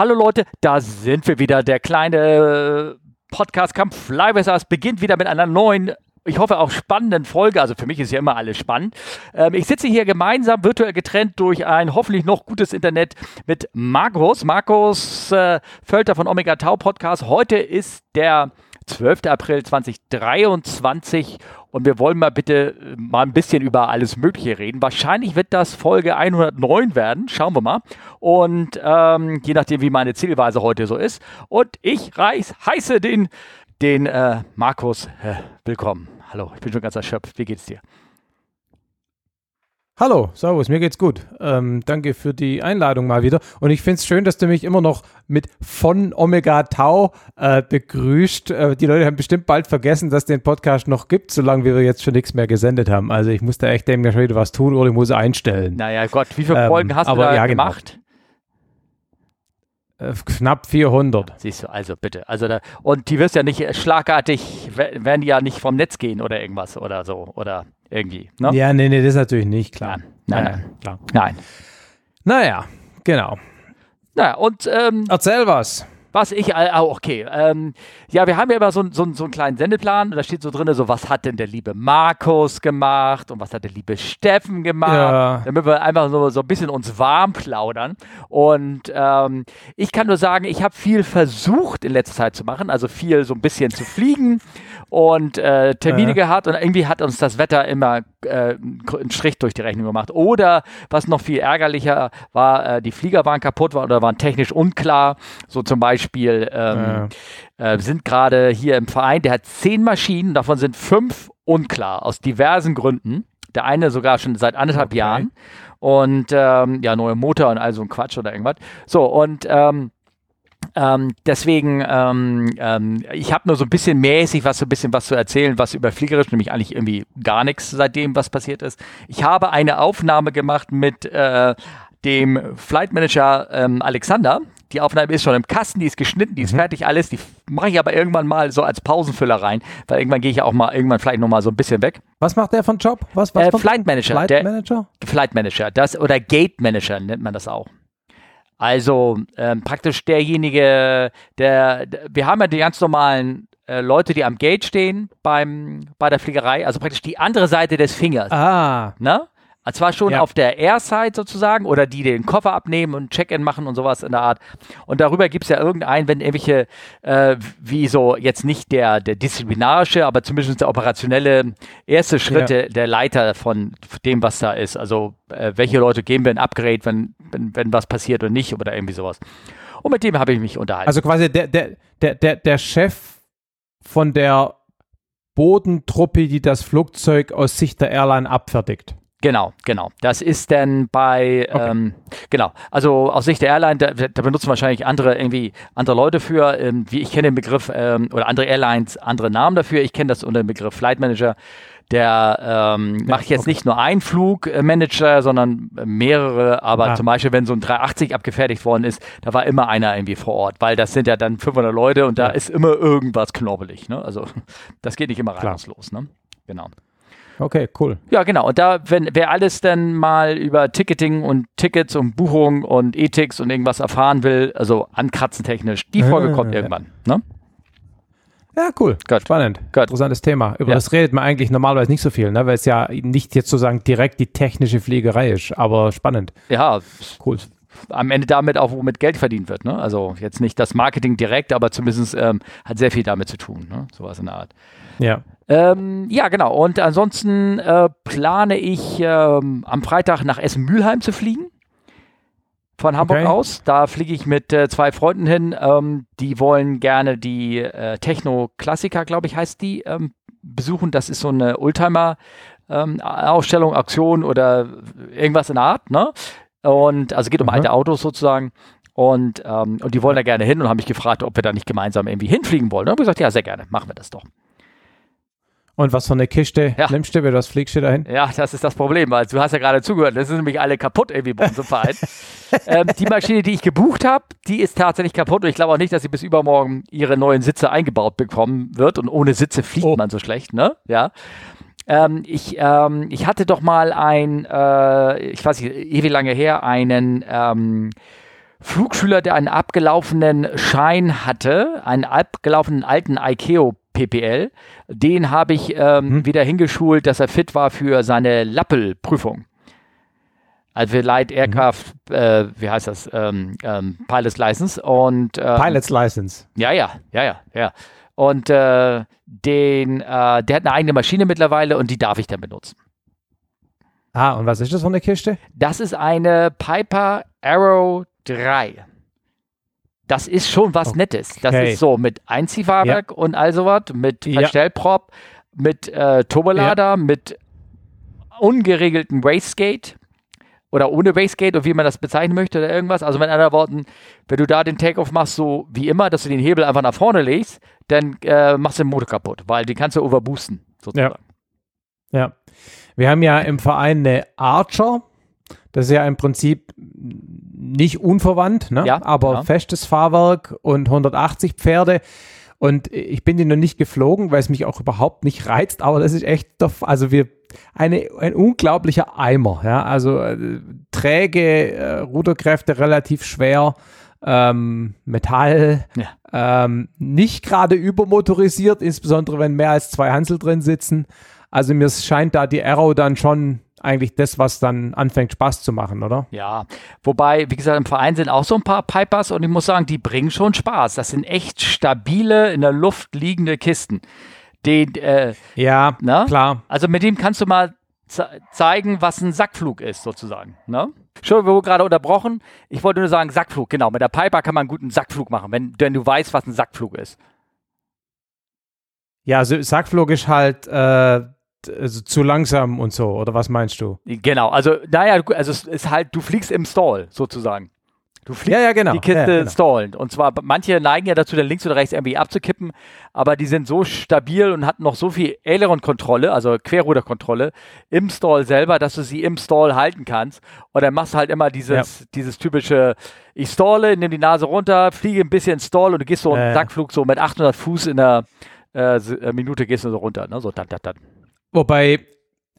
Hallo Leute, da sind wir wieder. Der kleine Podcast Kampf Flyvessers beginnt wieder mit einer neuen ich hoffe auch spannenden Folge. Also für mich ist ja immer alles spannend. Ähm, ich sitze hier gemeinsam virtuell getrennt durch ein hoffentlich noch gutes Internet mit Markus. Markus äh, Völter von Omega Tau Podcast. Heute ist der 12. April 2023 und wir wollen mal bitte äh, mal ein bisschen über alles Mögliche reden. Wahrscheinlich wird das Folge 109 werden, schauen wir mal. Und ähm, je nachdem, wie meine Zielweise heute so ist. Und ich reiß, heiße den, den äh, Markus äh, willkommen. Hallo, ich bin schon ganz erschöpft. Wie geht's dir? Hallo, Servus, mir geht's gut. Ähm, danke für die Einladung mal wieder. Und ich finde es schön, dass du mich immer noch mit von Omega Tau äh, begrüßt. Äh, die Leute haben bestimmt bald vergessen, dass es den Podcast noch gibt, solange wir jetzt schon nichts mehr gesendet haben. Also ich muss da echt dem schon wieder was tun oder ich muss einstellen. Naja, Gott, wie viele Folgen ähm, hast du da ja, genau. gemacht? Genau. Knapp 400. Siehst du, also bitte. Also da, und die wirst ja nicht schlagartig, werden die ja nicht vom Netz gehen oder irgendwas oder so. Oder irgendwie. Ne? Ja, nee, nee, das ist natürlich nicht klar. Nein, nein, nein. nein. Klar. nein. Naja, genau. Naja, und. Ähm, Erzähl was. Was ich, oh, okay. Ähm, ja, wir haben ja immer so, so, so einen kleinen Sendeplan und da steht so drin, so was hat denn der liebe Markus gemacht und was hat der liebe Steffen gemacht, ja. damit wir einfach so, so ein bisschen uns warm plaudern. Und ähm, ich kann nur sagen, ich habe viel versucht in letzter Zeit zu machen, also viel so ein bisschen zu fliegen und äh, Termine ja. gehabt und irgendwie hat uns das Wetter immer äh, einen Strich durch die Rechnung gemacht. Oder was noch viel ärgerlicher war, äh, die Flieger waren kaputt oder waren technisch unklar. So zum Beispiel ähm, ja. äh, sind gerade hier im Verein, der hat zehn Maschinen, davon sind fünf unklar aus diversen Gründen. Der eine sogar schon seit anderthalb okay. Jahren. Und ähm, ja, neuer Motor und all so ein Quatsch oder irgendwas. So, und ähm, ähm, deswegen, ähm, ähm, ich habe nur so ein bisschen mäßig was, so ein bisschen was zu erzählen, was über Fliegerisch, nämlich eigentlich irgendwie gar nichts seitdem, was passiert ist. Ich habe eine Aufnahme gemacht mit äh, dem Flight Manager ähm, Alexander. Die Aufnahme ist schon im Kasten, die ist geschnitten, die ist mhm. fertig, alles. Die mache ich aber irgendwann mal so als Pausenfüller rein, weil irgendwann gehe ich ja auch mal irgendwann vielleicht noch mal so ein bisschen weg. Was macht der von Job? Was, was äh, Flight Manager. Flight Manager? Der, Flight Manager, das oder Gate Manager nennt man das auch. Also ähm, praktisch derjenige, der, der, wir haben ja die ganz normalen äh, Leute, die am Gate stehen beim, bei der Fliegerei, also praktisch die andere Seite des Fingers. Ah. Ne? Und zwar schon ja. auf der Air-Side sozusagen oder die den Koffer abnehmen und Check-in machen und sowas in der Art. Und darüber gibt es ja irgendeinen, wenn irgendwelche, äh, wie so jetzt nicht der, der disziplinarische, aber zumindest der operationelle erste Schritte ja. der Leiter von dem, was da ist. Also äh, welche Leute geben wir ein Upgrade, wenn, wenn, wenn was passiert oder nicht oder irgendwie sowas. Und mit dem habe ich mich unterhalten. Also quasi der, der, der, der, der Chef von der Bodentruppe, die das Flugzeug aus Sicht der Airline abfertigt. Genau, genau. Das ist dann bei, okay. ähm, genau, also aus Sicht der Airline, da, da, benutzen wahrscheinlich andere irgendwie andere Leute für, ähm, wie ich kenne den Begriff, ähm, oder andere Airlines, andere Namen dafür. Ich kenne das unter dem Begriff Flight Manager. Der ähm, macht jetzt okay. nicht nur einen Flugmanager, sondern mehrere, aber ah. zum Beispiel, wenn so ein 380 abgefertigt worden ist, da war immer einer irgendwie vor Ort, weil das sind ja dann 500 Leute und da ja. ist immer irgendwas knobbelig. Ne? Also das geht nicht immer reibungslos. Ne? Genau. Okay, cool. Ja, genau. Und da, wenn wer alles dann mal über Ticketing und Tickets und Buchung und Ethics und irgendwas erfahren will, also ankratzen technisch, die Folge kommt irgendwann. Ne? Ja, cool. Gut. Spannend. Gut. Interessantes Thema. Über ja. das redet man eigentlich normalerweise nicht so viel, ne? weil es ja nicht jetzt sozusagen direkt die technische Fliegerei ist, aber spannend. Ja, cool. Am Ende damit auch, womit Geld verdient wird. Ne? Also jetzt nicht das Marketing direkt, aber zumindest ähm, hat sehr viel damit zu tun. Ne? Sowas in der Art. Ja. Ähm, ja, genau. Und ansonsten äh, plane ich ähm, am Freitag nach Essen-Mülheim zu fliegen. Von Hamburg okay. aus. Da fliege ich mit äh, zwei Freunden hin. Ähm, die wollen gerne die äh, Techno-Klassiker, glaube ich, heißt die, ähm, besuchen. Das ist so eine Oldtimer-Ausstellung, ähm, Auktion oder irgendwas in der Art. Ne? Und also geht um mhm. alte Autos sozusagen. Und, ähm, und die wollen da gerne hin und haben mich gefragt, ob wir da nicht gemeinsam irgendwie hinfliegen wollen. Und ich gesagt, ja, sehr gerne, machen wir das doch. Und was für eine Kiste ja. nimmst du, was fliegst du dahin? Ja, das ist das Problem, weil du hast ja gerade zugehört, das sind nämlich alle kaputt irgendwie bei unserem Verein. ähm, die Maschine, die ich gebucht habe, die ist tatsächlich kaputt und ich glaube auch nicht, dass sie bis übermorgen ihre neuen Sitze eingebaut bekommen wird und ohne Sitze fliegt oh. man so schlecht, ne? Ja. Ähm, ich, ähm, ich hatte doch mal ein, äh, ich weiß nicht, ewig lange her, einen ähm, Flugschüler, der einen abgelaufenen Schein hatte, einen abgelaufenen alten ICAO PPL, den habe ich ähm, hm. wieder hingeschult, dass er fit war für seine Lappel-Prüfung. Also für Light Aircraft, mhm. äh, wie heißt das? Ähm, ähm, Pilot's License und ähm, Pilot's License. Ja, ja, ja, ja, ja. Und äh, den, äh, der hat eine eigene Maschine mittlerweile und die darf ich dann benutzen. Ah, und was ist das für eine Kiste? Das ist eine Piper Arrow 3. Das ist schon was okay. Nettes. Das ist so mit Einziehfahrwerk ja. und all sowas, mit Verstellprop, ja. mit äh, Turbolader, ja. mit ungeregelten Wastegate oder ohne Wastegate oder wie man das bezeichnen möchte oder irgendwas. Also mit anderen Worten, wenn du da den Takeoff machst, so wie immer, dass du den Hebel einfach nach vorne legst, dann äh, machst du den Motor kaputt, weil den kannst du overboosten, sozusagen. Ja. ja. Wir haben ja im Verein eine Archer. Das ist ja im Prinzip nicht unverwandt, ne? ja, aber ja. festes Fahrwerk und 180 Pferde. Und ich bin die noch nicht geflogen, weil es mich auch überhaupt nicht reizt, aber das ist echt, also wir, eine, ein unglaublicher Eimer, ja, also äh, träge äh, Ruderkräfte, relativ schwer, ähm, Metall, ja. ähm, nicht gerade übermotorisiert, insbesondere wenn mehr als zwei Hansel drin sitzen. Also mir scheint da die Arrow dann schon eigentlich das, was dann anfängt Spaß zu machen, oder? Ja, wobei, wie gesagt, im Verein sind auch so ein paar Pipers und ich muss sagen, die bringen schon Spaß. Das sind echt stabile, in der Luft liegende Kisten. Den, äh, ja, ne? klar. Also mit dem kannst du mal ze zeigen, was ein Sackflug ist, sozusagen. Ne? Schon, wir wurden gerade unterbrochen. Ich wollte nur sagen, Sackflug, genau. Mit der Piper kann man einen guten Sackflug machen, wenn, wenn du weißt, was ein Sackflug ist. Ja, also Sackflug ist halt äh, also zu langsam und so, oder was meinst du? Genau, also naja, also es ist halt, du fliegst im Stall sozusagen. Du fliegst ja, ja, genau. die Kiste ja, genau. stallen. Und zwar, manche neigen ja dazu, dann links oder rechts irgendwie abzukippen, aber die sind so stabil und hatten noch so viel Aileron-Kontrolle, also Querruderkontrolle im Stall selber, dass du sie im Stall halten kannst. Und dann machst du halt immer dieses, ja. dieses typische, ich stalle, nimm die Nase runter, fliege ein bisschen Stall und du gehst so einen Sackflug so mit 800 Fuß in der äh, äh, Minute gehst du so runter, ne? so dann, dann, dann. Wobei,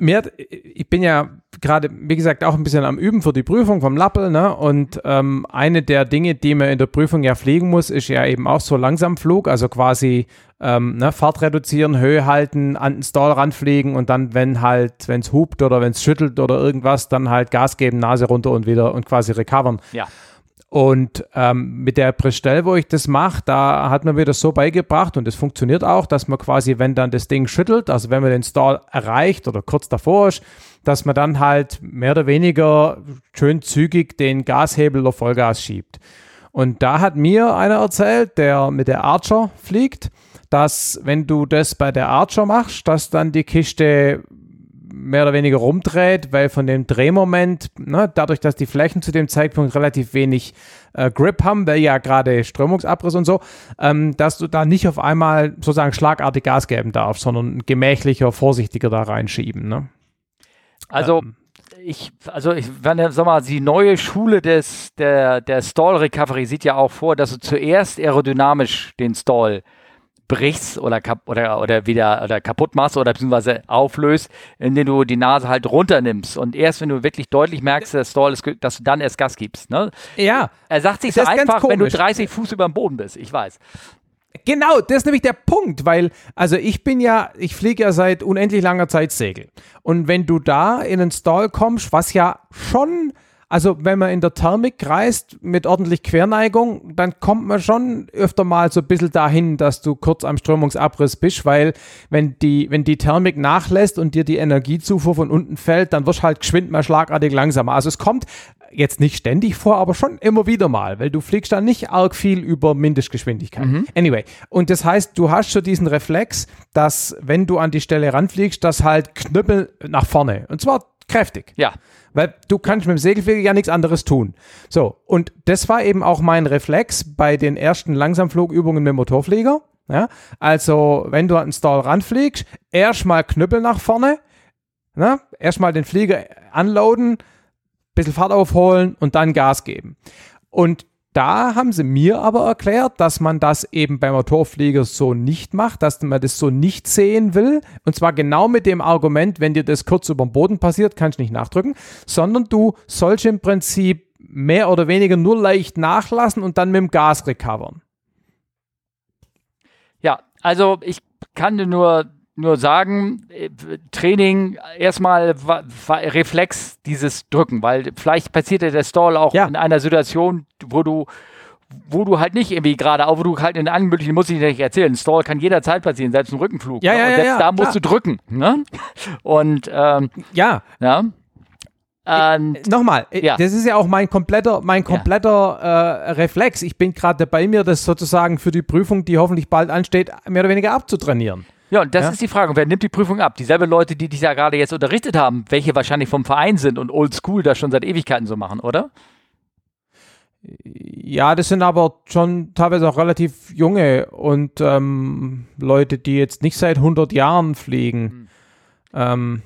mir, ich bin ja gerade, wie gesagt, auch ein bisschen am Üben für die Prüfung vom Lappel, ne? Und ähm, eine der Dinge, die man in der Prüfung ja fliegen muss, ist ja eben auch so Langsamflug, also quasi ähm, ne, Fahrt reduzieren, Höhe halten, an den Stall ranfliegen und dann, wenn halt, wenn es hupt oder wenn es schüttelt oder irgendwas, dann halt Gas geben, Nase runter und wieder und quasi recovern. Ja. Und ähm, mit der Prestell, wo ich das mache, da hat man mir das so beigebracht und das funktioniert auch, dass man quasi, wenn dann das Ding schüttelt, also wenn man den Stall erreicht oder kurz davor ist, dass man dann halt mehr oder weniger schön zügig den Gashebel auf Vollgas schiebt. Und da hat mir einer erzählt, der mit der Archer fliegt, dass wenn du das bei der Archer machst, dass dann die Kiste mehr oder weniger rumdreht, weil von dem Drehmoment, ne, dadurch, dass die Flächen zu dem Zeitpunkt relativ wenig äh, Grip haben, weil ja gerade Strömungsabriss und so, ähm, dass du da nicht auf einmal sozusagen schlagartig Gas geben darfst, sondern gemächlicher, vorsichtiger da reinschieben. Ne? Also ähm. ich, also ich, wenn, sag mal, die neue Schule des, der, der Stall Recovery sieht ja auch vor, dass du zuerst aerodynamisch den Stall brichst oder, oder, oder wieder oder kaputt machst oder beziehungsweise auflöst, indem du die Nase halt runternimmst. Und erst wenn du wirklich deutlich merkst, dass, Stall ist, dass du dann erst Gas gibst. Ne? Ja. Er sagt sich so einfach, wenn du 30 Fuß über dem Boden bist. Ich weiß. Genau, das ist nämlich der Punkt, weil, also ich bin ja, ich fliege ja seit unendlich langer Zeit Segel. Und wenn du da in einen Stall kommst, was ja schon also wenn man in der Thermik reist mit ordentlich Querneigung, dann kommt man schon öfter mal so ein bisschen dahin, dass du kurz am Strömungsabriss bist, weil wenn die, wenn die Thermik nachlässt und dir die Energiezufuhr von unten fällt, dann wirst du halt geschwind mal schlagartig langsamer. Also es kommt jetzt nicht ständig vor, aber schon immer wieder mal, weil du fliegst dann nicht arg viel über Mindestgeschwindigkeit. Mhm. Anyway, und das heißt, du hast schon diesen Reflex, dass wenn du an die Stelle ranfliegst, das halt Knüppel nach vorne. Und zwar kräftig. Ja. Weil du kannst mit dem Segelflieger ja nichts anderes tun. So, und das war eben auch mein Reflex bei den ersten Langsamflugübungen mit dem Motorflieger. Ja, also, wenn du an den Stall ranfliegst, erstmal Knüppel nach vorne, ne? erstmal den Flieger unloaden, bisschen Fahrt aufholen und dann Gas geben. Und da haben sie mir aber erklärt, dass man das eben beim Motorflieger so nicht macht, dass man das so nicht sehen will. Und zwar genau mit dem Argument, wenn dir das kurz über den Boden passiert, kannst du nicht nachdrücken, sondern du sollst im Prinzip mehr oder weniger nur leicht nachlassen und dann mit dem Gas recovern. Ja, also ich kann dir nur, nur sagen, äh, Training erstmal Reflex dieses Drücken, weil vielleicht passiert ja der Stall auch ja. in einer Situation, wo du wo du halt nicht irgendwie gerade, auch wo du halt in allen möglichen, muss ich dir nicht erzählen, Stall kann jederzeit passieren, selbst im Rückenflug. Ja, ne? ja, und selbst ja, da musst klar. du drücken. Ne? Und ähm, ja. ja. Und, äh, Nochmal, äh, ja. das ist ja auch mein kompletter, mein kompletter ja. äh, Reflex. Ich bin gerade bei mir, das sozusagen für die Prüfung, die hoffentlich bald ansteht, mehr oder weniger abzutrainieren. Ja, und das ja? ist die Frage. Wer nimmt die Prüfung ab? Dieselbe Leute, die dich ja gerade jetzt unterrichtet haben, welche wahrscheinlich vom Verein sind und oldschool das schon seit Ewigkeiten so machen, oder? Ja, das sind aber schon teilweise auch relativ junge und ähm, Leute, die jetzt nicht seit 100 Jahren fliegen. Mhm. Ähm,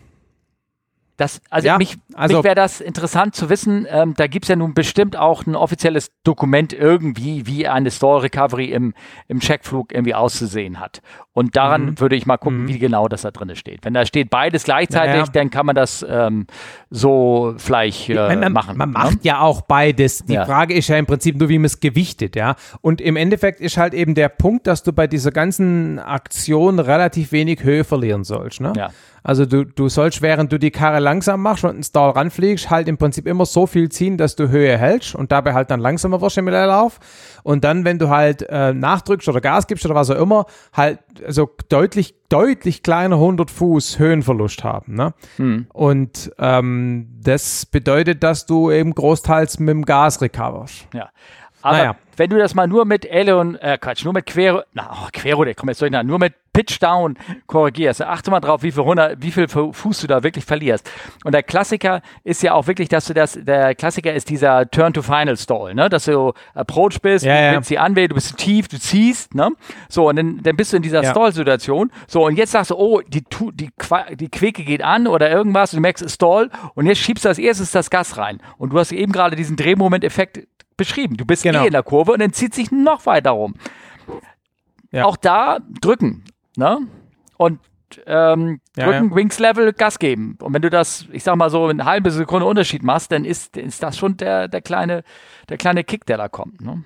das, also ja, mich, also mich wäre das interessant zu wissen. Ähm, da gibt es ja nun bestimmt auch ein offizielles Dokument irgendwie, wie eine Store Recovery im, im Checkflug irgendwie auszusehen hat. Und daran mhm. würde ich mal gucken, mhm. wie genau das da drin steht. Wenn da steht beides gleichzeitig, ja, dann kann man das ähm, so vielleicht äh, man, machen. Man ne? macht ja auch beides. Die ja. Frage ist ja im Prinzip nur, wie man es gewichtet, ja. Und im Endeffekt ist halt eben der Punkt, dass du bei dieser ganzen Aktion relativ wenig Höhe verlieren sollst. Ne? Ja. Also du, du sollst, während du die Karre langsam machst und einen Stall ranfliegst, halt im Prinzip immer so viel ziehen, dass du Höhe hältst und dabei halt dann langsamer wirst im Lauf. Und dann, wenn du halt äh, nachdrückst oder Gas gibst oder was auch immer, halt also deutlich, deutlich kleiner 100 Fuß Höhenverlust haben. Ne? Hm. Und ähm, das bedeutet, dass du eben großteils mit dem Gas recoverst. Ja. Aber naja. Wenn du das mal nur mit Eleon, äh, Quatsch, nur mit Quero, na, oh, Quero, der kommt jetzt durcheinander, nur mit Pitch Down korrigierst, achte mal drauf, wie viel, 100, wie viel Fuß du da wirklich verlierst. Und der Klassiker ist ja auch wirklich, dass du das, der Klassiker ist dieser Turn to Final Stall, ne? dass du Approach bist, ja, du ja. willst sie anwählen, du bist tief, du ziehst, ne? So, und dann, dann bist du in dieser ja. Stall-Situation. So, und jetzt sagst du, oh, die, die, die Queke geht an oder irgendwas, du merkst, Stall, und jetzt schiebst du als erstes das Gas rein. Und du hast eben gerade diesen Drehmoment-Effekt beschrieben. Du bist genau. eh in der Kurve und dann zieht sich noch weiter rum. Ja. Auch da drücken. Ne? Und ähm, drücken, ja. Wings Level, Gas geben. Und wenn du das, ich sag mal so, eine halbe Sekunde Unterschied machst, dann ist, ist das schon der, der, kleine, der kleine Kick, der da kommt. Ne?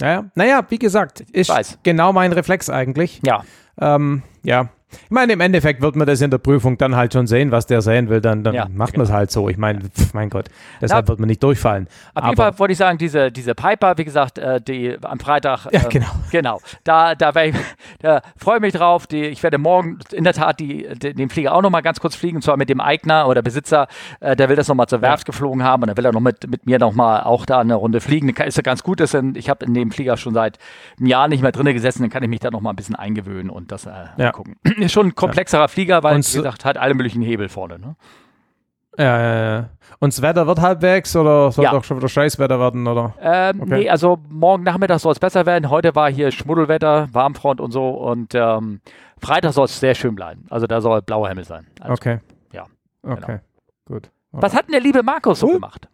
Ja, naja, wie gesagt, ist genau mein Reflex eigentlich. Ja. Ähm, ja, ich meine, im Endeffekt wird man das in der Prüfung dann halt schon sehen, was der sehen will, dann, dann ja, macht genau. man es halt so. Ich meine, mein Gott, deshalb Na, wird man nicht durchfallen. Auf jeden Fall wollte ich sagen, diese, diese Piper, wie gesagt, äh, die am Freitag. Äh, ja, genau. Genau. Da, da, ich, da freue ich mich drauf. Die, ich werde morgen in der Tat die, die, den Flieger auch nochmal ganz kurz fliegen, und zwar mit dem Eigner oder Besitzer. Äh, der will das nochmal zur Werft ja. geflogen haben und dann will er noch mit, mit mir nochmal auch da eine Runde fliegen. Ist ja ganz gut, dass ich habe in dem Flieger schon seit einem Jahr nicht mehr drin gesessen, dann kann ich mich da nochmal ein bisschen eingewöhnen und das äh, ja. gucken. Ist schon ein komplexer besserer Flieger, weil, und wie gesagt, hat alle möglichen Hebel vorne. Ne? Ja, ja, ja. Und das Wetter wird halbwegs oder soll ja. doch schon wieder Scheißwetter werden, oder? Ähm, okay. Nee, also morgen Nachmittag soll es besser werden. Heute war hier Schmuddelwetter, Warmfront und so. Und ähm, Freitag soll es sehr schön bleiben. Also da soll blauer Himmel sein. Also, okay. Ja. Okay, genau. gut. Was hat denn der liebe Markus so gemacht?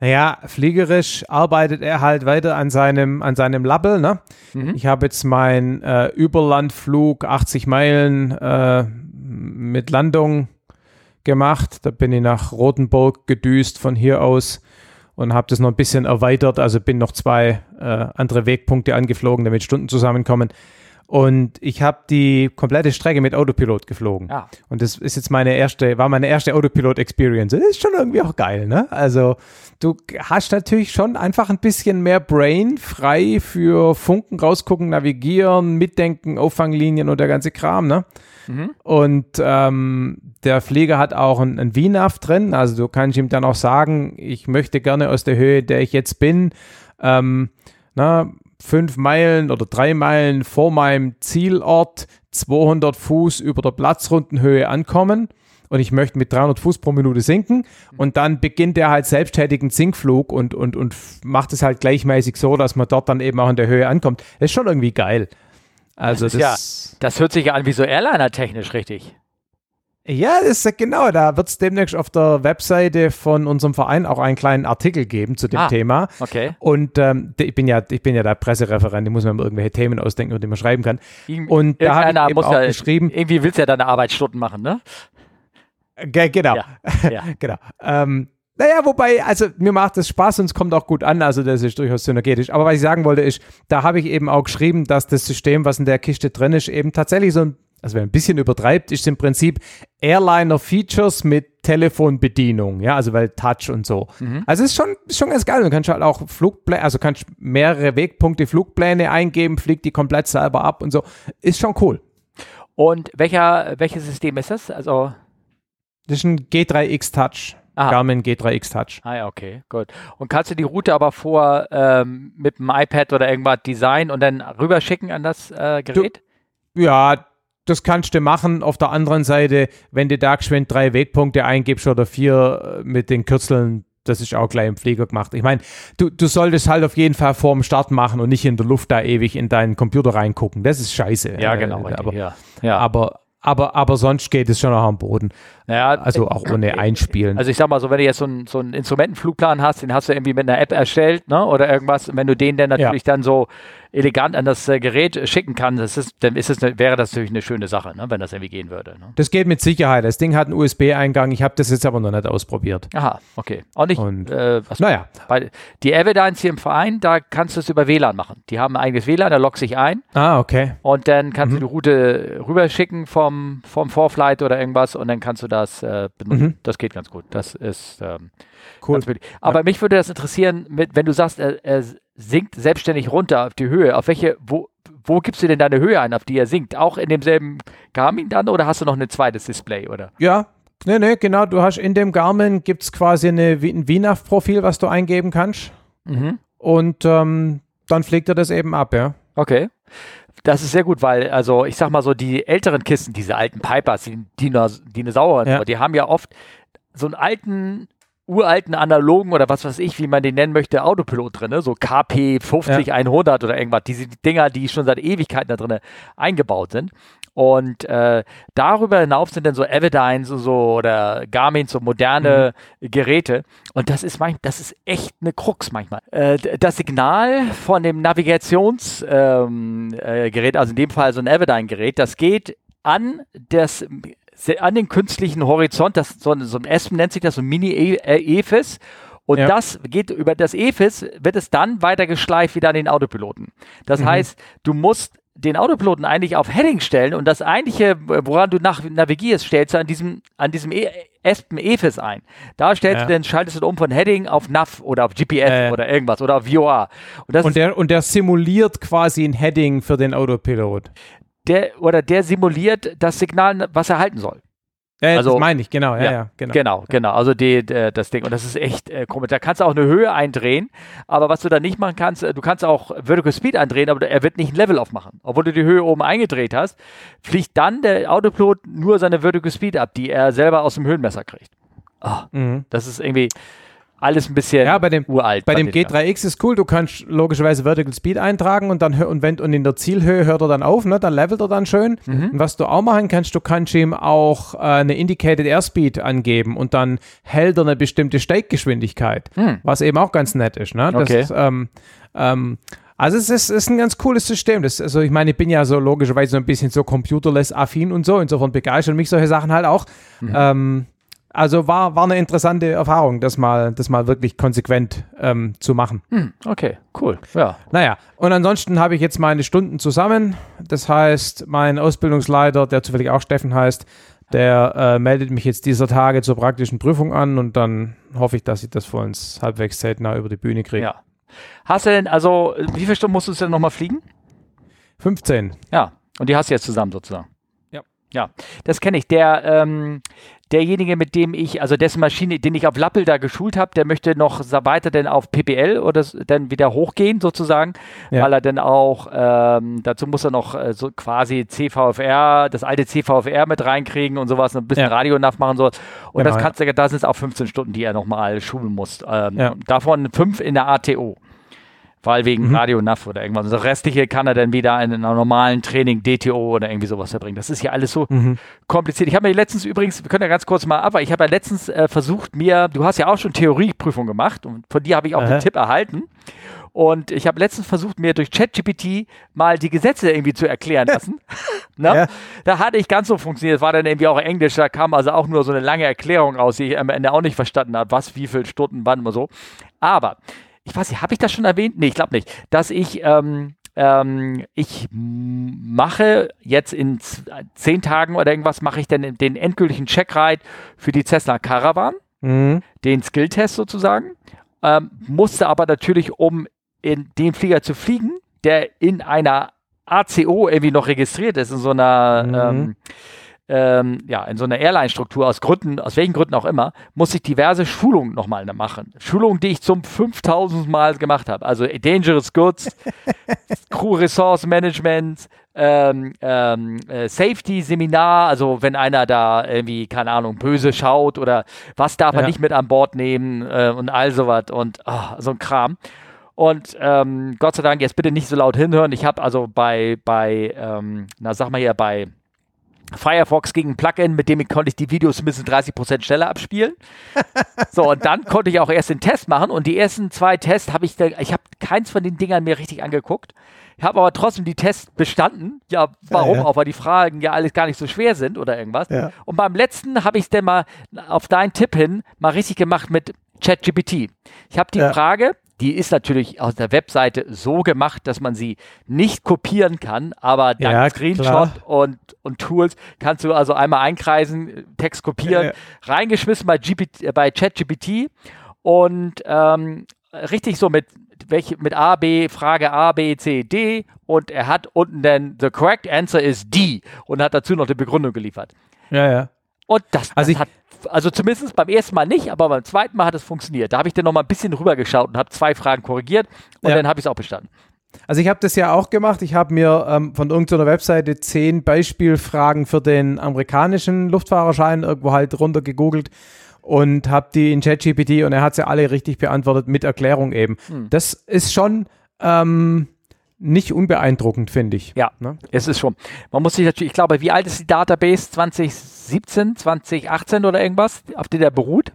Naja, fliegerisch arbeitet er halt weiter an seinem, an seinem Label. Ne? Mhm. Ich habe jetzt meinen äh, Überlandflug 80 Meilen äh, mit Landung gemacht. Da bin ich nach Rotenburg gedüst von hier aus und habe das noch ein bisschen erweitert. Also bin noch zwei äh, andere Wegpunkte angeflogen, damit Stunden zusammenkommen. Und ich habe die komplette Strecke mit Autopilot geflogen. Ja. Und das ist jetzt meine erste, war meine erste Autopilot-Experience. Das ist schon irgendwie auch geil, ne? Also du hast natürlich schon einfach ein bisschen mehr Brain frei für Funken rausgucken, navigieren, mitdenken, Auffanglinien und der ganze Kram, ne? Mhm. Und ähm, der Flieger hat auch ein, ein VNAV drin. Also du kannst ihm dann auch sagen, ich möchte gerne aus der Höhe, der ich jetzt bin, ähm, na, fünf Meilen oder drei Meilen vor meinem Zielort 200 Fuß über der Platzrundenhöhe ankommen und ich möchte mit 300 Fuß pro Minute sinken und dann beginnt er halt selbsttätigen Sinkflug und, und, und macht es halt gleichmäßig so, dass man dort dann eben auch in der Höhe ankommt. Das ist schon irgendwie geil. Also das, das, ja, das hört sich ja an wie so Airliner-technisch, richtig. Ja, das ist genau. Da wird es demnächst auf der Webseite von unserem Verein auch einen kleinen Artikel geben zu dem ah, Thema. Okay. Und ähm, ich bin ja, ich bin ja der Pressereferent, ich muss mir irgendwelche Themen ausdenken, über die man schreiben kann. Und da habe ich eben auch ja, geschrieben. Irgendwie willst du ja deine Arbeitsstunden machen, ne? genau. Ja, ja. genau. Ähm, naja, wobei, also mir macht das Spaß und es kommt auch gut an, also das ist durchaus synergetisch. Aber was ich sagen wollte ist, da habe ich eben auch geschrieben, dass das System, was in der Kiste drin ist, eben tatsächlich so ein, also wer ein bisschen übertreibt, ist im Prinzip Airliner-Features mit Telefonbedienung, ja, also weil Touch und so. Mhm. Also es ist schon, ist schon ganz geil. Du kannst halt auch Flugpläne, also kannst mehrere Wegpunkte, Flugpläne eingeben, fliegt die komplett selber ab und so. Ist schon cool. Und welcher, welches System ist das? Also das ist ein G3X Touch. Aha. Garmin G3X Touch. Ah ja, okay, gut. Und kannst du die Route aber vor ähm, mit dem iPad oder irgendwas designen und dann rüberschicken an das äh, Gerät? Du, ja, das kannst du machen. Auf der anderen Seite, wenn du da geschwind drei Wegpunkte eingibst oder vier äh, mit den Kürzeln, das ist auch gleich im Flieger gemacht. Ich meine, du, du solltest halt auf jeden Fall vorm Start machen und nicht in der Luft da ewig in deinen Computer reingucken. Das ist scheiße. Ja, genau. Äh, aber, ja. Ja. aber aber, aber sonst geht es schon noch am Boden. Naja, also auch ohne Einspielen. Also ich sag mal so, wenn du jetzt so, ein, so einen Instrumentenflugplan hast, den hast du irgendwie mit einer App erstellt, ne? Oder irgendwas, wenn du den dann natürlich ja. dann so elegant an das äh, Gerät schicken kann, das ist, dann ist es eine, wäre das natürlich eine schöne Sache, ne, wenn das irgendwie gehen würde. Ne? Das geht mit Sicherheit. Das Ding hat einen USB-Eingang. Ich habe das jetzt aber noch nicht ausprobiert. Aha, okay. Auch nicht. Und, äh, was, naja. Bei, die Evidence hier im Verein, da kannst du es über WLAN machen. Die haben ein eigenes WLAN, da loggst sich ein. Ah, okay. Und dann kannst mhm. du die Route rüberschicken vom, vom Vorflight oder irgendwas und dann kannst du das äh, benutzen. Mhm. Das geht ganz gut. Das ist ähm, cool. Aber ja. mich würde das interessieren, mit, wenn du sagst, er, er sinkt selbstständig runter auf die Höhe. Auf welche, wo, wo gibst du denn deine Höhe ein, auf die er sinkt? Auch in demselben Garmin dann oder hast du noch ein zweites Display, oder? Ja, nee, nee, genau. Du hast in dem Garmin gibt es quasi eine, ein VNAV-Profil, was du eingeben kannst. Mhm. Und ähm, dann fliegt er das eben ab, ja. Okay. Das ist sehr gut, weil, also ich sag mal so, die älteren Kisten, diese alten Pipers, die Dinos Dinosauer, ja. die haben ja oft so einen alten uralten analogen oder was weiß ich, wie man den nennen möchte, Autopilot drin, so KP 50, ja. 100 oder irgendwas. Diese Dinger, die schon seit Ewigkeiten da drin eingebaut sind. Und äh, darüber hinauf sind dann so Evidine so, so oder Garmin, so moderne mhm. Geräte. Und das ist manchmal, das ist echt eine Krux manchmal. Äh, das Signal von dem Navigationsgerät, ähm, äh, also in dem Fall so ein Evidine-Gerät, das geht an das an den künstlichen Horizont, das, so, so ein Espen nennt sich das, so ein Mini-EFIS. Äh, Und ja. das geht über das EFIS, wird es dann weiter geschleift wieder an den Autopiloten. Das mhm. heißt, du musst den Autopiloten eigentlich auf Heading stellen und das eigentliche, woran du nach, navigierst, stellst du an diesem, an diesem e Espen EFIS ein. Da stellst ja. du dann, schaltest du um von Heading auf NAV oder auf GPS äh. oder irgendwas oder auf VOA. Und, und, der, und der simuliert quasi ein Heading für den Autopilot der oder der simuliert das Signal, was er halten soll. Ja, also, das meine ich, genau, ja, ja, ja genau. Genau, genau. Also die, die, das Ding. Und das ist echt äh, komisch. Da kannst du auch eine Höhe eindrehen, aber was du da nicht machen kannst, äh, du kannst auch Vertical Speed eindrehen, aber er wird nicht ein Level aufmachen. Obwohl du die Höhe oben eingedreht hast, fliegt dann der Autopilot nur seine Vertical Speed ab, die er selber aus dem Höhenmesser kriegt. Oh, mhm. Das ist irgendwie alles ein bisschen ja, bei dem, uralt. Bei dem G3X ist cool, du kannst logischerweise Vertical Speed eintragen und dann und wenn und in der Zielhöhe hört er dann auf, ne, dann levelt er dann schön. Mhm. Und was du auch machen kannst, du kannst ihm auch äh, eine Indicated Airspeed angeben und dann hält er eine bestimmte Steiggeschwindigkeit, mhm. was eben auch ganz nett ist. Ne? Das okay. Ist, ähm, ähm, also es ist, ist, ein ganz cooles System. Das, also ich meine, ich bin ja so logischerweise so ein bisschen so computerless affin und so, insofern begeistern mich solche Sachen halt auch. Mhm. Ähm, also war, war eine interessante Erfahrung, das mal, das mal wirklich konsequent ähm, zu machen. Hm, okay, cool. Ja. Naja, und ansonsten habe ich jetzt meine Stunden zusammen. Das heißt, mein Ausbildungsleiter, der zufällig auch Steffen heißt, der äh, meldet mich jetzt dieser Tage zur praktischen Prüfung an und dann hoffe ich, dass ich das vor uns halbwegs zeitnah über die Bühne kriege. Ja. Hast du denn, also, wie viele Stunden musst du denn nochmal fliegen? 15. Ja, und die hast du jetzt zusammen sozusagen. Ja. Ja, das kenne ich. Der, ähm, derjenige, mit dem ich, also dessen Maschine, den ich auf Lappel da geschult habe, der möchte noch weiter denn auf PPL oder dann wieder hochgehen sozusagen, ja. weil er dann auch, ähm, dazu muss er noch äh, so quasi CVFR, das alte CVFR mit reinkriegen und sowas, ein bisschen ja. Radionav machen soll. Und genau, das kannst du, das sind auch 15 Stunden, die er nochmal schulen muss. Ähm, ja. Davon fünf in der ATO weil wegen mhm. Radio NAV oder irgendwas. Und das Restliche kann er dann wieder in einem normalen Training DTO oder irgendwie sowas verbringen. Das ist ja alles so mhm. kompliziert. Ich habe mir letztens übrigens, wir können ja ganz kurz mal aber ich habe ja letztens äh, versucht, mir, du hast ja auch schon Theorieprüfung gemacht und von dir habe ich auch Aha. den Tipp erhalten. Und ich habe letztens versucht, mir durch ChatGPT mal die Gesetze irgendwie zu erklären lassen. ne? ja. Da hatte ich ganz so funktioniert. War dann irgendwie auch Englisch. Da kam also auch nur so eine lange Erklärung aus, die ich am Ende auch nicht verstanden habe. Was, wie viele Stunden, wann und so. Aber, ich weiß nicht, habe ich das schon erwähnt? Nee, ich glaube nicht. Dass ich, ähm, ähm, ich mache jetzt in zehn Tagen oder irgendwas, mache ich dann den endgültigen Checkride für die Cessna Caravan. Mhm. Den Skilltest sozusagen. Ähm, musste aber natürlich, um in den Flieger zu fliegen, der in einer ACO irgendwie noch registriert ist, in so einer mhm. Ähm, ja, in so einer Airline-Struktur aus Gründen, aus welchen Gründen auch immer, muss ich diverse Schulungen nochmal machen. Schulungen, die ich zum 5000 Mal gemacht habe. Also Dangerous Goods, Crew Resource Management, ähm, ähm, äh, Safety-Seminar, also wenn einer da irgendwie, keine Ahnung, böse schaut oder was darf er nicht mit an Bord nehmen äh, und all sowas und oh, so ein Kram. Und ähm, Gott sei Dank, jetzt bitte nicht so laut hinhören. Ich habe also bei, bei ähm, na sag mal hier, bei Firefox gegen ein Plugin, mit dem konnte ich die Videos mindestens 30% schneller abspielen. so, und dann konnte ich auch erst den Test machen und die ersten zwei Tests habe ich, da, ich habe keins von den Dingern mir richtig angeguckt. Ich habe aber trotzdem die Tests bestanden. Ja, warum? Ja, ja. Auch weil die Fragen ja alles gar nicht so schwer sind oder irgendwas. Ja. Und beim letzten habe ich es dann mal auf deinen Tipp hin mal richtig gemacht mit ChatGPT. Ich habe die Frage, die ist natürlich aus der Webseite so gemacht, dass man sie nicht kopieren kann, aber dank ja, Screenshot und, und Tools kannst du also einmal einkreisen, Text kopieren, ja, ja. reingeschmissen bei, GPT, bei ChatGPT und ähm, richtig so mit welche, mit A, B, Frage A, B, C, D und er hat unten dann the correct answer is D und hat dazu noch die Begründung geliefert. Ja, ja. Und das, also das hat also zumindest beim ersten Mal nicht, aber beim zweiten Mal hat es funktioniert. Da habe ich dann noch mal ein bisschen rübergeschaut und habe zwei Fragen korrigiert und ja. dann habe ich es auch bestanden. Also ich habe das ja auch gemacht. Ich habe mir ähm, von irgendeiner Webseite zehn Beispielfragen für den amerikanischen Luftfahrerschein irgendwo halt runtergegoogelt und habe die in ChatGPT und er hat sie alle richtig beantwortet mit Erklärung eben. Hm. Das ist schon ähm, nicht unbeeindruckend, finde ich. Ja, ne? es ist schon. Man muss sich natürlich, ich glaube, wie alt ist die Database? 2017, 2018 oder irgendwas, auf der der beruht?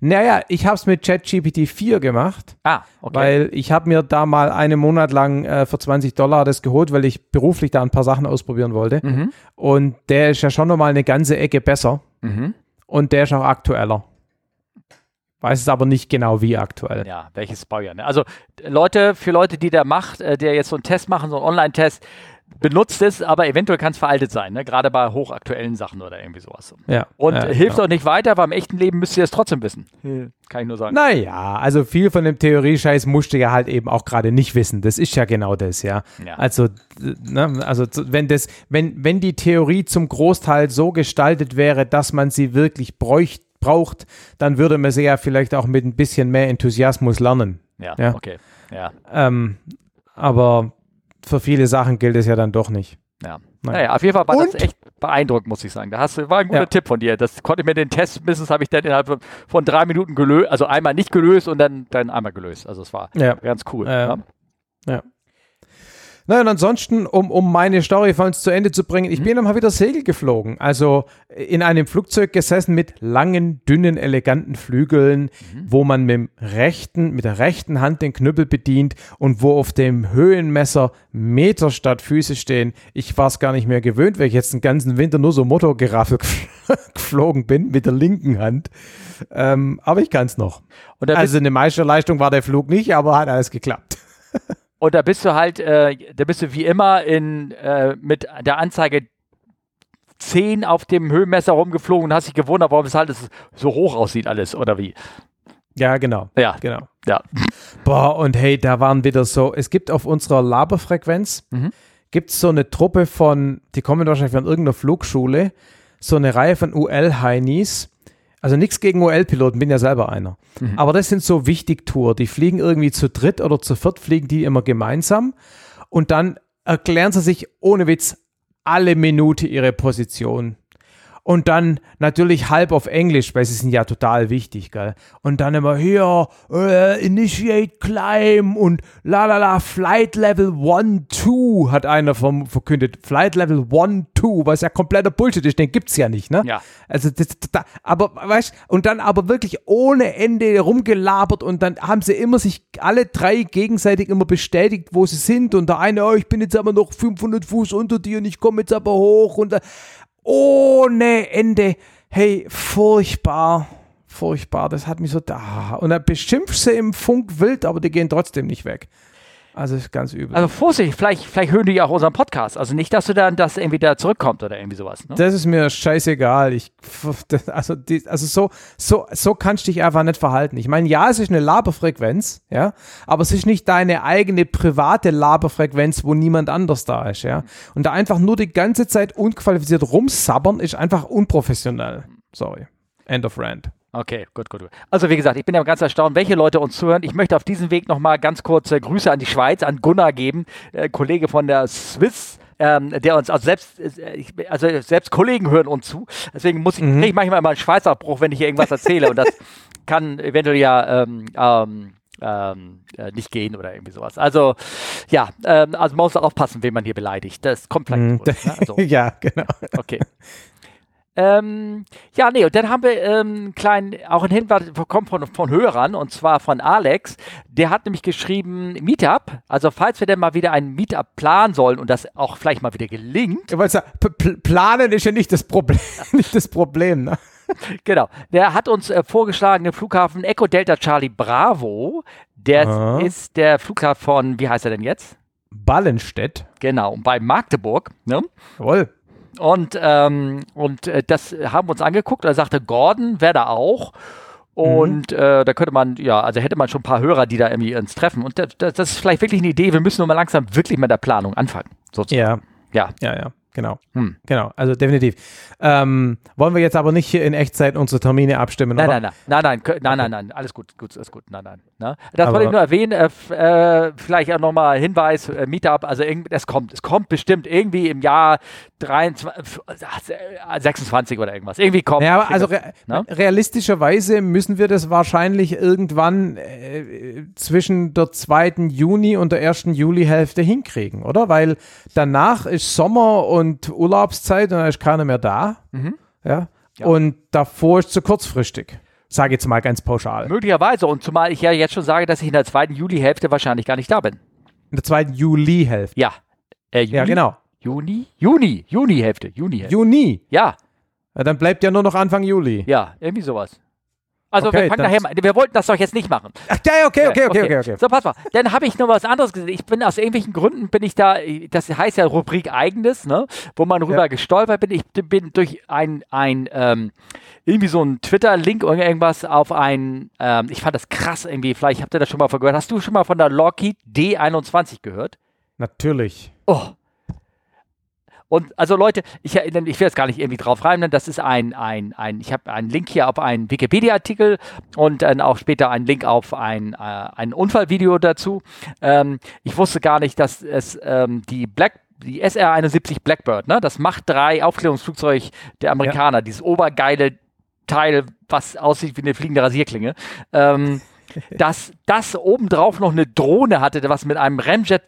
Naja, ich habe es mit ChatGPT 4 gemacht. Ah, okay. Weil ich habe mir da mal einen Monat lang äh, für 20 Dollar das geholt, weil ich beruflich da ein paar Sachen ausprobieren wollte. Mhm. Und der ist ja schon nochmal eine ganze Ecke besser. Mhm. Und der ist auch aktueller. Weiß es aber nicht genau, wie aktuell. Ja, welches Baujahr. Ne? Also Leute, für Leute, die der macht, äh, der jetzt so einen Test machen, so einen Online-Test, benutzt es, aber eventuell kann es veraltet sein, ne? gerade bei hochaktuellen Sachen oder irgendwie sowas. Ja, und ja, hilft genau. auch nicht weiter, weil im echten Leben müsst ihr es trotzdem wissen. Kann ich nur sagen. Naja, also viel von dem Theoriescheiß musst du ja halt eben auch gerade nicht wissen. Das ist ja genau das, ja. ja. Also, ne, also wenn das, wenn, wenn die Theorie zum Großteil so gestaltet wäre, dass man sie wirklich bräuchte, braucht, dann würde man sie ja vielleicht auch mit ein bisschen mehr Enthusiasmus lernen. Ja, ja? okay. Ja. Ähm, aber für viele Sachen gilt es ja dann doch nicht. Ja. Naja, auf jeden Fall war Und? das echt beeindruckend, muss ich sagen. Da hast du, war ein guter ja. Tipp von dir. Das konnte ich mir den Test, mindestens habe ich dann innerhalb von drei Minuten gelöst, also einmal nicht gelöst und dann, dann einmal gelöst. Also es war ja. ganz cool. ja. ja. Naja, und ansonsten, um, um meine Story von uns zu Ende zu bringen, ich mhm. bin dann mal wieder Segel geflogen. Also in einem Flugzeug gesessen mit langen, dünnen, eleganten Flügeln, mhm. wo man mit, dem rechten, mit der rechten Hand den Knüppel bedient und wo auf dem Höhenmesser Meter statt Füße stehen. Ich war es gar nicht mehr gewöhnt, weil ich jetzt den ganzen Winter nur so Motorgeraffel geflogen bin mit der linken Hand. Ähm, aber ich kann es noch. also eine Meisterleistung war der Flug nicht, aber hat alles geklappt. Und da bist du halt, äh, da bist du wie immer in, äh, mit der Anzeige 10 auf dem Höhenmesser rumgeflogen und hast dich gewundert, warum es halt so hoch aussieht alles, oder wie? Ja, genau. Ja, genau. Ja. Boah, und hey, da waren wieder so, es gibt auf unserer Laberfrequenz, mhm. gibt es so eine Truppe von, die kommen wahrscheinlich von irgendeiner Flugschule, so eine Reihe von UL-Heinis, also nichts gegen OL-Piloten, bin ja selber einer. Mhm. Aber das sind so Wichtig-Tour. Die fliegen irgendwie zu dritt oder zu viert, fliegen die immer gemeinsam. Und dann erklären sie sich ohne Witz alle Minute ihre Position. Und dann natürlich halb auf Englisch, weil sie sind ja total wichtig, gell? Und dann immer hier, uh, Initiate Climb und la la la, Flight Level 1, 2 hat einer vom, verkündet. Flight Level 1, 2, was ja kompletter Bullshit ist, den gibt's ja nicht, ne? Ja. Also, das, das, aber, weißt und dann aber wirklich ohne Ende rumgelabert und dann haben sie immer sich alle drei gegenseitig immer bestätigt, wo sie sind und der eine, oh, ich bin jetzt aber noch 500 Fuß unter dir und ich komme jetzt aber hoch und ohne Ende. Hey, furchtbar. Furchtbar. Das hat mich so da. Und dann beschimpft sie im Funk wild, aber die gehen trotzdem nicht weg. Also ist ganz übel. Also Vorsicht, vielleicht, vielleicht hören die auch unseren Podcast. Also nicht, dass du dann das irgendwie da zurückkommt oder irgendwie sowas. Ne? Das ist mir scheißegal. Ich, also, die, also so, so, so kannst du dich einfach nicht verhalten. Ich meine, ja, es ist eine Laberfrequenz, ja, aber es ist nicht deine eigene private Laberfrequenz, wo niemand anders da ist, ja. Und da einfach nur die ganze Zeit unqualifiziert rumsabbern, ist einfach unprofessionell. Sorry. End of rant. Okay, gut, gut, gut. Also wie gesagt, ich bin ja ganz erstaunt, welche Leute uns zuhören. Ich möchte auf diesem Weg nochmal ganz kurze Grüße an die Schweiz, an Gunnar geben, äh, Kollege von der Swiss. Ähm, der uns also selbst, äh, also selbst Kollegen hören uns zu. Deswegen muss ich, mhm. ich manchmal immer einen Schweizerbruch, wenn ich hier irgendwas erzähle. und das kann eventuell ja ähm, ähm, ähm, äh, nicht gehen oder irgendwie sowas. Also ja, ähm, also man muss aufpassen, wen man hier beleidigt. Das kommt vielleicht. Mhm. Durch, ne? also, ja, genau. Okay. Ähm, ja, nee, und dann haben wir ähm, kleinen, auch einen Hinweis bekommen von, von Hörern, und zwar von Alex. Der hat nämlich geschrieben, Meetup. Also, falls wir denn mal wieder ein Meetup planen sollen und das auch vielleicht mal wieder gelingt. Ja, sagen, planen ist ja nicht das Problem, nicht das Problem, ne? Genau. Der hat uns äh, vorgeschlagen, den Flughafen Echo Delta Charlie Bravo. Der Aha. ist der Flughafen von, wie heißt er denn jetzt? Ballenstedt. Genau, bei Magdeburg. Ne? Jawohl. Und, ähm, und äh, das haben wir uns angeguckt. Da sagte Gordon, wäre da auch. Und mhm. äh, da könnte man, ja, also hätte man schon ein paar Hörer, die da irgendwie ins treffen. Und das, das, ist vielleicht wirklich eine Idee. Wir müssen nur mal langsam wirklich mit der Planung anfangen. Sozusagen. Ja. Ja. Ja, ja. Genau. Hm. Genau, also definitiv. Ähm, wollen wir jetzt aber nicht hier in Echtzeit unsere Termine abstimmen, nein, oder? Nein, nein, nein, nein, nein, nein, nein, alles gut, gut, alles gut, nein, nein. Ne? Das wollte ich nur erwähnen, äh, äh, vielleicht auch nochmal Hinweis, äh, Meetup, also es kommt, es kommt bestimmt irgendwie im Jahr 23, 26 oder irgendwas, irgendwie kommt. Ja, aber also re ne? realistischerweise müssen wir das wahrscheinlich irgendwann äh, zwischen der zweiten Juni und der ersten Julihälfte hinkriegen, oder? Weil danach ist Sommer und Urlaubszeit und da ist keiner mehr da. Mhm. Ja? ja. Und davor ist zu kurzfristig. Sage jetzt mal ganz pauschal. Möglicherweise. Und zumal ich ja jetzt schon sage, dass ich in der zweiten Juli-Hälfte wahrscheinlich gar nicht da bin. In der zweiten Juli-Hälfte? Ja. Äh, Juni? Ja, genau. Juni? Juni. Juni-Hälfte. Juni-Hälfte. Juni? Ja. ja. Dann bleibt ja nur noch Anfang Juli. Ja, irgendwie sowas. Also okay, wir fangen nachher mal, wir wollten das doch jetzt nicht machen. Ach, ja, okay, okay, okay, okay, okay. So, pass mal. Dann habe ich noch was anderes gesehen. Ich bin aus irgendwelchen Gründen bin ich da, das heißt ja Rubrik eigenes, ne, wo man rüber ja. gestolpert bin. Ich bin durch ein, ein ähm, irgendwie so ein Twitter-Link oder irgendwas auf ein, ähm, ich fand das krass irgendwie, vielleicht habt ihr das schon mal gehört. Hast du schon mal von der Lockheed D21 gehört? Natürlich. Oh, und also Leute, ich, ich will jetzt gar nicht irgendwie drauf rein, das ist ein, ein, ein ich habe einen Link hier auf einen Wikipedia-Artikel und dann auch später einen Link auf ein, äh, ein Unfallvideo dazu. Ähm, ich wusste gar nicht, dass es ähm, die Black die SR-71 Blackbird, ne, das Macht 3 Aufklärungsflugzeug der Amerikaner, ja. dieses obergeile Teil, was aussieht wie eine fliegende Rasierklinge, ähm, dass das obendrauf noch eine Drohne hatte, was mit einem Ramjet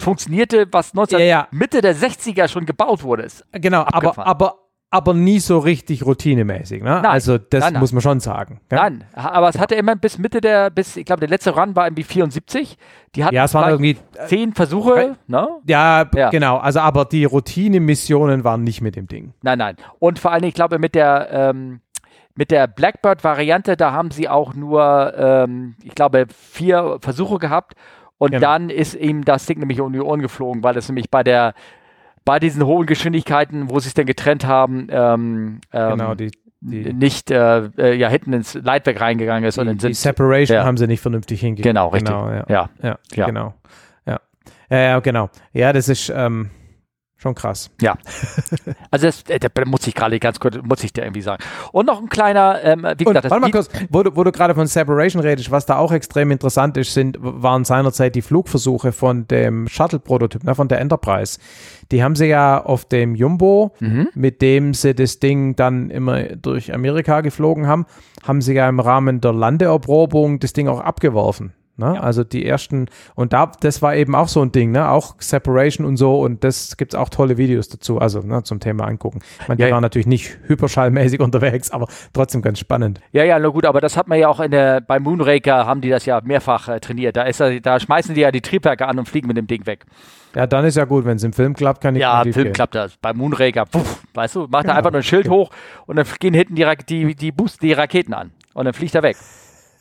funktionierte, was 19, ja, ja. Mitte der 60er schon gebaut wurde. Ist genau, aber, aber, aber nie so richtig routinemäßig. Ne? Nein, also das nein, nein. muss man schon sagen. Gell? Nein, aber es hatte immer bis Mitte der, bis, ich glaube, der letzte Run war irgendwie 74. Die hatten ja, es waren irgendwie zehn Versuche. Ne? Ja, ja, genau. Also aber die Routine-Missionen waren nicht mit dem Ding. Nein, nein. Und vor allem, ich glaube, mit der ähm, mit der Blackbird-Variante, da haben sie auch nur, ähm, ich glaube, vier Versuche gehabt und genau. dann ist ihm das Ding nämlich um die Ohren geflogen, weil es nämlich bei der bei diesen hohen Geschwindigkeiten, wo sie es denn getrennt haben, ähm, ähm, genau, die, die nicht äh, äh, ja hinten ins Leitwerk reingegangen ist. Die, und die Separation ja. haben sie nicht vernünftig hingekriegt. Genau, richtig. Genau, ja. Ja. ja. ja. genau. Ja. ja, genau. Ja, das ist ähm, Schon krass. Ja. Also das, äh, das muss ich gerade ganz kurz, muss ich dir irgendwie sagen. Und noch ein kleiner, ähm, wie gesagt, warte mal kurz, wo du, wo du gerade von Separation redest, was da auch extrem interessant ist, sind, waren seinerzeit die Flugversuche von dem Shuttle-Prototyp, ne, von der Enterprise. Die haben sie ja auf dem Jumbo, mhm. mit dem sie das Ding dann immer durch Amerika geflogen haben, haben sie ja im Rahmen der Landeerprobung das Ding auch abgeworfen. Ne? Ja. Also die ersten, und da, das war eben auch so ein Ding, ne? auch Separation und so, und das gibt es auch tolle Videos dazu, also ne, zum Thema angucken. Ich meine, die ja, waren ja. natürlich nicht hyperschallmäßig unterwegs, aber trotzdem ganz spannend. Ja, ja, na gut, aber das hat man ja auch in der, bei Moonraker haben die das ja mehrfach äh, trainiert. Da, ist, da schmeißen die ja die Triebwerke an und fliegen mit dem Ding weg. Ja, dann ist ja gut, wenn es im Film klappt, kann ich Ja, im Film gehen. klappt das. Bei Moonraker, puff, weißt du, macht genau. er einfach nur ein Schild hoch und dann gehen hinten die, die, die, Boost, die Raketen an und dann fliegt er weg.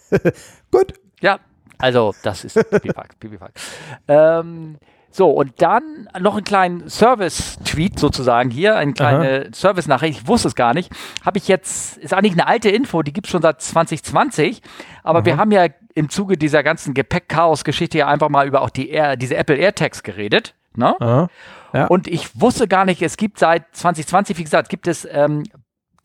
gut. Ja, also, das ist Pipifax. Pipifax. Ähm, so, und dann noch einen kleinen Service-Tweet sozusagen hier, eine kleine Service-Nachricht, ich wusste es gar nicht. Habe ich jetzt, ist eigentlich eine alte Info, die gibt es schon seit 2020, aber Aha. wir haben ja im Zuge dieser ganzen Gepäck-Chaos-Geschichte ja einfach mal über auch die Air, diese Apple AirTags geredet. Ne? Ja. Und ich wusste gar nicht, es gibt seit 2020, wie gesagt, gibt es ähm,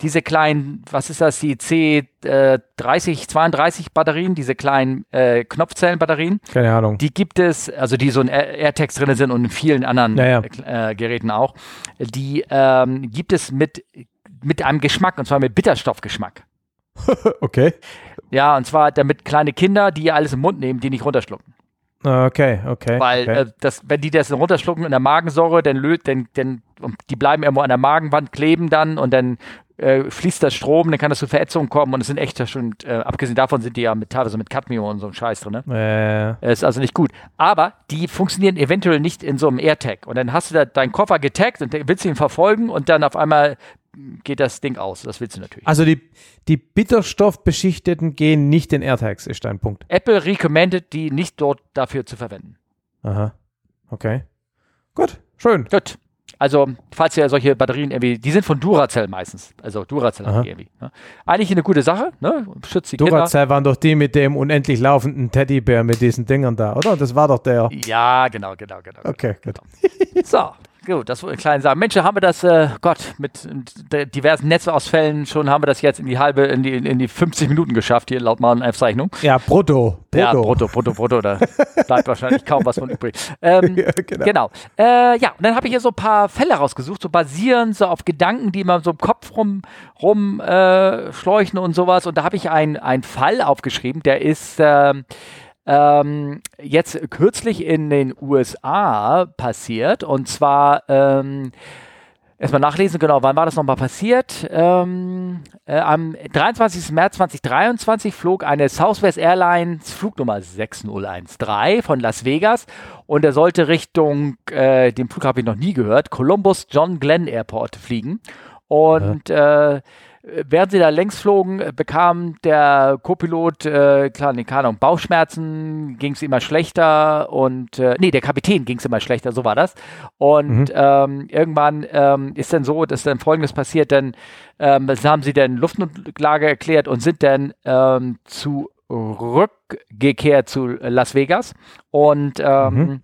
diese kleinen, was ist das, die C30, äh, 32 Batterien, diese kleinen äh, Knopfzellenbatterien. Keine Ahnung. Die gibt es, also die so in AirTags drin sind und in vielen anderen ja, ja. Äh, Geräten auch. Die ähm, gibt es mit, mit einem Geschmack, und zwar mit Bitterstoffgeschmack. okay. Ja, und zwar damit kleine Kinder, die alles im Mund nehmen, die nicht runterschlucken. Okay, okay. Weil okay. Äh, das, wenn die das runterschlucken in der Magensäure, dann löst, dann, dann, die bleiben irgendwo an der Magenwand kleben dann und dann äh, fließt das Strom, dann kann das zu Verätzungen kommen und es sind echt schon, äh, abgesehen davon sind die ja mit, teilweise mit Cadmium und so ein Scheiß drin. Ne? Äh. Ist also nicht gut. Aber die funktionieren eventuell nicht in so einem AirTag. Und dann hast du da deinen Koffer getaggt und willst ihn verfolgen und dann auf einmal geht das Ding aus. Das willst du natürlich. Also die, die bitterstoffbeschichteten gehen nicht in AirTags, ist dein Punkt. Apple recommended, die nicht dort dafür zu verwenden. Aha. Okay. Gut, schön. Gut. Also, falls ihr solche Batterien irgendwie, die sind von Duracell meistens. Also Duracell die irgendwie. Ne? Eigentlich eine gute Sache, ne? Schützt die Duracell Kinder. waren doch die mit dem unendlich laufenden Teddybär mit diesen Dingern da, oder? Das war doch der. Ja, genau, genau, genau. Okay, genau. gut. So, Gut, das wollte ich klein sagen. Mensch, haben wir das, äh, Gott, mit diversen Netzausfällen schon haben wir das jetzt in die halbe, in die, in die 50 Minuten geschafft, hier laut meiner Aufzeichnung. Ja, brutto. brutto. Ja, brutto, brutto, brutto. Da bleibt wahrscheinlich kaum was von übrig. Ähm, ja, genau. genau. Äh, ja, und dann habe ich hier so ein paar Fälle rausgesucht, so basierend so auf Gedanken, die man so im Kopf rum, rum äh, schläuchen und sowas. Und da habe ich einen Fall aufgeschrieben, der ist. Äh, ähm, jetzt kürzlich in den USA passiert. Und zwar ähm, erstmal nachlesen, genau, wann war das nochmal passiert? Ähm, äh, am 23. März 2023 flog eine Southwest Airlines Flugnummer 6013 von Las Vegas und er sollte Richtung, äh, dem Flug habe ich noch nie gehört, Columbus John Glenn Airport fliegen. Und ja. äh, während sie da längs flogen, bekam der Co-Pilot, äh, klar, nee, keine Ahnung, Bauchschmerzen, ging es immer schlechter und, äh, nee, der Kapitän ging es immer schlechter, so war das. Und mhm. ähm, irgendwann ähm, ist dann so, dass dann Folgendes passiert, denn ähm, haben sie dann Luftnotlage erklärt und sind dann ähm, zurückgekehrt zu Las Vegas und ähm, mhm.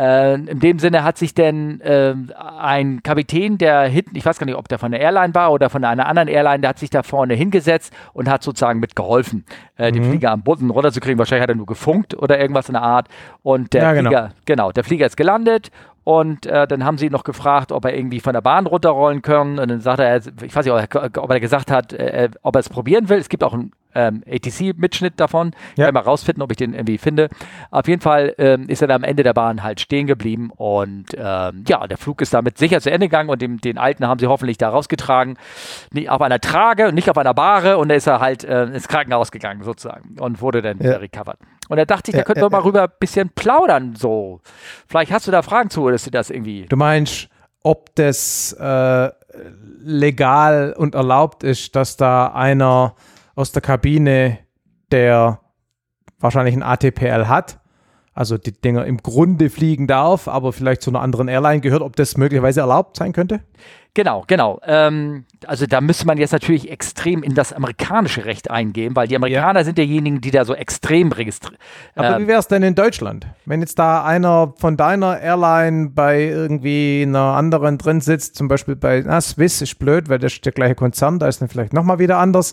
Äh, in dem Sinne hat sich denn äh, ein Kapitän, der hinten, ich weiß gar nicht, ob der von der Airline war oder von einer anderen Airline, der hat sich da vorne hingesetzt und hat sozusagen mitgeholfen, äh, mhm. den Flieger am Boden runterzukriegen. Wahrscheinlich hat er nur gefunkt oder irgendwas in der Art. Und der ja, genau. Flieger, genau, der Flieger ist gelandet und äh, dann haben sie ihn noch gefragt, ob er irgendwie von der Bahn runterrollen können. Und dann sagt er, ich weiß nicht, ob er gesagt hat, äh, ob er es probieren will. Es gibt auch ein ähm, ATC-Mitschnitt davon. Ja. Ich werde mal rausfinden, ob ich den irgendwie finde. Auf jeden Fall ähm, ist er dann am Ende der Bahn halt stehen geblieben und ähm, ja, der Flug ist damit sicher zu Ende gegangen und dem, den Alten haben sie hoffentlich da rausgetragen. Nicht auf einer Trage und nicht auf einer Bahre und da ist er halt äh, ins Krankenhaus gegangen sozusagen und wurde dann ja. recovered. Und da dachte ich, da könnten wir mal rüber ein bisschen plaudern so. Vielleicht hast du da Fragen zu, dass du das irgendwie. Du meinst, ob das äh, legal und erlaubt ist, dass da einer aus der Kabine, der wahrscheinlich ein ATPL hat, also die Dinger im Grunde fliegen darf, aber vielleicht zu einer anderen Airline gehört, ob das möglicherweise erlaubt sein könnte? Genau, genau. Ähm, also da müsste man jetzt natürlich extrem in das amerikanische Recht eingehen, weil die Amerikaner ja. sind diejenigen, die da so extrem registrieren. Aber äh, wie wäre es denn in Deutschland? Wenn jetzt da einer von deiner Airline bei irgendwie einer anderen drin sitzt, zum Beispiel bei na, Swiss ist blöd, weil das ist der gleiche Konzern, da ist dann vielleicht nochmal wieder anders.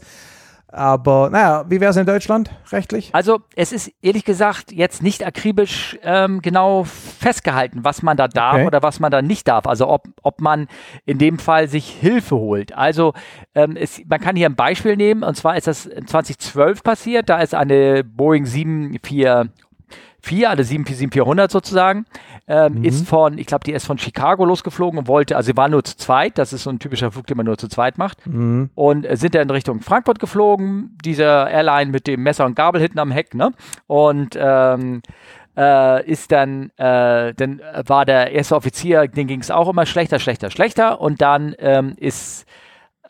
Aber naja, wie wäre es in Deutschland rechtlich? Also es ist ehrlich gesagt jetzt nicht akribisch ähm, genau festgehalten, was man da darf okay. oder was man da nicht darf. Also ob, ob man in dem Fall sich Hilfe holt. Also ähm, es, man kann hier ein Beispiel nehmen und zwar ist das 2012 passiert. Da ist eine Boeing 747 4, also 747-400 sozusagen, ähm, mhm. ist von, ich glaube, die ist von Chicago losgeflogen und wollte, also sie war nur zu zweit, das ist so ein typischer Flug, den man nur zu zweit macht, mhm. und äh, sind dann in Richtung Frankfurt geflogen, diese Airline mit dem Messer und Gabel hinten am Heck, ne? Und ähm, äh, ist dann, äh, dann war der erste Offizier, den ging es auch immer schlechter, schlechter, schlechter und dann ähm, ist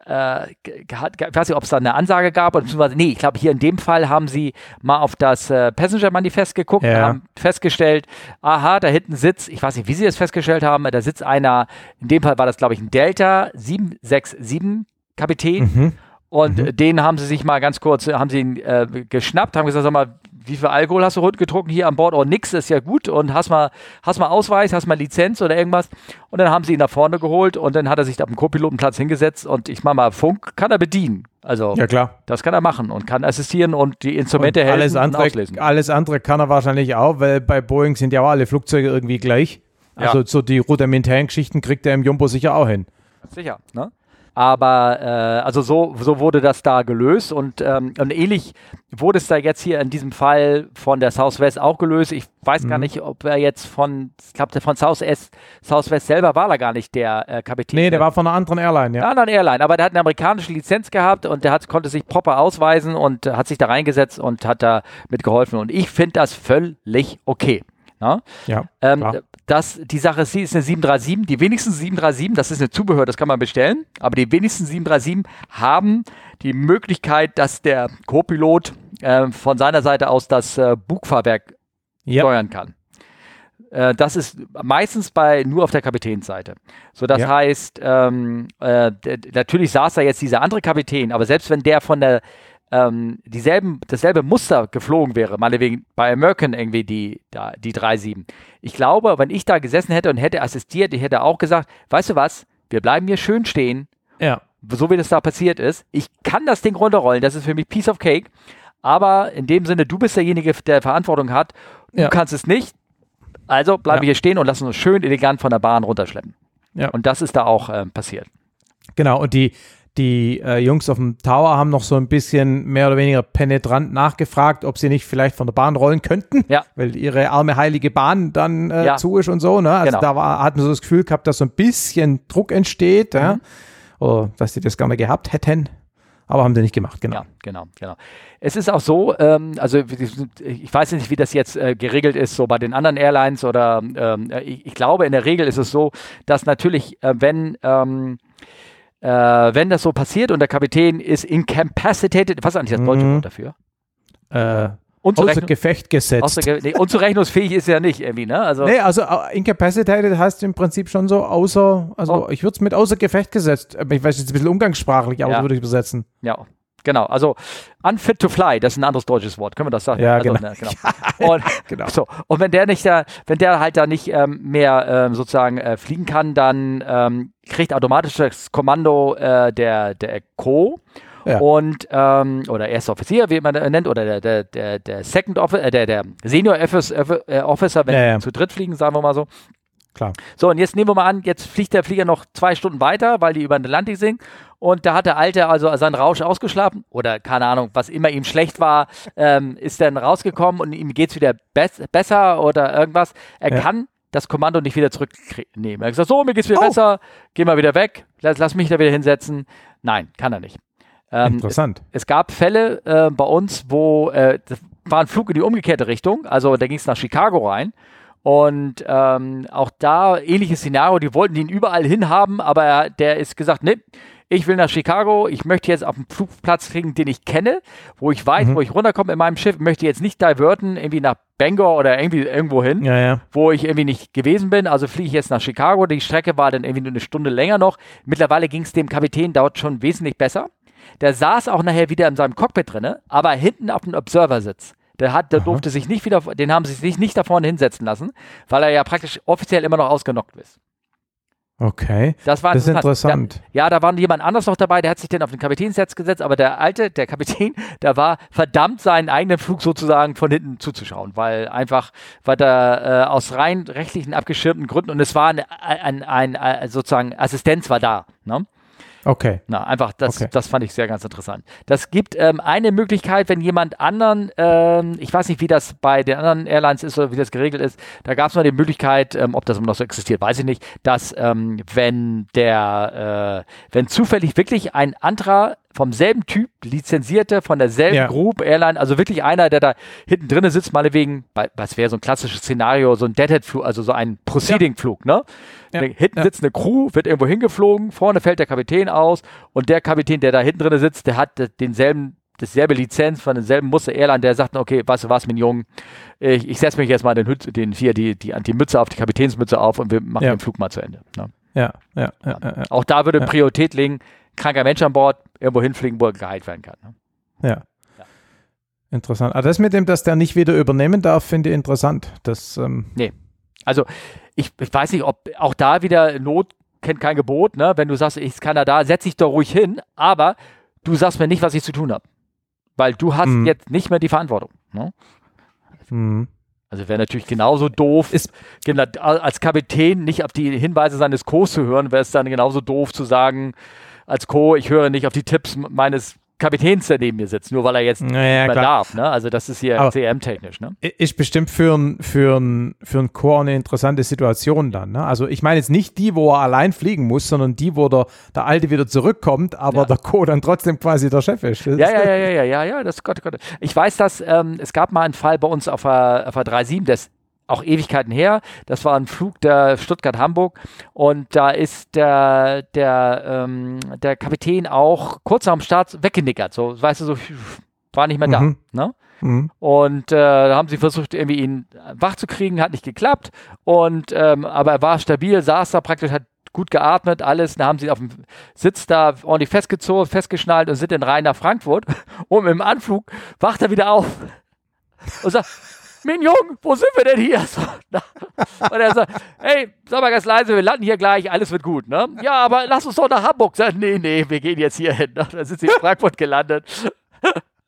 äh, ich weiß nicht, ob es da eine Ansage gab, oder beziehungsweise, nee, ich glaube, hier in dem Fall haben sie mal auf das äh, Passenger-Manifest geguckt ja. und haben festgestellt, aha, da hinten sitzt, ich weiß nicht, wie sie das festgestellt haben, da sitzt einer, in dem Fall war das, glaube ich, ein Delta 767 Kapitän. Mhm. Und mhm. den haben sie sich mal ganz kurz, haben sie ihn äh, geschnappt, haben gesagt, sag mal, wie viel Alkohol hast du getrunken hier an Bord? Oh, nix, ist ja gut. Und hast mal, hast mal Ausweis, hast mal Lizenz oder irgendwas. Und dann haben sie ihn nach vorne geholt und dann hat er sich da auf dem Co-Pilotenplatz hingesetzt und ich mach mal, Funk kann er bedienen. Also, ja, klar. das kann er machen und kann assistieren und die Instrumente und alles andere, und auslesen. Alles andere kann er wahrscheinlich auch, weil bei Boeing sind ja auch alle Flugzeuge irgendwie gleich. Also ja. so die rudimentären Geschichten kriegt er im Jumbo sicher auch hin. Sicher, ne? Aber äh, also so, so wurde das da gelöst und, ähm, und ähnlich wurde es da jetzt hier in diesem Fall von der Southwest auch gelöst. Ich weiß mhm. gar nicht, ob er jetzt von, ich glaube, von Southwest, Southwest selber war da gar nicht der äh, Kapitän. Nee, der war von einer anderen Airline, ja. Einer anderen Airline, aber der hat eine amerikanische Lizenz gehabt und der hat, konnte sich proper ausweisen und hat sich da reingesetzt und hat da mitgeholfen. Und ich finde das völlig okay. Na? Ja. Ähm, dass die Sache ist, sie ist eine 737. Die wenigsten 737, das ist eine Zubehör, das kann man bestellen, aber die wenigsten 737 haben die Möglichkeit, dass der Co-Pilot äh, von seiner Seite aus das äh, Bugfahrwerk yep. steuern kann. Äh, das ist meistens bei nur auf der Kapitänsseite. So, das ja. heißt, ähm, äh, natürlich saß da jetzt dieser andere Kapitän, aber selbst wenn der von der ähm, dieselben, dasselbe Muster geflogen wäre, meinetwegen bei American irgendwie die, da, die 3-7. Ich glaube, wenn ich da gesessen hätte und hätte assistiert, ich hätte auch gesagt, weißt du was, wir bleiben hier schön stehen. Ja. So wie das da passiert ist. Ich kann das Ding runterrollen, das ist für mich Piece of Cake. Aber in dem Sinne, du bist derjenige, der Verantwortung hat. Du ja. kannst es nicht. Also bleiben ja. wir hier stehen und lassen uns schön elegant von der Bahn runterschleppen. Ja. Und das ist da auch äh, passiert. Genau, und die, die äh, Jungs auf dem Tower haben noch so ein bisschen mehr oder weniger penetrant nachgefragt, ob sie nicht vielleicht von der Bahn rollen könnten, ja. weil ihre arme heilige Bahn dann äh, ja. zu ist und so. Ne? Also genau. da war, hat man so das Gefühl gehabt, dass so ein bisschen Druck entsteht, mhm. ja? oder dass sie das gerne gehabt hätten. Aber haben sie nicht gemacht, genau. Ja, genau, genau. Es ist auch so, ähm, also ich weiß nicht, wie das jetzt äh, geregelt ist, so bei den anderen Airlines oder ähm, ich, ich, glaube, in der Regel ist es so, dass natürlich, äh, wenn ähm, äh, wenn das so passiert und der Kapitän ist incapacitated, was ist eigentlich das deutsche mhm. Wort dafür? Äh, außer Gefecht gesetzt. Außer, nee, unzurechnungsfähig ist ja nicht irgendwie, ne? Also, nee, also uh, incapacitated heißt im Prinzip schon so außer, also oh. ich würde es mit außer Gefecht gesetzt, ich weiß jetzt ein bisschen umgangssprachlich, aber ja. würde ich übersetzen. Ja, Genau, also unfit to fly, das ist ein anderes deutsches Wort, können wir das sagen? Ja, also, genau. Ne, genau. Und, genau. So, und wenn der nicht da, wenn der halt da nicht ähm, mehr ähm, sozusagen äh, fliegen kann, dann ähm, kriegt automatisch das Kommando äh, der, der Co. Ja. Und ähm, oder erster Offizier, wie man nennt, oder der, der, der, der Second Officer, äh, der, der Senior äh, Officer, wenn ja, ja. zu dritt fliegen, sagen wir mal so. Klar. So, und jetzt nehmen wir mal an, jetzt fliegt der Flieger noch zwei Stunden weiter, weil die über den Atlantik sind. Und da hat der Alte also seinen Rausch ausgeschlafen oder keine Ahnung, was immer ihm schlecht war, ähm, ist dann rausgekommen und ihm geht es wieder be besser oder irgendwas. Er ja. kann das Kommando nicht wieder zurücknehmen. Er hat gesagt, so, mir geht's wieder oh. besser, geh mal wieder weg, lass, lass, mich da wieder hinsetzen. Nein, kann er nicht. Ähm, Interessant. Es, es, gab Fälle äh, bei uns, wo äh, war ein Flug in die umgekehrte Richtung, also da ging es nach Chicago rein Und ähm, auch da ähnliches Szenario, die wollten ihn überall hinhaben, aber der ist gesagt, nee, ich will nach Chicago, ich möchte jetzt auf einen Flugplatz kriegen, den ich kenne, wo ich weiß, mhm. wo ich runterkomme in meinem Schiff, möchte jetzt nicht diverten, irgendwie nach Bangor oder irgendwie irgendwo hin, ja, ja. wo ich irgendwie nicht gewesen bin. Also fliege ich jetzt nach Chicago. Die Strecke war dann irgendwie nur eine Stunde länger noch. Mittlerweile ging es dem Kapitän dort schon wesentlich besser. Der saß auch nachher wieder in seinem Cockpit drinne, aber hinten auf dem Observer-Sitz. Der, hat, der durfte sich nicht wieder, den haben sie sich nicht da vorne hinsetzen lassen, weil er ja praktisch offiziell immer noch ausgenockt ist. Okay. Das, war das ist interessant. Da, ja, da war jemand anders noch dabei, der hat sich dann auf den Kapitänssetz gesetzt, aber der alte, der Kapitän, der war verdammt, seinen eigenen Flug sozusagen von hinten zuzuschauen, weil einfach, weil da äh, aus rein rechtlichen abgeschirmten Gründen und es war ein, ein, ein, ein sozusagen Assistenz war da. Ne? Okay. Na, einfach, das, okay. das fand ich sehr ganz interessant. Das gibt ähm, eine Möglichkeit, wenn jemand anderen, ähm, ich weiß nicht, wie das bei den anderen Airlines ist oder wie das geregelt ist, da gab es mal die Möglichkeit, ähm, ob das immer noch so existiert, weiß ich nicht, dass ähm, wenn der, äh, wenn zufällig wirklich ein anderer vom selben Typ, lizenzierte, von derselben ja. Group, Airline, also wirklich einer, der da hinten drin sitzt, meinetwegen, was wäre so ein klassisches Szenario, so ein Deadhead-Flug, also so ein Proceeding-Flug, ne? Ja. Hinten sitzt eine Crew, wird irgendwo hingeflogen, vorne fällt der Kapitän aus und der Kapitän, der da hinten drin sitzt, der hat denselben dasselbe Lizenz von demselben Muster Airline, der sagt, okay, weißt du was, mein Jungen, ich, ich setze mich jetzt mal den, den hier die, die, die Mütze auf, die Kapitänsmütze auf und wir machen ja. den Flug mal zu Ende. Ne? Ja, ja, ja, ja, Auch da würde Priorität liegen, kranker Mensch an Bord, irgendwo hinfliegen, wo er geheilt werden kann. Ne? Ja. ja. Interessant. Aber das mit dem, dass der nicht wieder übernehmen darf, finde ich interessant. Das, ähm nee. Also ich, ich weiß nicht, ob auch da wieder Not kennt kein Gebot, ne? Wenn du sagst, ich kann da da, setz dich doch ruhig hin, aber du sagst mir nicht, was ich zu tun habe. Weil du hast mhm. jetzt nicht mehr die Verantwortung. Ne? Mhm. Also wäre natürlich genauso doof, ist, als Kapitän nicht auf die Hinweise seines Co. zu hören, wäre es dann genauso doof zu sagen, als Co., ich höre nicht auf die Tipps meines Kapitäns, der neben mir sitzt, nur weil er jetzt naja, nicht mehr darf. Ne? Also das ist hier CM-technisch. Ne? Ist bestimmt für ein, für ein, für ein Chor eine interessante Situation dann. Ne? Also ich meine jetzt nicht die, wo er allein fliegen muss, sondern die, wo der, der Alte wieder zurückkommt, aber ja. der Co. dann trotzdem quasi der Chef ist. Ja, ja, ja, ja, ja, ja, ja, das Gott, Gott. Ich weiß, dass ähm, es gab mal einen Fall bei uns auf der, auf der 37, das auch Ewigkeiten her. Das war ein Flug der Stuttgart-Hamburg und da ist der, der, ähm, der Kapitän auch kurz nach dem Start weggenickert. So, weißt du, so war nicht mehr da. Mhm. Ne? Mhm. Und äh, da haben sie versucht, irgendwie ihn wach zu kriegen, hat nicht geklappt. Und ähm, aber er war stabil, saß da praktisch, hat gut geatmet, alles. Dann haben sie auf dem Sitz da ordentlich festgezogen, festgeschnallt und sind dann rein nach Frankfurt. Und im Anflug wacht er wieder auf und sagt, Mignon, wo sind wir denn hier? So, und er sagt, hey, sag mal ganz leise, wir landen hier gleich, alles wird gut, ne? Ja, aber lass uns doch nach Hamburg. Sag, nee, nee, wir gehen jetzt hier hin. Ne? Dann sind sie in Frankfurt gelandet.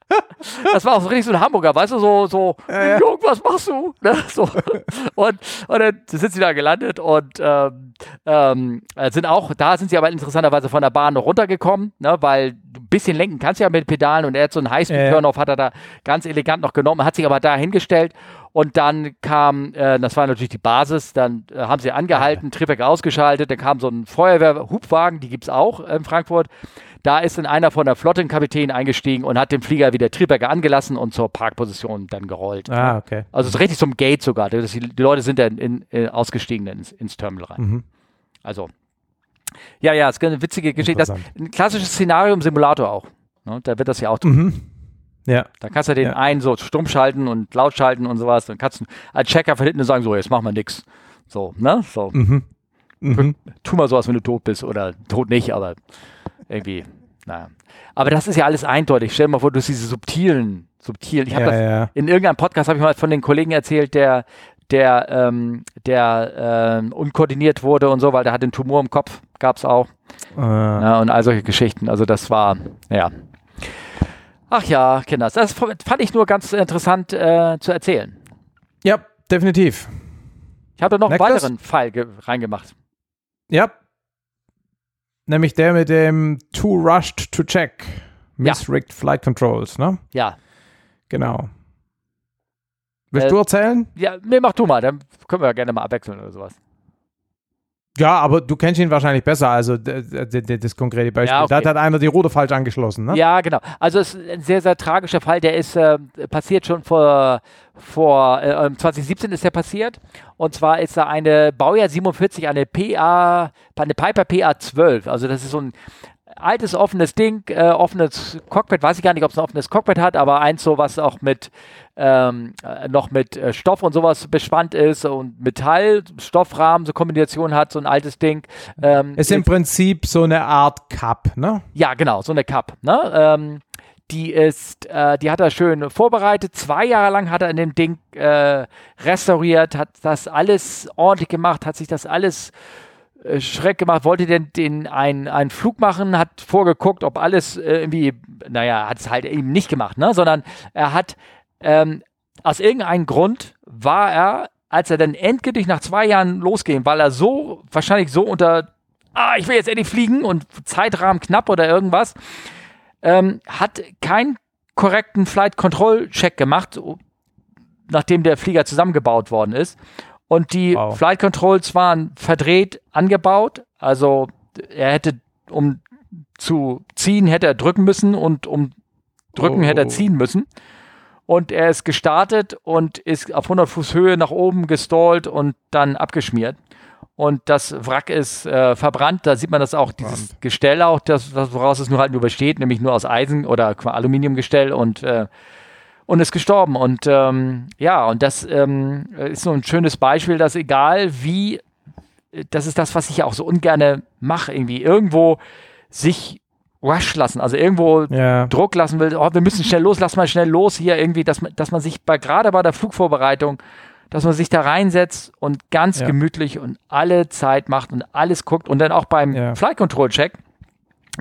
Das war auch so richtig so ein Hamburger, weißt du, so, so, ja, ja. Jung, was machst du? Ne? So. Und, und dann sind sie da gelandet und ähm, ähm, sind auch, da sind sie aber interessanterweise von der Bahn noch runtergekommen, ne? weil ein bisschen lenken kannst du ja mit Pedalen und er hat so einen Highspeed-Turn-Off, hat er da ganz elegant noch genommen, hat sich aber da hingestellt und dann kam, äh, das war natürlich die Basis, dann äh, haben sie angehalten, Triebwerk ausgeschaltet, dann kam so ein Feuerwehr-Hubwagen, die gibt es auch in Frankfurt. Da ist dann einer von der Flottenkapitän eingestiegen und hat den Flieger wieder Triebwerke angelassen und zur Parkposition dann gerollt. Ah, okay. Also so richtig zum Gate sogar. Die, die Leute sind dann in, in, ausgestiegen ins, ins Terminal rein. Mhm. Also, ja, ja, es ist eine witzige Geschichte. Das, ein klassisches Szenario im Simulator auch. Ne? Da wird das ja auch tun. Mhm. Ja. Da kannst du den ja. einen so stumm schalten und laut schalten und sowas. Dann kannst du als Checker von hinten sagen, so, jetzt machen wir nix. So, ne? So. Mhm. Mhm. Tu mal sowas, wenn du tot bist oder tot nicht, aber irgendwie, naja. Aber das ist ja alles eindeutig. Stell dir mal vor, du hast diese subtilen, subtilen. Ich habe ja, das ja. in irgendeinem Podcast habe ich mal von den Kollegen erzählt, der, der, ähm, der ähm, unkoordiniert wurde und so, weil der hat den Tumor im Kopf, gab es auch. Äh. Ja, und all solche Geschichten. Also das war, ja. Ach ja, Kinder, das fand ich nur ganz interessant äh, zu erzählen. Ja, definitiv. Ich habe noch einen weiteren Fall reingemacht. Ja. Nämlich der mit dem Too Rushed to Check. Misrigged ja. Flight Controls, ne? Ja. Genau. Willst äh, du erzählen? Ja, nee, mach du mal, dann können wir ja gerne mal abwechseln oder sowas. Ja, aber du kennst ihn wahrscheinlich besser, also das konkrete Beispiel. Ja, okay. Da hat einer die Route falsch angeschlossen, ne? Ja, genau. Also es ist ein sehr, sehr tragischer Fall, der ist äh, passiert schon vor, vor äh, 2017 ist der passiert. Und zwar ist da eine Baujahr 47, eine PA, eine Piper PA 12. Also das ist so ein altes offenes Ding, äh, offenes Cockpit, weiß ich gar nicht, ob es ein offenes Cockpit hat, aber eins so, was auch mit ähm, äh, noch mit äh, Stoff und sowas bespannt ist und Metall, Stoffrahmen, so Kombination hat, so ein altes Ding. Ähm, ist im Prinzip so eine Art Cup, ne? Ja, genau, so eine Cup, ne? Ähm, die ist, äh, die hat er schön vorbereitet. Zwei Jahre lang hat er in dem Ding äh, restauriert, hat das alles ordentlich gemacht, hat sich das alles Schreck gemacht, wollte den, den einen, einen Flug machen, hat vorgeguckt, ob alles äh, irgendwie, naja, hat es halt eben nicht gemacht, ne? sondern er hat ähm, aus irgendeinem Grund war er, als er dann endgültig nach zwei Jahren losging, weil er so, wahrscheinlich so unter, ah, ich will jetzt endlich fliegen und Zeitrahmen knapp oder irgendwas, ähm, hat keinen korrekten Flight Control Check gemacht, nachdem der Flieger zusammengebaut worden ist und die wow. Flight Controls waren verdreht angebaut. Also er hätte, um zu ziehen, hätte er drücken müssen und um drücken oh. hätte er oh. ziehen müssen. Und er ist gestartet und ist auf 100 Fuß Höhe nach oben gestallt und dann abgeschmiert. Und das Wrack ist äh, verbrannt. Da sieht man das auch, dieses Gestell auch, das, woraus es nur halt nur besteht, nämlich nur aus Eisen oder Aluminiumgestell und äh, und ist gestorben. Und ähm, ja, und das ähm, ist so ein schönes Beispiel, dass egal wie, das ist das, was ich ja auch so ungerne mache, irgendwie irgendwo sich rush lassen, also irgendwo ja. Druck lassen will, oh, wir müssen schnell los, lass mal schnell los hier irgendwie, dass man, dass man sich bei, gerade bei der Flugvorbereitung, dass man sich da reinsetzt und ganz ja. gemütlich und alle Zeit macht und alles guckt und dann auch beim ja. Flight Control Check,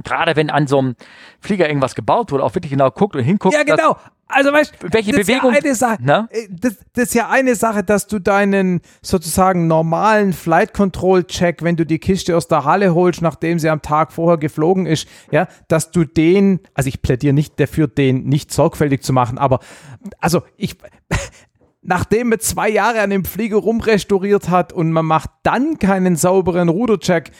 gerade wenn an so einem Flieger irgendwas gebaut wurde, auch wirklich genau guckt und hinguckt. Ja, genau. Also weißt welche das Bewegung? Ist ja eine Sache, ne? Äh, das, das, ist ja eine Sache, dass du deinen sozusagen normalen Flight Control Check, wenn du die Kiste aus der Halle holst, nachdem sie am Tag vorher geflogen ist, ja, dass du den, also ich plädiere nicht dafür, den nicht sorgfältig zu machen, aber also ich nachdem man zwei Jahre an dem Flieger rumrestauriert hat und man macht dann keinen sauberen Rudercheck,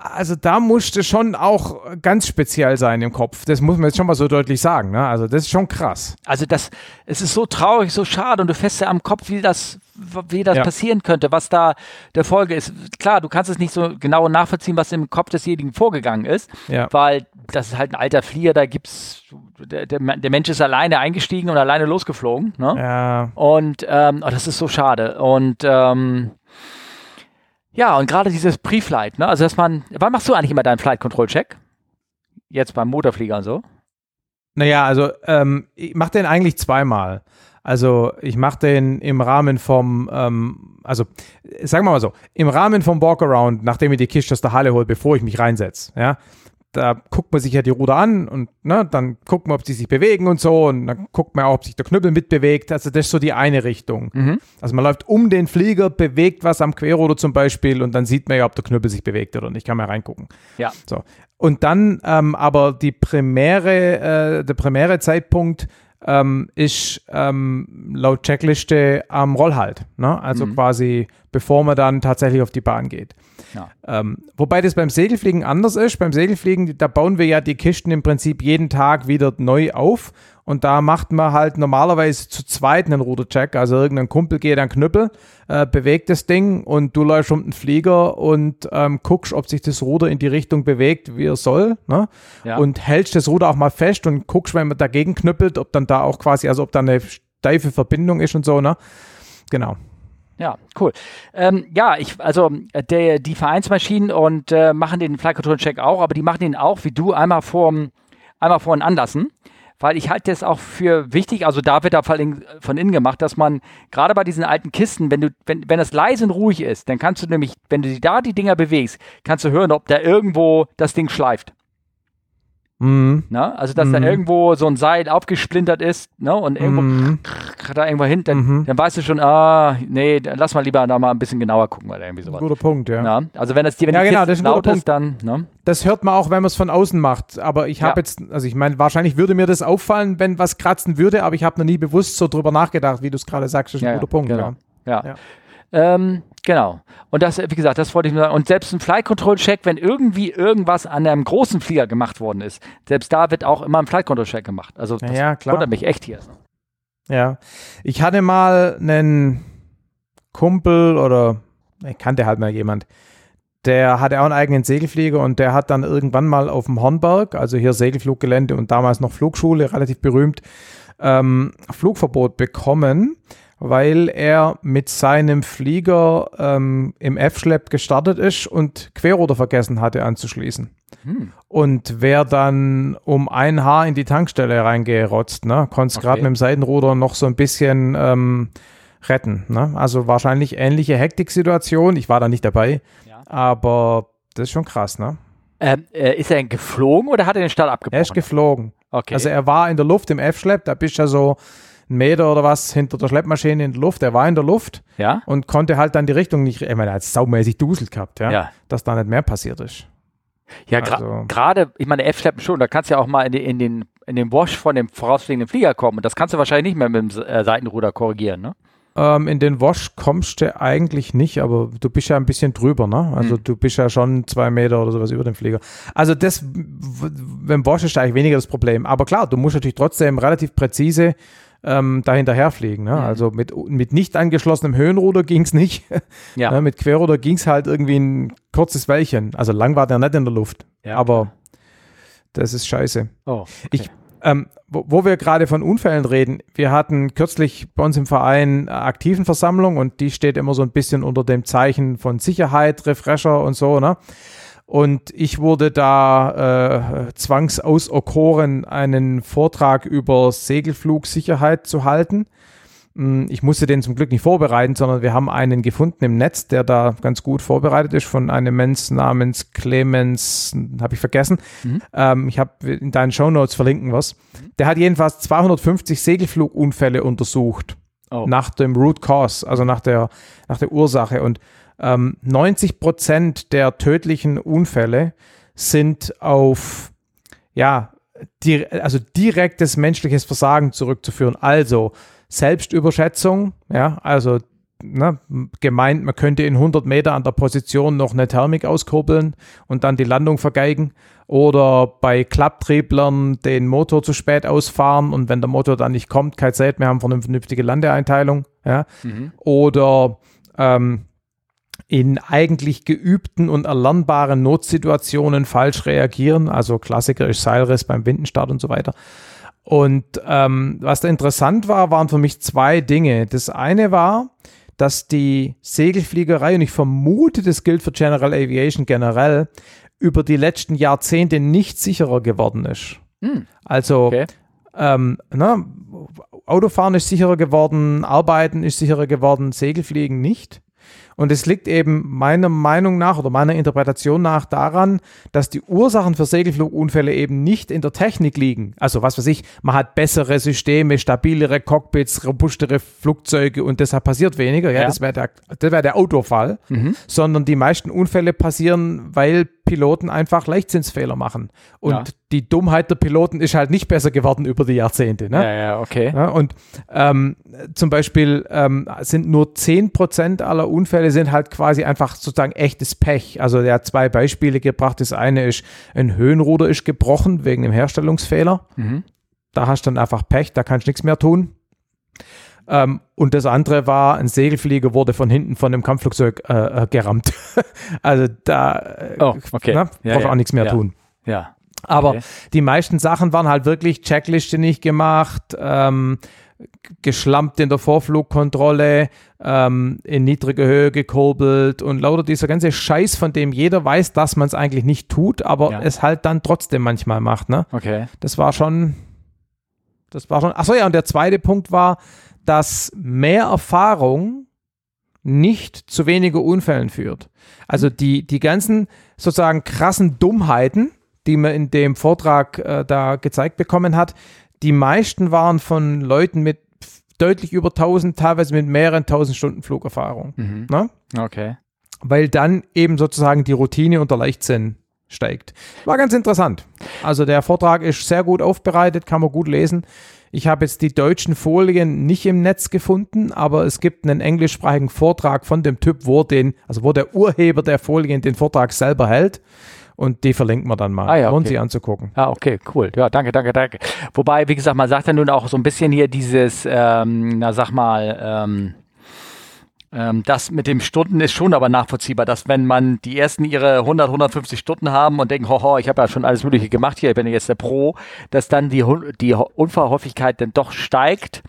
also da musste schon auch ganz speziell sein im Kopf. Das muss man jetzt schon mal so deutlich sagen. Ne? Also das ist schon krass. Also das, es ist so traurig, so schade und du fährst ja am Kopf, wie das, wie das ja. passieren könnte, was da der Folge ist. Klar, du kannst es nicht so genau nachvollziehen, was im Kopf desjenigen vorgegangen ist, ja. weil das ist halt ein alter Flieger, da gibt's der, der, der, Mensch ist alleine eingestiegen und alleine losgeflogen. Ne? Ja. Und ähm, oh, das ist so schade. Und ähm, ja, und gerade dieses Pre-Flight, ne? Also dass man, wann machst du eigentlich immer deinen Flight-Control-Check? Jetzt beim Motorflieger und so? Naja, also ähm, ich mache den eigentlich zweimal. Also ich mache den im Rahmen vom, ähm, also sagen wir mal so, im Rahmen vom Walkaround, nachdem ich die Kiste aus der Halle hole, bevor ich mich reinsetze, ja, da guckt man sich ja die Ruder an und ne, dann guckt man, ob sie sich bewegen und so und dann guckt man auch, ob sich der Knüppel mitbewegt. Also das ist so die eine Richtung. Mhm. Also man läuft um den Flieger, bewegt was am Querruder zum Beispiel und dann sieht man ja, ob der Knüppel sich bewegt oder nicht. Kann man reingucken. Ja. So. Und dann ähm, aber die primäre, äh, der primäre Zeitpunkt ähm, ist ähm, laut Checkliste am Rollhalt. Ne? Also mhm. quasi bevor man dann tatsächlich auf die Bahn geht. Ja. Ähm, wobei das beim Segelfliegen anders ist. Beim Segelfliegen, da bauen wir ja die Kisten im Prinzip jeden Tag wieder neu auf. Und da macht man halt normalerweise zu zweit einen Rudercheck. Also irgendein Kumpel geht an Knüppel, äh, bewegt das Ding und du läufst um den Flieger und ähm, guckst, ob sich das Ruder in die Richtung bewegt, wie er soll. Ne? Ja. Und hältst das Ruder auch mal fest und guckst, wenn man dagegen knüppelt, ob dann da auch quasi, also ob da eine steife Verbindung ist und so. Ne? Genau. Ja, cool. Ähm, ja, ich, also äh, der, die Vereinsmaschinen und äh, machen den Flight Control Check auch, aber die machen den auch wie du einmal vor einmal vor den Anlassen, weil ich halte das auch für wichtig. Also da wird da von innen gemacht, dass man gerade bei diesen alten Kisten, wenn du wenn wenn das leise und ruhig ist, dann kannst du nämlich, wenn du da die Dinger bewegst, kannst du hören, ob da irgendwo das Ding schleift. Mhm. Ne? Also, dass mhm. da irgendwo so ein Seil aufgesplintert ist ne? und irgendwo mhm. da irgendwo hin, dann, mhm. dann weißt du schon, ah, nee, lass mal lieber da mal ein bisschen genauer gucken oder irgendwie sowas. Guter Punkt, ja. ja? Also, wenn das wenn ja, genau, das ist laut ist, dann. Ne? Das hört man auch, wenn man es von außen macht. Aber ich habe ja. jetzt, also ich meine, wahrscheinlich würde mir das auffallen, wenn was kratzen würde, aber ich habe noch nie bewusst so drüber nachgedacht, wie du es gerade sagst. Das ist ein guter Punkt, genau. ja. ja. Ähm, Genau. Und das, wie gesagt, das wollte ich mir sagen. Und selbst ein Flight Control Check, wenn irgendwie irgendwas an einem großen Flieger gemacht worden ist, selbst da wird auch immer ein Flight Control Check gemacht. Also das ja, klar. wundert mich echt hier. Ja. Ich hatte mal einen Kumpel oder ich kannte halt mal jemand, der hatte auch einen eigenen Segelflieger und der hat dann irgendwann mal auf dem Hornberg, also hier Segelfluggelände und damals noch Flugschule, relativ berühmt, ähm, Flugverbot bekommen, weil er mit seinem Flieger ähm, im F-Schlepp gestartet ist und Querrotor vergessen hatte anzuschließen. Hm. Und wer dann um ein Haar in die Tankstelle reingerotzt, ne, konnte es okay. gerade mit dem Seitenruder noch so ein bisschen ähm, retten. Ne? Also wahrscheinlich ähnliche Hektiksituation. Ich war da nicht dabei, ja. aber das ist schon krass, ne? Ähm, äh, ist er geflogen oder hat er den Start abgebrochen? Er ist geflogen. Okay. Also er war in der Luft im F-Schlepp, da bist du ja so einen Meter oder was hinter der Schleppmaschine in der Luft. Er war in der Luft ja? und konnte halt dann die Richtung nicht, ich meine, er hat saumäßig duselt gehabt, ja? ja. dass da nicht mehr passiert ist. Ja, also. gerade, ich meine, F-Schleppen schon, da kannst du ja auch mal in, die, in, den, in den Wash von dem vorausfliegenden Flieger kommen und das kannst du wahrscheinlich nicht mehr mit dem äh, Seitenruder korrigieren, ne? Ähm, in den Wash kommst du eigentlich nicht, aber du bist ja ein bisschen drüber, ne? Also mhm. du bist ja schon zwei Meter oder sowas über dem Flieger. Also das, beim Wash ist eigentlich weniger das Problem. Aber klar, du musst natürlich trotzdem relativ präzise ähm, da hinterher fliegen. Ne? Mhm. Also mit, mit nicht angeschlossenem Höhenruder ging es nicht. Ja. ne? Mit Querruder ging es halt irgendwie ein kurzes Weilchen. Also lang war der nicht in der Luft. Ja. Aber das ist scheiße. Oh, okay. Ich ähm, wo, wo, wir gerade von Unfällen reden, wir hatten kürzlich bei uns im Verein aktiven Versammlung und die steht immer so ein bisschen unter dem Zeichen von Sicherheit, Refresher und so, ne? Und ich wurde da äh, zwangsauserkoren, einen Vortrag über Segelflugsicherheit zu halten. Hm, ich musste den zum Glück nicht vorbereiten, sondern wir haben einen gefunden im Netz, der da ganz gut vorbereitet ist, von einem Mensch namens Clemens, habe ich vergessen. Mhm. Ähm, ich habe in deinen Show Notes verlinken was. Mhm. Der hat jedenfalls 250 Segelflugunfälle untersucht. Oh. Nach dem Root Cause, also nach der, nach der Ursache. Und ähm, 90 Prozent der tödlichen Unfälle sind auf, ja, di also direktes menschliches Versagen zurückzuführen. Also Selbstüberschätzung, ja, also ne, gemeint, man könnte in 100 Meter an der Position noch eine Thermik auskurbeln und dann die Landung vergeigen oder bei Klapptrieblern den Motor zu spät ausfahren und wenn der Motor dann nicht kommt, kein Zeit mehr haben vernünftige Landeeinteilung, ja, mhm. oder ähm, in eigentlich geübten und erlernbaren Notsituationen falsch reagieren, also Klassiker ist Seilriss beim Windenstart und so weiter. Und ähm, was da interessant war, waren für mich zwei Dinge. Das eine war, dass die Segelfliegerei, und ich vermute, das gilt für General Aviation generell, über die letzten Jahrzehnte nicht sicherer geworden ist. Hm. Also okay. ähm, na, Autofahren ist sicherer geworden, Arbeiten ist sicherer geworden, Segelfliegen nicht. Und es liegt eben meiner Meinung nach oder meiner Interpretation nach daran, dass die Ursachen für Segelflugunfälle eben nicht in der Technik liegen. Also was weiß ich, man hat bessere Systeme, stabilere Cockpits, robustere Flugzeuge und deshalb passiert weniger. Ja, ja. das wäre der, wär der Autofall. Mhm. Sondern die meisten Unfälle passieren, weil Piloten einfach Leichtsinnsfehler machen. Und ja. Die Dummheit der Piloten ist halt nicht besser geworden über die Jahrzehnte. Ne? Ja, ja, okay. Ja, und ähm, zum Beispiel ähm, sind nur 10% aller Unfälle sind halt quasi einfach sozusagen echtes Pech. Also er hat zwei Beispiele gebracht. Das eine ist, ein Höhenruder ist gebrochen wegen einem Herstellungsfehler. Mhm. Da hast du dann einfach Pech, da kannst du nichts mehr tun. Ähm, und das andere war, ein Segelflieger wurde von hinten von einem Kampfflugzeug äh, äh, gerammt. also da äh, oh, okay. ne, ja, braucht ja, auch nichts mehr tun. Ja. Aber okay. die meisten Sachen waren halt wirklich Checkliste nicht gemacht, ähm, geschlampt in der Vorflugkontrolle, ähm, in niedrige Höhe gekurbelt und lauter dieser ganze Scheiß, von dem jeder weiß, dass man es eigentlich nicht tut, aber ja. es halt dann trotzdem manchmal macht. Ne? Okay. Das war schon, das war schon. Achso, ja, und der zweite Punkt war, dass mehr Erfahrung nicht zu weniger Unfällen führt. Also die, die ganzen sozusagen krassen Dummheiten, die man in dem Vortrag äh, da gezeigt bekommen hat, die meisten waren von Leuten mit deutlich über 1000, teilweise mit mehreren tausend Stunden Flugerfahrung. Mhm. Ne? Okay. Weil dann eben sozusagen die Routine unter Leichtsinn steigt. War ganz interessant. Also der Vortrag ist sehr gut aufbereitet, kann man gut lesen Ich habe jetzt die deutschen Folien nicht im Netz gefunden, aber es gibt einen englischsprachigen Vortrag von dem Typ, wo den, also wo der Urheber der Folien den Vortrag selber hält. Und die verlinken wir dann mal. Ah, ja, okay. sie anzugucken. Ah, okay, cool. Ja, danke, danke, danke. Wobei, wie gesagt, man sagt ja nun auch so ein bisschen hier dieses, ähm, na sag mal, ähm, ähm, das mit dem Stunden ist schon aber nachvollziehbar, dass wenn man die ersten ihre 100, 150 Stunden haben und denken, hoho, ich habe ja schon alles Mögliche gemacht hier, ich bin jetzt der Pro, dass dann die, die Unfallhäufigkeit dann doch steigt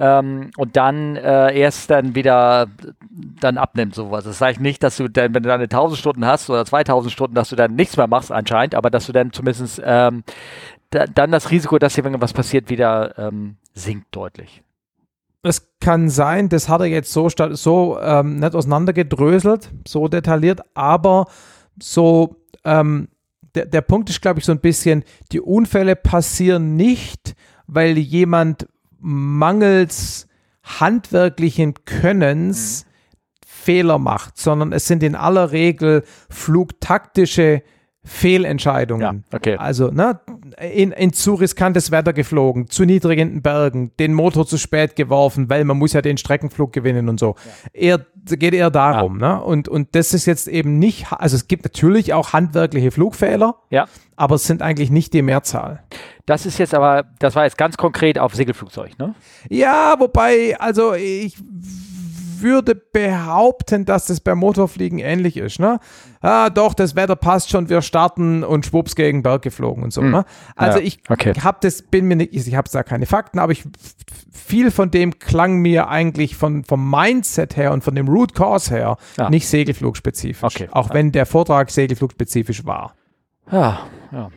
ähm, und dann äh, erst dann wieder dann abnimmt sowas. Das heißt nicht, dass du dann, wenn du deine 1000 Stunden hast oder 2000 Stunden, dass du dann nichts mehr machst anscheinend, aber dass du dann zumindest ähm, da, dann das Risiko, dass hier irgendwas passiert, wieder ähm, sinkt deutlich. Es kann sein, das hat er jetzt so, so ähm, nicht auseinandergedröselt, so detailliert, aber so, ähm, der, der Punkt ist, glaube ich, so ein bisschen, die Unfälle passieren nicht, weil jemand mangels handwerklichen Könnens mhm. Fehler macht, sondern es sind in aller Regel flugtaktische Fehlentscheidungen. Ja, okay. Also ne, in, in zu riskantes Wetter geflogen, zu niedrigen Bergen, den Motor zu spät geworfen, weil man muss ja den Streckenflug gewinnen und so. Ja. Eher, geht eher darum. Ja. Ne? Und, und das ist jetzt eben nicht, also es gibt natürlich auch handwerkliche Flugfehler, ja. aber es sind eigentlich nicht die Mehrzahl. Das ist jetzt aber, das war jetzt ganz konkret auf Segelflugzeug, ne? Ja, wobei, also ich würde behaupten, dass das beim Motorfliegen ähnlich ist. Ne? Ah, doch, das Wetter passt schon, wir starten und schwupps gegen Berg geflogen und so. Hm. Ne? Also ja, ich okay. habe das, bin mir nicht, ich habe da keine Fakten, aber ich, viel von dem klang mir eigentlich von, vom Mindset her und von dem Root Cause her ja. nicht segelflugspezifisch. Okay. Auch ja. wenn der Vortrag segelflugspezifisch war. Ja, ja.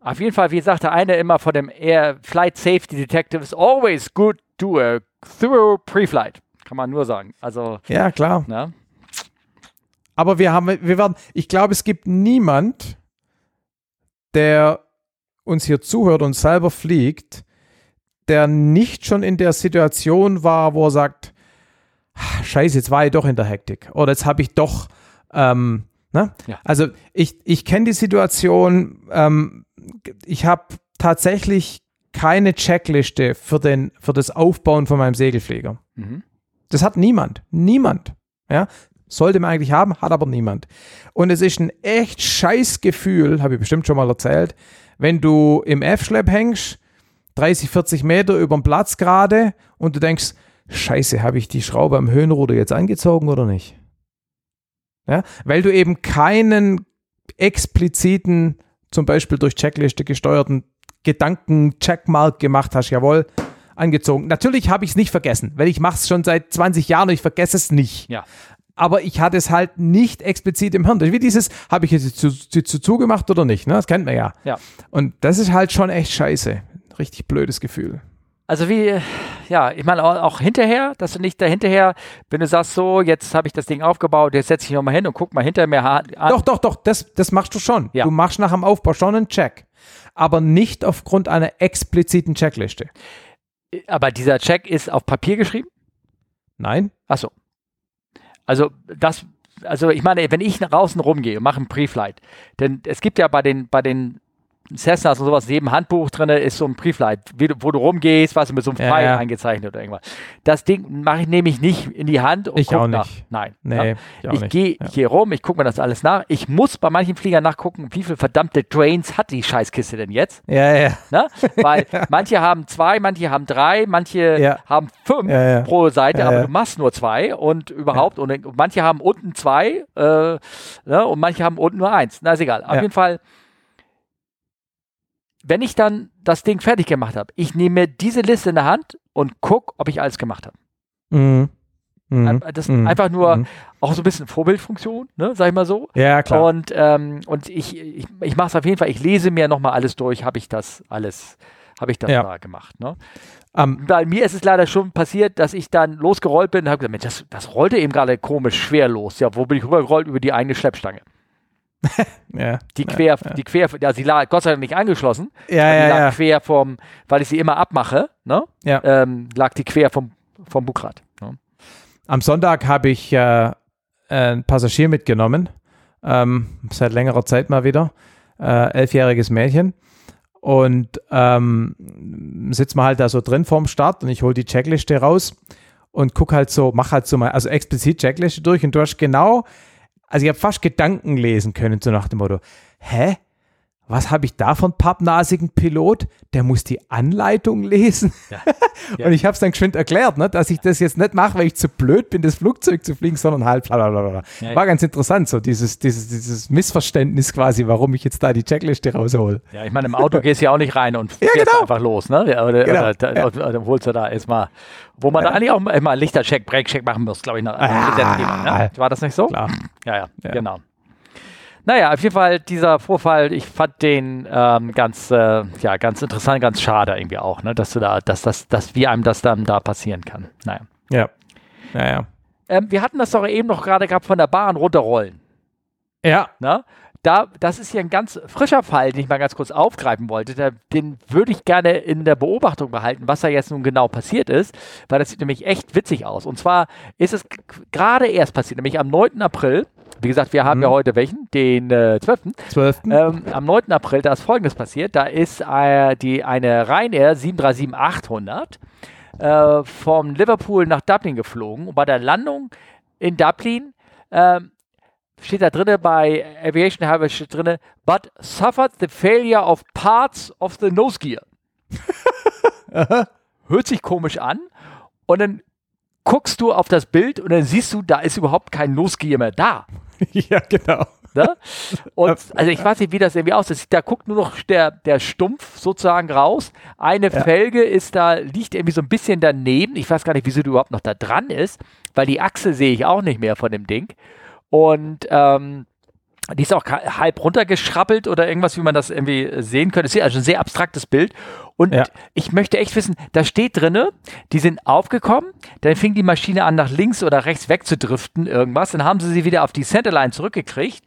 Auf jeden Fall, wie sagte einer immer von dem Air Flight Safety Detective, is always good to a thorough pre-flight. Kann man nur sagen. Also, ja, klar. Ne? Aber wir haben, wir werden, ich glaube, es gibt niemand, der uns hier zuhört und selber fliegt, der nicht schon in der Situation war, wo er sagt, scheiße, jetzt war ich doch in der Hektik. Oder jetzt habe ich doch, ähm, ne? Ja. Also ich, ich kenne die Situation, ähm, ich habe tatsächlich keine Checkliste für, den, für das Aufbauen von meinem Segelflieger. Mhm. Das hat niemand. Niemand. Ja, sollte man eigentlich haben, hat aber niemand. Und es ist ein echt scheiß Gefühl, habe ich bestimmt schon mal erzählt, wenn du im F-Schlepp hängst, 30, 40 Meter über dem Platz gerade und du denkst, scheiße, habe ich die Schraube am Höhenruder jetzt angezogen oder nicht? Ja, weil du eben keinen expliziten, zum Beispiel durch Checkliste gesteuerten Gedanken-Checkmark gemacht hast, jawohl, angezogen. Natürlich habe ich es nicht vergessen, weil ich mache es schon seit 20 Jahren und ich vergesse es nicht. Ja. Aber ich hatte es halt nicht explizit im Hirn. Wie dieses, habe ich es zu, zu, zu zugemacht oder nicht? Ne? Das kennt man ja. ja. Und das ist halt schon echt scheiße. Richtig blödes Gefühl. Also wie, ja, ich meine auch hinterher, dass du nicht dahinterher, wenn du sagst so, jetzt habe ich das Ding aufgebaut, jetzt setze ich nochmal hin und guck mal hinter mir an. Doch, doch, doch, das, das machst du schon. Ja. Du machst nach dem Aufbau schon einen Check. Aber nicht aufgrund einer expliziten Checkliste. Aber dieser Check ist auf Papier geschrieben? Nein. Achso. Also das, also ich meine, wenn ich nach außen rumgehe und mache einen Pre-Flight, denn es gibt ja bei den, bei den Cessnas und sowas neben Handbuch drin ist so ein Briefleit, wo du rumgehst, was mit so einem Pfeil ja, ja. eingezeichnet oder irgendwas. Das Ding mache ich nämlich nicht in die Hand und ich auch nach. Nicht. Nein. Nee, ja. Ich, ich gehe hier rum, ich gucke mir das alles nach. Ich muss bei manchen Fliegern nachgucken, wie viele verdammte Drains hat die Scheißkiste denn jetzt? Ja, ja. Na? Weil manche haben zwei, manche haben drei, manche haben fünf pro Seite, aber du machst nur zwei und überhaupt und, und manche haben unten zwei äh, ne? und manche haben unten nur eins. Na, ist egal. Auf jeden Fall wenn ich dann das Ding fertig gemacht habe, ich nehme diese Liste in der Hand und gucke, ob ich alles gemacht habe. Mhm. Mhm. Das ist mhm. einfach nur mhm. auch so ein bisschen Vorbildfunktion, ne, sag ich mal so. Ja, klar. Und, ähm, und ich, ich, ich mache es auf jeden Fall, ich lese mir nochmal alles durch, habe ich das alles, habe ich das ja. da gemacht. Ne? Um, ähm, Bei mir ist es leider schon passiert, dass ich dann losgerollt bin und habe gesagt, Mensch, das, das rollte eben gerade komisch schwer los. Ja, wo bin ich rübergerollt? Über die eigene Schleppstange. ja, die quer, ja, die quer, ja, sie lag Gott sei Dank nicht angeschlossen. Ja, ja, die lag ja. quer vom, weil ich sie immer abmache, ne? Ja. Ähm, lag die quer vom, vom Bugrad. Ne? Am Sonntag habe ich äh, ein Passagier mitgenommen, ähm, seit längerer Zeit mal wieder, äh, elfjähriges Mädchen. Und ähm, sitzt man halt da so drin vorm Start und ich hole die Checkliste raus und guck halt so, mach halt so mal, also explizit Checkliste durch und du hast genau, also ich habe fast Gedanken lesen können, so nach dem Motto, hä? Was habe ich da von pappnasigen Pilot? Der muss die Anleitung lesen. Ja. Ja. Und ich habe es dann geschwind erklärt, ne, dass ich das jetzt nicht mache, weil ich zu blöd bin, das Flugzeug zu fliegen, sondern halt bla Ja, War ganz interessant, so dieses, dieses, dieses Missverständnis quasi, warum ich jetzt da die Checkliste raushol. Ja, ich meine, im Auto gehst du ja auch nicht rein und fährst genau. einfach los, ne? Oder, genau. oder, oder, oder holst du da erstmal, wo man da eigentlich auch immer Lichtercheck, Breakcheck machen muss, glaube ich, nach ah, Gesetzgebung, ne? War das nicht so? Klar. Ja, ja, genau. Naja, auf jeden Fall dieser Vorfall, ich fand den ähm, ganz, äh, ja, ganz interessant, ganz schade irgendwie auch, ne, dass du da, dass das, dass wie einem das dann da passieren kann. Naja. Ja. Naja. Ähm, wir hatten das doch eben noch gerade gehabt von der Bahn runterrollen. Ja. Na? Da, das ist hier ein ganz frischer Fall, den ich mal ganz kurz aufgreifen wollte. Da, den würde ich gerne in der Beobachtung behalten, was da jetzt nun genau passiert ist, weil das sieht nämlich echt witzig aus. Und zwar ist es gerade erst passiert, nämlich am 9. April wie gesagt, wir haben mhm. ja heute welchen? Den äh, 12. 12. Ähm, am 9. April, da ist Folgendes passiert. Da ist äh, die, eine Ryanair 737-800 äh, vom Liverpool nach Dublin geflogen. Und bei der Landung in Dublin äh, steht da drinne bei Aviation Highway steht drinne, but suffered the failure of parts of the nose gear. Hört sich komisch an. Und dann guckst du auf das Bild und dann siehst du, da ist überhaupt kein Nose Gear mehr da. ja, genau. Ne? Und also ich weiß nicht, wie das irgendwie aussieht. Da guckt nur noch der, der Stumpf sozusagen raus. Eine ja. Felge ist da, liegt irgendwie so ein bisschen daneben. Ich weiß gar nicht, wieso die überhaupt noch da dran ist, weil die Achse sehe ich auch nicht mehr von dem Ding. Und ähm, die ist auch halb runtergeschrappelt oder irgendwas, wie man das irgendwie sehen könnte. Es ist also ein sehr abstraktes Bild. Und ja. ich möchte echt wissen, da steht drinne, die sind aufgekommen, dann fing die Maschine an, nach links oder rechts wegzudriften, irgendwas. Dann haben sie sie wieder auf die Centerline zurückgekriegt.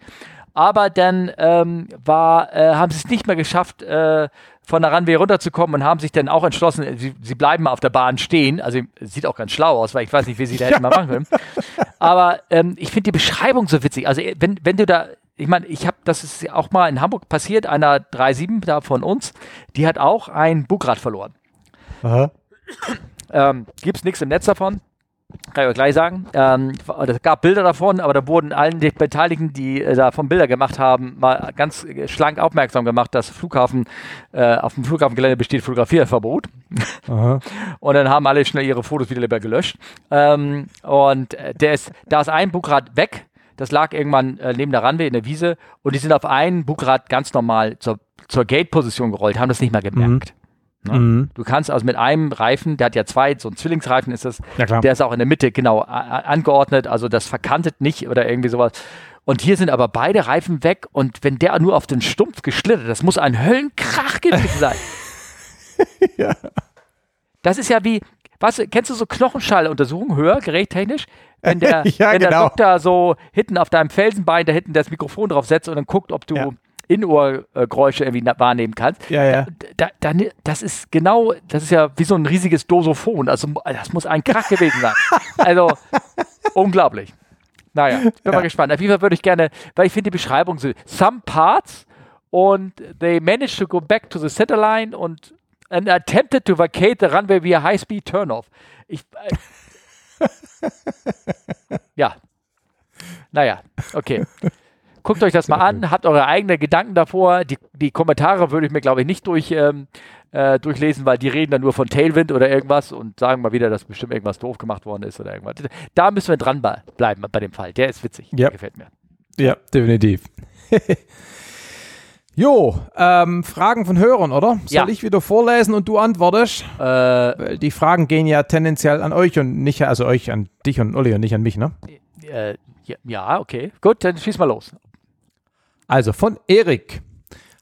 Aber dann ähm, war, äh, haben sie es nicht mehr geschafft, äh, von der Runway runterzukommen und haben sich dann auch entschlossen, sie, sie bleiben mal auf der Bahn stehen. Also sieht auch ganz schlau aus, weil ich weiß nicht, wie sie da ja. hätten mal machen können. Aber ähm, ich finde die Beschreibung so witzig. Also wenn, wenn du da ich meine, ich habe, das ist auch mal in Hamburg passiert, einer 3-7 da von uns, die hat auch ein Bugrad verloren. Aha. Ähm, Gibt es nichts im Netz davon. Kann ich euch gleich sagen. Ähm, es gab Bilder davon, aber da wurden allen die Beteiligten, die äh, davon Bilder gemacht haben, mal ganz schlank aufmerksam gemacht, dass Flughafen, äh, auf dem Flughafengelände besteht Fotografierverbot. und dann haben alle schnell ihre Fotos wieder lieber gelöscht. Ähm, und äh, der ist, da ist ein Bugrad weg das lag irgendwann äh, neben der Runway in der Wiese und die sind auf einen Bugrad ganz normal zur, zur Gate-Position gerollt, haben das nicht mehr gemerkt. Mhm. Ne? Mhm. Du kannst also mit einem Reifen, der hat ja zwei, so ein Zwillingsreifen ist das, ja, der ist auch in der Mitte genau angeordnet, also das verkantet nicht oder irgendwie sowas. Und hier sind aber beide Reifen weg und wenn der nur auf den Stumpf geschlittert, das muss ein Höllenkrach gewesen sein. ja. Das ist ja wie, was, kennst du so Knochenschalluntersuchungen, hörgerättechnisch? Wenn der, ja, wenn der genau. Doktor so hinten auf deinem Felsenbein da hinten das Mikrofon drauf setzt und dann guckt, ob du ja. Innohrgeräusche irgendwie wahrnehmen kannst. Ja, ja. Da, da, das ist genau, das ist ja wie so ein riesiges Dosophon. Also das muss ein Krach gewesen sein. Also unglaublich. Naja, bin ja. mal gespannt. Auf jeden Fall würde ich gerne, weil ich finde die Beschreibung so, some parts und they managed to go back to the centerline und and attempted to vacate the runway via high-speed turnoff. Ich, äh, ja. Naja, okay. Guckt euch das mal an, habt eure eigenen Gedanken davor. Die, die Kommentare würde ich mir, glaube ich, nicht durch, ähm, äh, durchlesen, weil die reden dann nur von Tailwind oder irgendwas und sagen mal wieder, dass bestimmt irgendwas doof gemacht worden ist oder irgendwas. Da müssen wir dran bleiben bei dem Fall. Der ist witzig. Ja. Der gefällt mir. Ja, definitiv. Jo, ähm, Fragen von Hörern, oder? Soll ja. ich wieder vorlesen und du antwortest? Äh, die Fragen gehen ja tendenziell an euch und nicht, also euch an dich und Olli und nicht an mich, ne? Äh, ja, okay. Gut, dann schieß mal los. Also von Erik.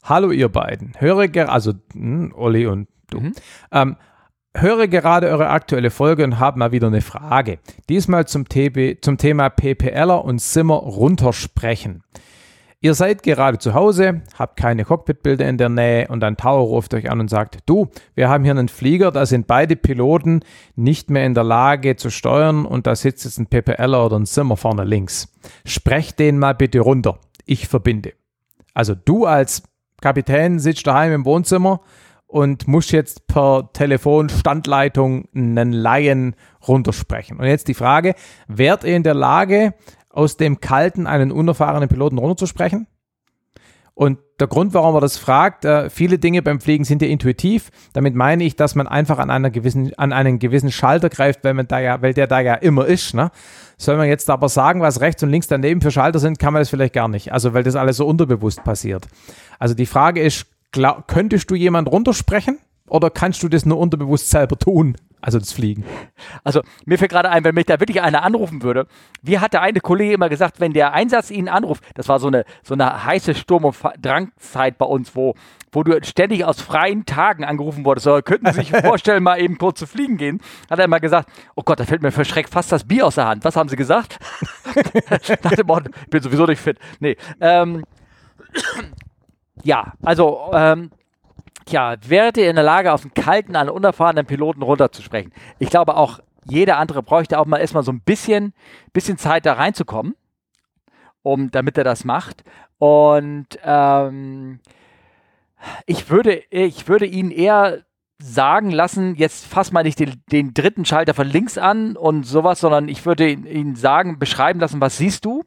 Hallo ihr beiden. Höre gerade, also hm, Olli und du. Mhm. Ähm, höre gerade eure aktuelle Folge und habe mal wieder eine Frage. Diesmal zum, TB, zum Thema PPLer und Simmer runtersprechen. Ihr seid gerade zu Hause, habt keine Cockpitbilder in der Nähe und ein Tower ruft euch an und sagt, du, wir haben hier einen Flieger, da sind beide Piloten nicht mehr in der Lage zu steuern und da sitzt jetzt ein PPL oder ein Zimmer vorne links. Sprecht den mal bitte runter. Ich verbinde. Also du als Kapitän sitzt daheim im Wohnzimmer und muss jetzt per Telefon Standleitung einen Laien runtersprechen. Und jetzt die Frage, wärt ihr in der Lage, aus dem Kalten einen unerfahrenen Piloten runterzusprechen? Und der Grund, warum er das fragt, äh, viele Dinge beim Fliegen sind ja intuitiv. Damit meine ich, dass man einfach an, einer gewissen, an einen gewissen Schalter greift, weil, man da ja, weil der da ja immer ist. Ne? Soll man jetzt aber sagen, was rechts und links daneben für Schalter sind, kann man das vielleicht gar nicht. Also, weil das alles so unterbewusst passiert. Also die Frage ist, glaub, könntest du jemand runtersprechen oder kannst du das nur unterbewusst selber tun? Also das Fliegen. Also mir fällt gerade ein, wenn mich da wirklich einer anrufen würde. Wie hat der eine Kollege immer gesagt, wenn der Einsatz ihn anruft, das war so eine, so eine heiße Sturm- und Drangzeit bei uns, wo, wo du ständig aus freien Tagen angerufen wurdest, so, könnten Sie sich vorstellen, mal eben kurz zu fliegen gehen, hat er immer gesagt, oh Gott, da fällt mir verschreckt fast das Bier aus der Hand. Was haben Sie gesagt? Nach dem Motto, ich bin sowieso nicht fit. Nee, ähm, ja, also ähm, Tja, wäret ihr in der Lage, auf einen kalten, einen unerfahrenen Piloten runterzusprechen? Ich glaube auch, jeder andere bräuchte auch mal erstmal so ein bisschen, bisschen Zeit da reinzukommen, um, damit er das macht. Und ähm, ich würde, ich würde ihn eher sagen lassen, jetzt fass mal nicht den, den, dritten Schalter von links an und sowas, sondern ich würde ihn sagen, beschreiben lassen, was siehst du?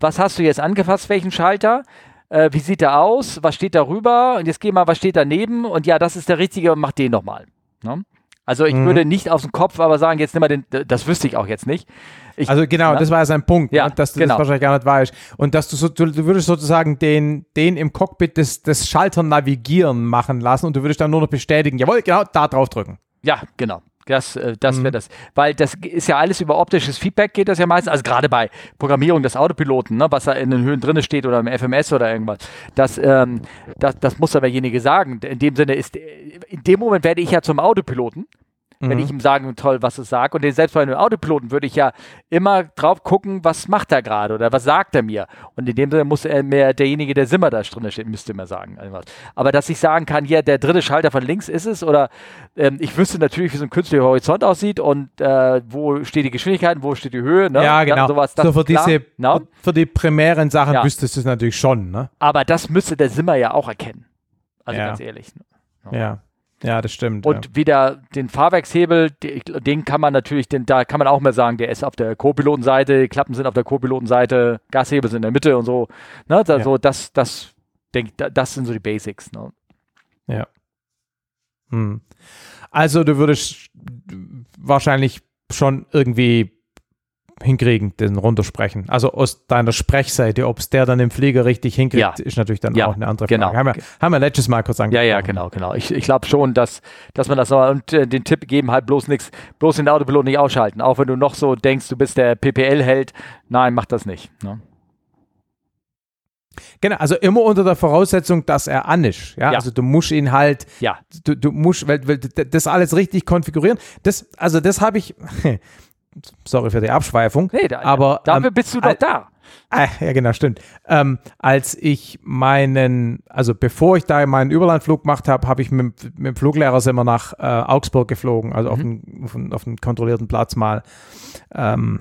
Was hast du jetzt angefasst, welchen Schalter? Äh, wie sieht er aus, was steht darüber und jetzt geh mal, was steht daneben und ja, das ist der richtige und mach den nochmal. Ne? Also ich mhm. würde nicht aus dem Kopf aber sagen, jetzt nimm mal den, das wüsste ich auch jetzt nicht. Ich, also genau, na? das war ja sein Punkt, ja, ne? dass du genau. das wahrscheinlich gar nicht weißt. Und dass du, so, du, du würdest sozusagen den, den im Cockpit des, des Schalter navigieren machen lassen und du würdest dann nur noch bestätigen, jawohl, genau, da drauf drücken. Ja, genau. Das, äh, das mhm. wäre das. Weil das ist ja alles über optisches Feedback geht das ja meistens. Also gerade bei Programmierung des Autopiloten, ne, was da in den Höhen drin steht oder im FMS oder irgendwas. Das, ähm, das, das muss aber derjenige sagen. In dem Sinne ist, in dem Moment werde ich ja zum Autopiloten wenn mhm. ich ihm sage, toll, was es sagt. Und selbst bei einem Autopiloten würde ich ja immer drauf gucken, was macht er gerade oder was sagt er mir. Und in dem Sinne muss er mehr derjenige, der Simmer da drin steht, müsste mir sagen. Aber dass ich sagen kann, hier, der dritte Schalter von links ist es oder ähm, ich wüsste natürlich, wie so ein künstlicher Horizont aussieht und äh, wo steht die Geschwindigkeit, wo steht die Höhe. Ne? Ja, genau. sowas, so für, diese, no? für die primären Sachen ja. wüsstest du es natürlich schon. Ne? Aber das müsste der Simmer ja auch erkennen. Also ja. ganz ehrlich. Ne? Ja. Ja, das stimmt. Und ja. wieder den Fahrwerkshebel, den kann man natürlich, den, da kann man auch mehr sagen, der ist auf der Co-Pilotenseite, Klappen sind auf der Co-Pilotenseite, Gashebel sind in der Mitte und so. Ne? Da, ja. das, das, denk, das sind so die Basics. Ne? Ja. Hm. Also du würdest wahrscheinlich schon irgendwie hinkriegen, den runtersprechen. Also aus deiner Sprechseite, ob es der dann im Flieger richtig hinkriegt, ja. ist natürlich dann ja, auch eine andere genau. Frage. Haben wir, haben wir letztes Mal kurz angesprochen. Ja, ja, genau, genau. Ich, ich glaube schon, dass, dass man das noch, und äh, den Tipp geben, halt bloß nichts, bloß den Autopilot nicht ausschalten. Auch wenn du noch so denkst, du bist der PPL-Held. Nein, mach das nicht. Ne? Genau, also immer unter der Voraussetzung, dass er an ist. Ja? ja. Also du musst ihn halt, ja. du, du musst, weil, weil das alles richtig konfigurieren. Das, also das habe ich, sorry für die Abschweifung. Nee, da, aber dafür ähm, bist du doch da. Äh, ja, genau, stimmt. Ähm, als ich meinen, also bevor ich da meinen Überlandflug gemacht habe, habe ich mit, mit, dem Fluglehrer sind wir nach äh, Augsburg geflogen, also mhm. auf, einen, auf, einen, auf einen kontrollierten Platz mal. Ähm,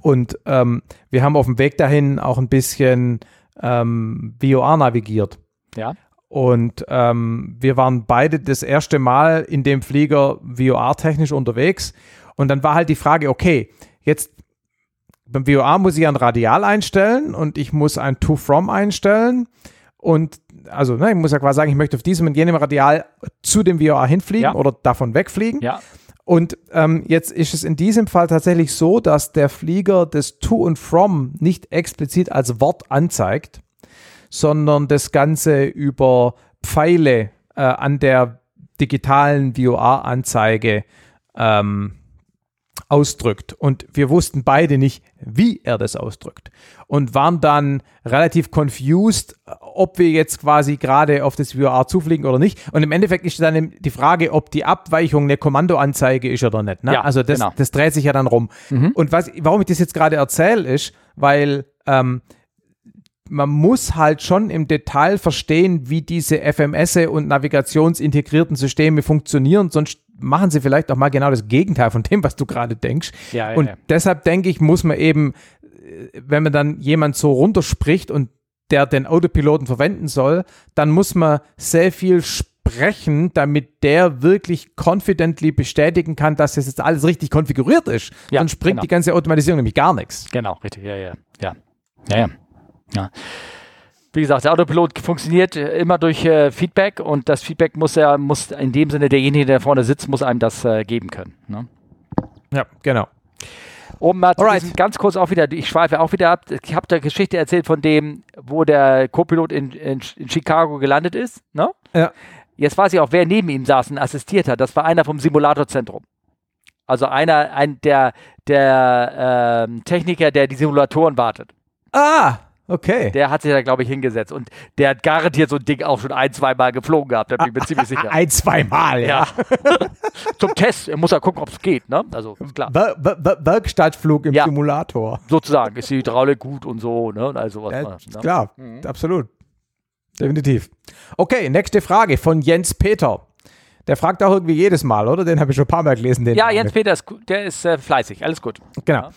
und ähm, wir haben auf dem Weg dahin auch ein bisschen ähm, VOR navigiert. Ja. Und ähm, wir waren beide das erste Mal in dem Flieger VOR-technisch unterwegs. Und dann war halt die Frage, okay, jetzt beim VOA muss ich ein Radial einstellen und ich muss ein To-From einstellen. Und also, ne, ich muss ja quasi sagen, ich möchte auf diesem und jenem Radial zu dem VOA hinfliegen ja. oder davon wegfliegen. Ja. Und ähm, jetzt ist es in diesem Fall tatsächlich so, dass der Flieger das To und From nicht explizit als Wort anzeigt, sondern das Ganze über Pfeile äh, an der digitalen VOA-Anzeige ähm, ausdrückt. Und wir wussten beide nicht, wie er das ausdrückt. Und waren dann relativ confused, ob wir jetzt quasi gerade auf das VR zufliegen oder nicht. Und im Endeffekt ist dann die Frage, ob die Abweichung eine Kommandoanzeige ist oder nicht. Ne? Ja, also das, genau. das dreht sich ja dann rum. Mhm. Und was, warum ich das jetzt gerade erzähle, ist, weil ähm, man muss halt schon im Detail verstehen, wie diese FMS und navigationsintegrierten Systeme funktionieren, sonst machen sie vielleicht auch mal genau das Gegenteil von dem, was du gerade denkst. Ja, und ja. deshalb denke ich, muss man eben, äh, wenn man dann jemand so runterspricht und der den Autopiloten verwenden soll, dann muss man sehr viel sprechen, damit der wirklich confidently bestätigen kann, dass das jetzt alles richtig konfiguriert ist. Ja, Sonst bringt genau. die ganze Automatisierung nämlich gar nichts. Genau, richtig, ja, ja, ja. Ja, ja. ja. Wie gesagt, der Autopilot funktioniert immer durch äh, Feedback und das Feedback muss er, muss in dem Sinne derjenige, der vorne sitzt, muss einem das äh, geben können. Ne? Ja, genau. Um mal ganz kurz auch wieder, ich schweife auch wieder ab. Ich habe da Geschichte erzählt von dem, wo der Co-Pilot in, in, in, Chicago gelandet ist. Ne? Ja. Jetzt weiß ich auch, wer neben ihm saß und assistiert hat. Das war einer vom Simulatorzentrum. Also einer, ein, der, der äh, Techniker, der die Simulatoren wartet. Ah, Okay. Der hat sich da, glaube ich, hingesetzt. Und der hat garantiert so ein Ding auch schon ein, zwei Mal geflogen gehabt. Da bin ich mir ziemlich sicher. Ein, zwei Mal, ja. ja. Zum Test. Er muss ja gucken, ob es geht, ne? Also, ist klar. Wer Wer Werkstattflug im ja. Simulator. Sozusagen. Ist die Hydraulik gut und so, ne? Also, was ja, man, ne? Klar, mhm. absolut. Definitiv. Okay, nächste Frage von Jens Peter. Der fragt auch irgendwie jedes Mal, oder? Den habe ich schon ein paar Mal gelesen. ja, Jens Peter ist, der ist äh, fleißig. Alles gut. Genau.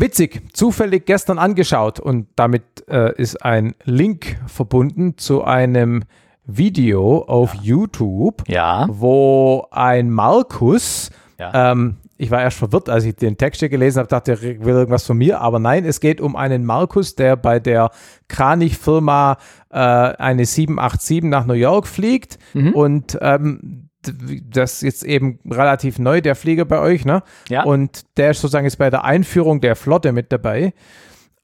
Witzig, zufällig gestern angeschaut und damit äh, ist ein Link verbunden zu einem Video auf ja. YouTube, ja. wo ein Markus, ja. ähm, ich war erst verwirrt, als ich den Text hier gelesen habe, dachte, er will irgendwas von mir, aber nein, es geht um einen Markus, der bei der Kranich-Firma äh, eine 787 nach New York fliegt mhm. und ähm, das ist jetzt eben relativ neu, der Flieger bei euch, ne? Ja. Und der ist sozusagen jetzt bei der Einführung der Flotte mit dabei.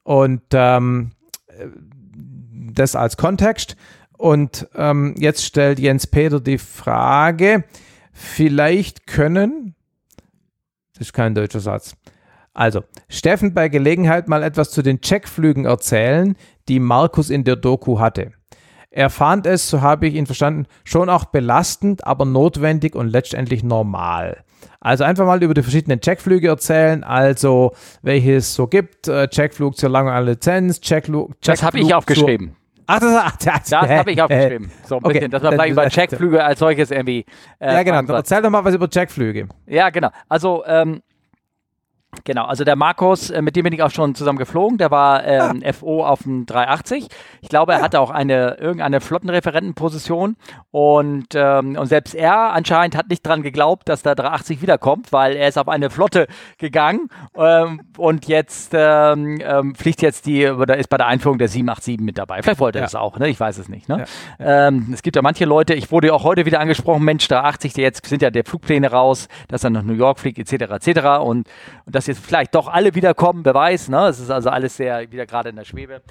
Und ähm, das als Kontext. Und ähm, jetzt stellt Jens Peter die Frage, vielleicht können, das ist kein deutscher Satz, also Steffen bei Gelegenheit mal etwas zu den Checkflügen erzählen, die Markus in der Doku hatte. Er fand es, so habe ich ihn verstanden, schon auch belastend, aber notwendig und letztendlich normal. Also einfach mal über die verschiedenen Checkflüge erzählen, also welche es so gibt. Äh, Checkflug zur langen Lizenz, Checkflug. Checkflug das habe ich aufgeschrieben. Ach, das, ach, das, das habe ich aufgeschrieben. So ein okay. bisschen, dass man vielleicht über Checkflüge als solches irgendwie. Äh, ja, genau. Erzähl doch mal was über Checkflüge. Ja, genau. Also, ähm, Genau, also der Markus, äh, mit dem bin ich auch schon zusammen geflogen, der war ähm, ja. FO auf dem 380. Ich glaube, er ja. hatte auch eine irgendeine Flottenreferentenposition und, ähm, und selbst er anscheinend hat nicht dran geglaubt, dass der 380 wiederkommt, weil er ist auf eine Flotte gegangen ähm, und jetzt ähm, ähm, fliegt jetzt die, oder ist bei der Einführung der 787 mit dabei. Vielleicht wollte er ja. das auch, ne? ich weiß es nicht. Ne? Ähm, es gibt ja manche Leute, ich wurde auch heute wieder angesprochen, Mensch, 380, der jetzt sind ja der Flugpläne raus, dass er nach New York fliegt, etc., etc. Und, und das dass jetzt vielleicht doch alle wiederkommen, wer weiß. Ne? Es ist also alles sehr wieder gerade in der Schwebe.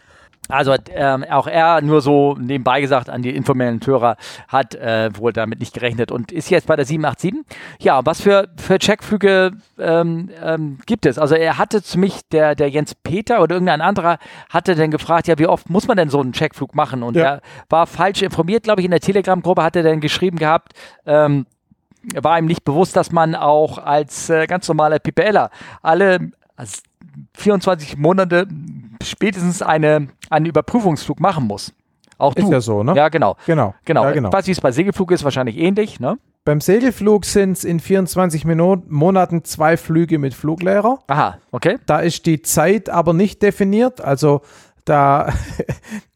Also ähm, auch er nur so nebenbei gesagt an die informellen Hörer hat äh, wohl damit nicht gerechnet und ist jetzt bei der 787. Ja, was für, für Checkflüge ähm, ähm, gibt es? Also er hatte zu mich, der, der Jens Peter oder irgendein anderer, hatte dann gefragt, ja, wie oft muss man denn so einen Checkflug machen? Und ja. er war falsch informiert, glaube ich, in der Telegram-Gruppe hat er dann geschrieben gehabt, ähm, war ihm nicht bewusst, dass man auch als äh, ganz normaler PPLer alle also 24 Monate spätestens eine, einen Überprüfungsflug machen muss. Auch ist du. ja so, ne? Ja, genau. Genau. genau. Ja, genau. Ich weiß, wie es bei Segelflug ist, wahrscheinlich ähnlich, ne? Beim Segelflug sind es in 24 Minuten, Monaten zwei Flüge mit Fluglehrer. Aha, okay. Da ist die Zeit aber nicht definiert. Also da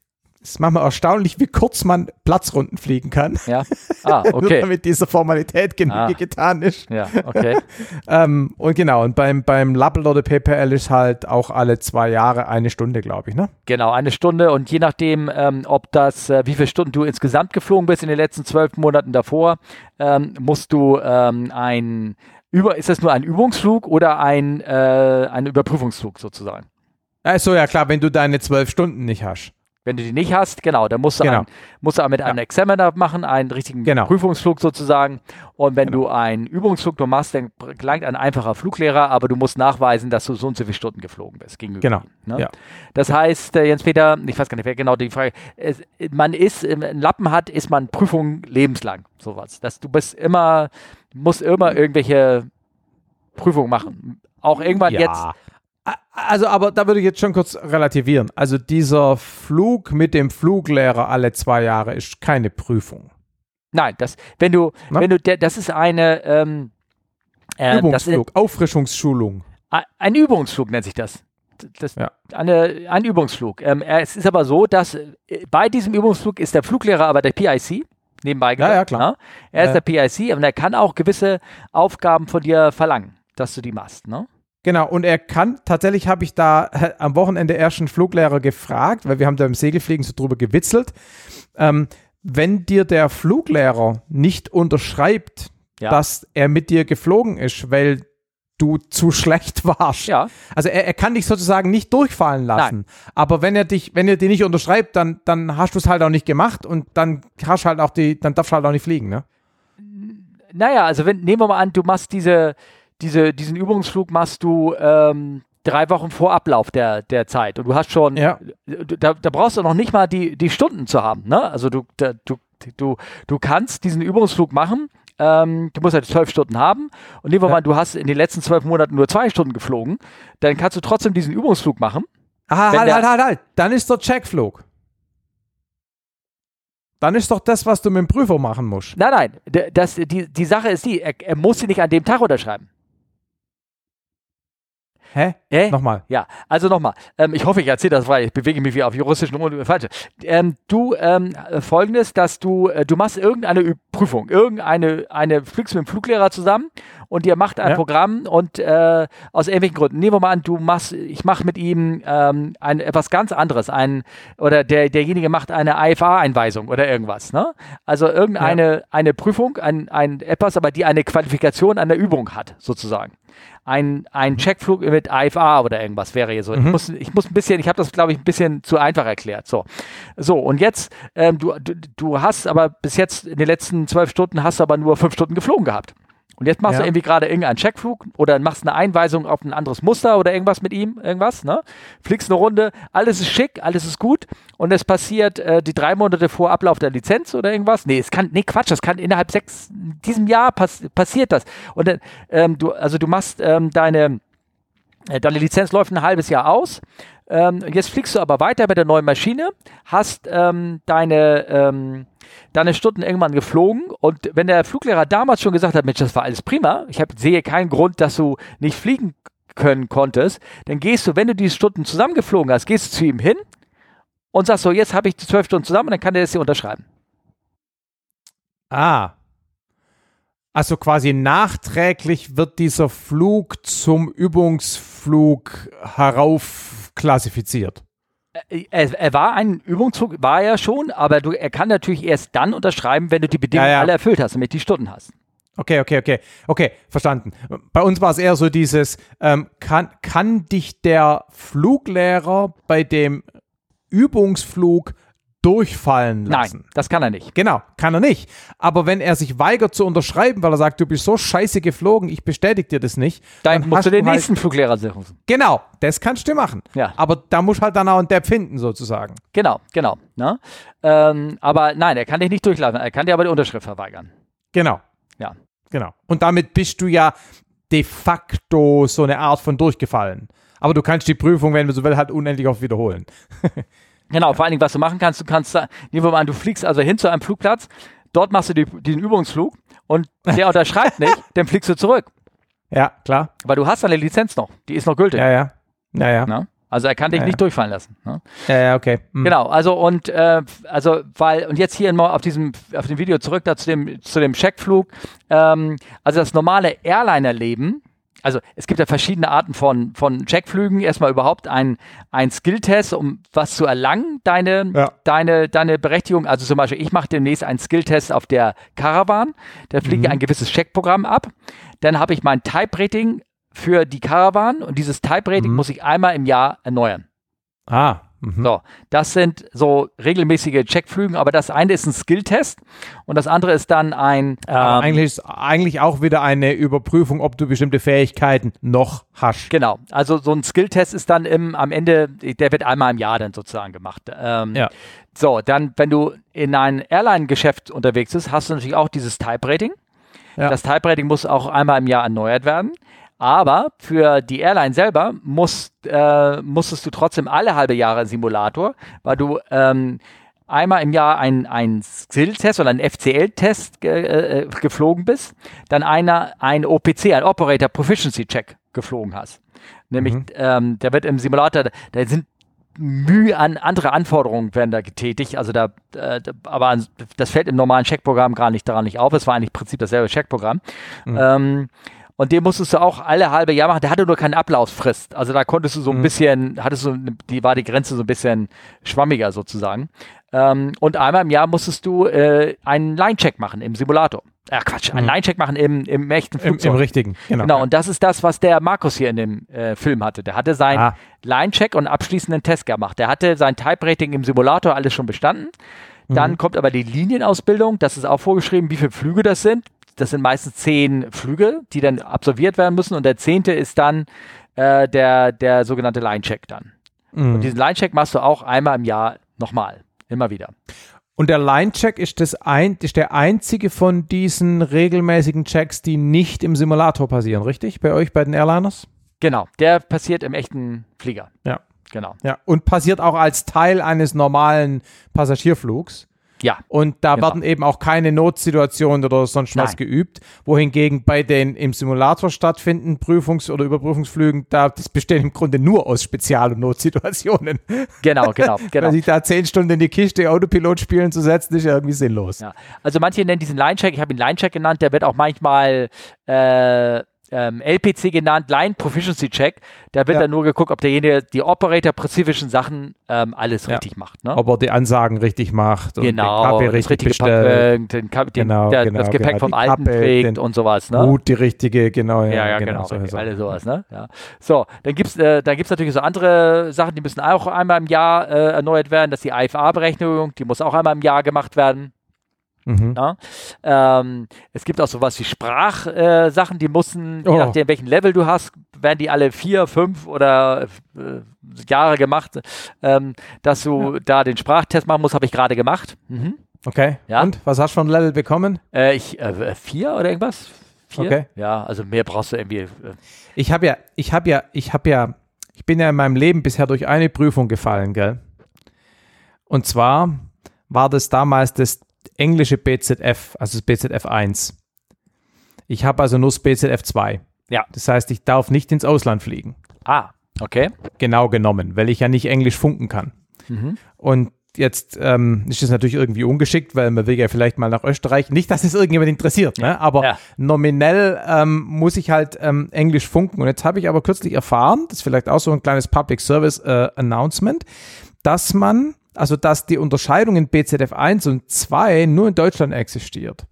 es ist manchmal erstaunlich, wie kurz man Platzrunden fliegen kann. Ja. Ah, okay. damit diese Formalität Genüge ah. getan ist. Ja, okay. ähm, und genau, und beim, beim Lappel oder PPL ist halt auch alle zwei Jahre eine Stunde, glaube ich, ne? Genau, eine Stunde und je nachdem, ähm, ob das, äh, wie viele Stunden du insgesamt geflogen bist in den letzten zwölf Monaten davor, ähm, musst du ähm, ein, über, ist das nur ein Übungsflug oder ein, äh, ein Überprüfungsflug sozusagen? Achso, ja klar, wenn du deine zwölf Stunden nicht hast. Wenn du die nicht hast, genau, dann musst du, genau. ein, musst du mit einem ja. Examiner machen, einen richtigen genau. Prüfungsflug sozusagen. Und wenn genau. du einen Übungsflug nur machst, dann gelangt ein einfacher Fluglehrer, aber du musst nachweisen, dass du so und so viele Stunden geflogen bist. Gegenüber genau. Ihm, ne? ja. Das heißt, äh, Jens Peter, ich weiß gar nicht, wer genau die Frage, es, man ist, ein Lappen hat, ist man Prüfung lebenslang, sowas. Dass du bist immer, musst immer irgendwelche Prüfungen machen. Auch irgendwann ja. jetzt also, aber da würde ich jetzt schon kurz relativieren. Also, dieser Flug mit dem Fluglehrer alle zwei Jahre ist keine Prüfung. Nein, das, wenn du, Na? wenn du, das ist eine ähm, äh, Übungsflug, das, Auffrischungsschulung. Ein Übungsflug nennt sich das. das, ja. eine, ein Übungsflug. Ähm, es ist aber so, dass äh, bei diesem Übungsflug ist der Fluglehrer aber der PIC nebenbei gesagt. Ja, ja, klar. Ne? Er ist der PIC und er kann auch gewisse Aufgaben von dir verlangen, dass du die machst. Ne? Genau, und er kann, tatsächlich habe ich da äh, am Wochenende erst einen Fluglehrer gefragt, weil wir haben da im Segelfliegen so drüber gewitzelt. Ähm, wenn dir der Fluglehrer nicht unterschreibt, ja. dass er mit dir geflogen ist, weil du zu schlecht warst. Ja. Also er, er kann dich sozusagen nicht durchfallen lassen. Nein. Aber wenn er dich, wenn er dir nicht unterschreibt, dann, dann hast du es halt auch nicht gemacht und dann hast halt auch die, dann darfst du halt auch nicht fliegen, ne? Naja, also wenn, nehmen wir mal an, du machst diese, diese, diesen Übungsflug machst du ähm, drei Wochen vor Ablauf der, der Zeit und du hast schon, ja. da, da brauchst du noch nicht mal die, die Stunden zu haben. Ne? Also du, da, du, du, du kannst diesen Übungsflug machen. Ähm, du musst halt zwölf Stunden haben und nehmen wir ja. mal, du hast in den letzten zwölf Monaten nur zwei Stunden geflogen, dann kannst du trotzdem diesen Übungsflug machen. Aha, halt, halt, halt, halt. Dann ist der Checkflug. Dann ist doch das, was du mit dem Prüfer machen musst. Nein, nein. Das, die, die Sache ist die, er, er muss sie nicht an dem Tag unterschreiben. Hä? Hä? Nochmal. Ja, also nochmal. Ähm, ich hoffe, ich erzähle das frei. Ich bewege mich wie auf juristischen und falsche. Ähm, du ähm, folgendes, dass du äh, du machst irgendeine Ü Prüfung, irgendeine eine fliegst mit dem Fluglehrer zusammen und ihr macht ein ja. Programm und äh, aus irgendwelchen Gründen. Nehmen wir mal an, du machst, ich mache mit ihm ähm, ein etwas ganz anderes, ein oder der derjenige macht eine IFA-Einweisung oder irgendwas. Ne? Also irgendeine ja. eine Prüfung, ein, ein etwas, aber die eine Qualifikation an der Übung hat sozusagen ein, ein Checkflug mit IFA oder irgendwas wäre hier so. Mhm. Ich, muss, ich muss ein bisschen, ich habe das, glaube ich, ein bisschen zu einfach erklärt. So, so und jetzt, ähm, du, du, du hast aber bis jetzt in den letzten zwölf Stunden hast du aber nur fünf Stunden geflogen gehabt. Und jetzt machst ja. du irgendwie gerade irgendeinen Checkflug oder machst eine Einweisung auf ein anderes Muster oder irgendwas mit ihm, irgendwas, ne? Fliegst eine Runde, alles ist schick, alles ist gut und es passiert äh, die drei Monate vor Ablauf der Lizenz oder irgendwas. Nee, es kann, nee, Quatsch, das kann innerhalb sechs, diesem Jahr pass passiert das. Und dann, ähm, du, also du machst ähm, deine, deine Lizenz läuft ein halbes Jahr aus. Ähm, jetzt fliegst du aber weiter mit der neuen Maschine, hast ähm, deine, ähm, deine Stunden irgendwann geflogen und wenn der Fluglehrer damals schon gesagt hat, Mensch, das war alles prima, ich hab, sehe keinen Grund, dass du nicht fliegen können konntest, dann gehst du, wenn du diese Stunden zusammengeflogen hast, gehst du zu ihm hin und sagst so, jetzt habe ich die zwölf Stunden zusammen und dann kann der das hier unterschreiben. Ah. Also quasi nachträglich wird dieser Flug zum Übungsflug heraufklassifiziert. Äh, er, er, war ein Übungszug, war er schon, aber du, er kann natürlich erst dann unterschreiben, wenn du die Bedingungen ja, ja. alle erfüllt hast, damit die Stunden hast. Okay, okay, okay. Okay, verstanden. Bei uns war es eher so dieses, ähm, kann, kann dich der Fluglehrer bei dem Übungsflug durchfallen lassen. Nein, das kann er nicht. Genau, kann er nicht. Aber wenn er sich weigert zu unterschreiben, weil er sagt, du bist so scheiße geflogen, ich bestätige dir das nicht. Dann, dann musst du den halt nächsten Fluglehrer suchen. Genau, das kannst du machen. Ja. Aber da muss halt dann auch ein Depp finden, sozusagen. Genau, genau. Ne? Ähm, aber nein, er kann dich nicht durchlassen. Er kann dir aber die Unterschrift verweigern. Genau. Ja. Genau. Und damit bist du ja de facto so eine Art von durchgefallen. Aber du kannst die Prüfung, wenn du so willst, halt unendlich oft wiederholen. Genau, vor allen Dingen, was du machen kannst, du kannst, nehmen wir mal an, du fliegst also hin zu einem Flugplatz, dort machst du die, den Übungsflug und der unterschreibt nicht, dann fliegst du zurück. Ja, klar. Weil du hast deine Lizenz noch, die ist noch gültig. Ja, ja. Ja, ja. Na? Also er kann dich ja, nicht ja. durchfallen lassen. Ne? Ja, ja, okay. Mhm. Genau, also und äh, also weil und jetzt hier mal auf diesem auf dem Video zurück da zu dem zu dem Checkflug. Ähm, also das normale Airliner-Leben also es gibt ja verschiedene Arten von, von Checkflügen. Erstmal überhaupt ein, ein Skill-Test, um was zu erlangen, deine, ja. deine, deine Berechtigung. Also zum Beispiel, ich mache demnächst einen Skill-Test auf der Caravan. Da fliege mhm. ein gewisses Checkprogramm ab. Dann habe ich mein Type-Rating für die Caravan und dieses Type-Rating mhm. muss ich einmal im Jahr erneuern. Ah, Mhm. So, das sind so regelmäßige Checkflügen, aber das eine ist ein Skill-Test und das andere ist dann ein. Ähm, eigentlich ist eigentlich auch wieder eine Überprüfung, ob du bestimmte Fähigkeiten noch hast. Genau, also so ein Skill-Test ist dann im, am Ende, der wird einmal im Jahr dann sozusagen gemacht. Ähm, ja. So, dann, wenn du in ein Airline-Geschäft unterwegs bist, hast du natürlich auch dieses Type-Rating. Ja. Das Type-Rating muss auch einmal im Jahr erneuert werden. Aber für die Airline selber musst, äh, musstest du trotzdem alle halbe Jahre Simulator, weil du ähm, einmal im Jahr ein, ein Skill-Test oder ein FCL-Test ge äh, geflogen bist, dann einer ein OPC, ein Operator Proficiency Check geflogen hast. Nämlich, mhm. ähm, der wird im Simulator, da sind Mühe an andere Anforderungen werden da getätigt. Also da, äh, aber das fällt im normalen Checkprogramm gar nicht daran nicht auf. Es war eigentlich im Prinzip dasselbe Checkprogramm. Mhm. Ähm, und den musstest du auch alle halbe Jahr machen. Der hatte nur keine Ablaufsfrist. Also da konntest du so ein mhm. bisschen, hattest du, die war die Grenze so ein bisschen schwammiger sozusagen. Ähm, und einmal im Jahr musstest du äh, einen Line-Check machen im Simulator. Ach Quatsch, einen mhm. Line-Check machen im, im echten Flugzeug. Im, Im, richtigen, genau. Genau, und das ist das, was der Markus hier in dem äh, Film hatte. Der hatte seinen ah. Line-Check und abschließenden Test gemacht. Der hatte sein Type-Rating im Simulator alles schon bestanden. Dann mhm. kommt aber die Linienausbildung, das ist auch vorgeschrieben, wie viele Flüge das sind. Das sind meistens zehn Flüge, die dann absolviert werden müssen und der zehnte ist dann äh, der, der sogenannte Line-Check dann. Mhm. Und diesen Line-Check machst du auch einmal im Jahr nochmal, immer wieder. Und der Line-Check ist, das ein, ist der einzige von diesen regelmäßigen Checks, die nicht im Simulator passieren, richtig? Bei euch, bei den Airliners? Genau, der passiert im echten Flieger. Ja. Genau. Ja, und passiert auch als Teil eines normalen Passagierflugs. Ja. Und da genau. werden eben auch keine Notsituationen oder sonst was Nein. geübt. Wohingegen bei den im Simulator stattfindenden Prüfungs- oder Überprüfungsflügen, da das besteht im Grunde nur aus Spezial- und Notsituationen. Genau, genau, genau. Weil sich da zehn Stunden in die Kiste Autopilot spielen zu setzen, ist ja irgendwie sinnlos. Ja. Also manche nennen diesen Line-Check, ich habe ihn Line-Check genannt, der wird auch manchmal äh, ähm, LPC genannt, Line Proficiency Check. Da wird ja. dann nur geguckt, ob derjenige die operator-spezifischen Sachen ähm, alles ja. richtig macht. Ne? Ob er die Ansagen richtig macht und genau, den Kaffee richtig bestellt. Den, den, genau, der, genau, das Gepäck genau, vom Alten Kappe, trägt und sowas. Ne? Gut, die richtige, genau. Ja, ja, genau. genau okay, alles sowas. Ne? Ja. So, dann gibt es äh, natürlich so andere Sachen, die müssen auch einmal im Jahr äh, erneuert werden. Das ist die IFA-Berechnung, die muss auch einmal im Jahr gemacht werden. Mhm. Ähm, es gibt auch sowas wie Sprachsachen, äh, die müssen, oh. je nachdem welchen Level du hast, werden die alle vier, fünf oder äh, Jahre gemacht, ähm, dass du ja. da den Sprachtest machen musst, habe ich gerade gemacht. Mhm. Okay. Ja. Und was hast du von Level bekommen? Äh, ich äh, vier oder irgendwas. Vier? Okay. Ja, also mehr brauchst du irgendwie. Äh. Ich habe ja, ich habe ja, ich habe ja, ich bin ja in meinem Leben bisher durch eine Prüfung gefallen, gell? Und zwar war das damals das englische BZF, also das BZF 1. Ich habe also nur das BZF 2. Ja. Das heißt, ich darf nicht ins Ausland fliegen. Ah, okay. Genau genommen, weil ich ja nicht Englisch funken kann. Mhm. Und jetzt ähm, ist es natürlich irgendwie ungeschickt, weil man will ja vielleicht mal nach Österreich. Nicht, dass es irgendjemand interessiert, ne? aber ja. nominell ähm, muss ich halt ähm, Englisch funken. Und jetzt habe ich aber kürzlich erfahren, das ist vielleicht auch so ein kleines Public Service äh, Announcement, dass man also dass die Unterscheidung in BZF 1 und 2 nur in Deutschland existiert.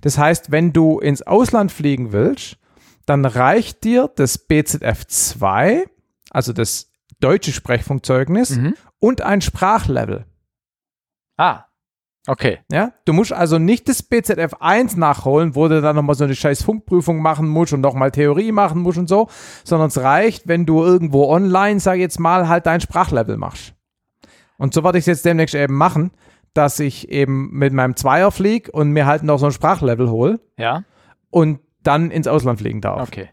Das heißt, wenn du ins Ausland fliegen willst, dann reicht dir das BZF 2, also das deutsche Sprechfunkzeugnis mhm. und ein Sprachlevel. Ah, okay. Ja, du musst also nicht das BZF 1 nachholen, wo du dann nochmal so eine scheiß Funkprüfung machen musst und nochmal Theorie machen musst und so, sondern es reicht, wenn du irgendwo online, sag ich jetzt mal, halt dein Sprachlevel machst. Und so werde ich es jetzt demnächst eben machen, dass ich eben mit meinem Zweier fliege und mir halt noch so ein Sprachlevel hole. Ja. Und dann ins Ausland fliegen darf. Okay.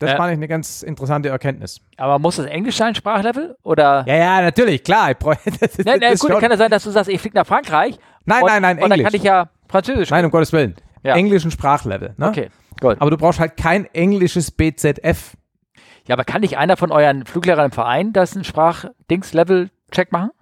Das äh, fand ich eine ganz interessante Erkenntnis. Aber muss das Englisch sein, Sprachlevel? Oder? Ja, ja, natürlich, klar. das, nein, nein, gut, kann ja sein, dass du sagst, ich fliege nach Frankreich. Nein, und, nein, nein, Englisch. Und dann kann ich ja Französisch. Nein, um Gottes Willen. Ja. Englischen Sprachlevel. Ne? Okay, gut. Aber du brauchst halt kein englisches BZF. Ja, aber kann nicht einer von euren Fluglehrern im Verein das ein Sprachdings-Level-Check machen?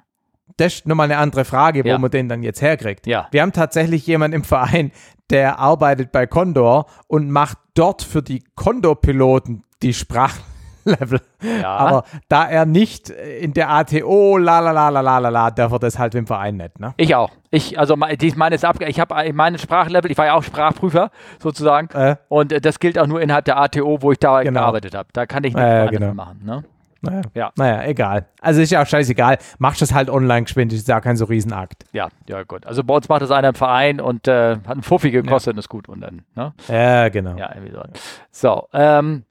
Das ist nochmal eine andere Frage, wo ja. man den dann jetzt herkriegt. Ja. Wir haben tatsächlich jemanden im Verein, der arbeitet bei Condor und macht dort für die Condor-Piloten die Sprachlevel. Ja. Aber da er nicht in der ATO, la la la la la la la, darf er das halt im Verein nicht. Ne? Ich auch. Ich, also ich meine, ich habe meine Sprachlevel, ich war ja auch Sprachprüfer sozusagen. Äh. Und äh, das gilt auch nur innerhalb der ATO, wo ich da genau. gearbeitet habe. Da kann ich nicht äh, genau. machen. Ne? Naja, ja. naja, egal. Also ist ja auch scheißegal. Machst das halt online geschwind, ist ja kein so Riesenakt. Ja, ja, gut. Also bei uns macht das einer im Verein und äh, hat einen Fuffi gekostet ja. und ist gut. Und dann, ne? Ja, genau. Ja, irgendwie so. So, ähm,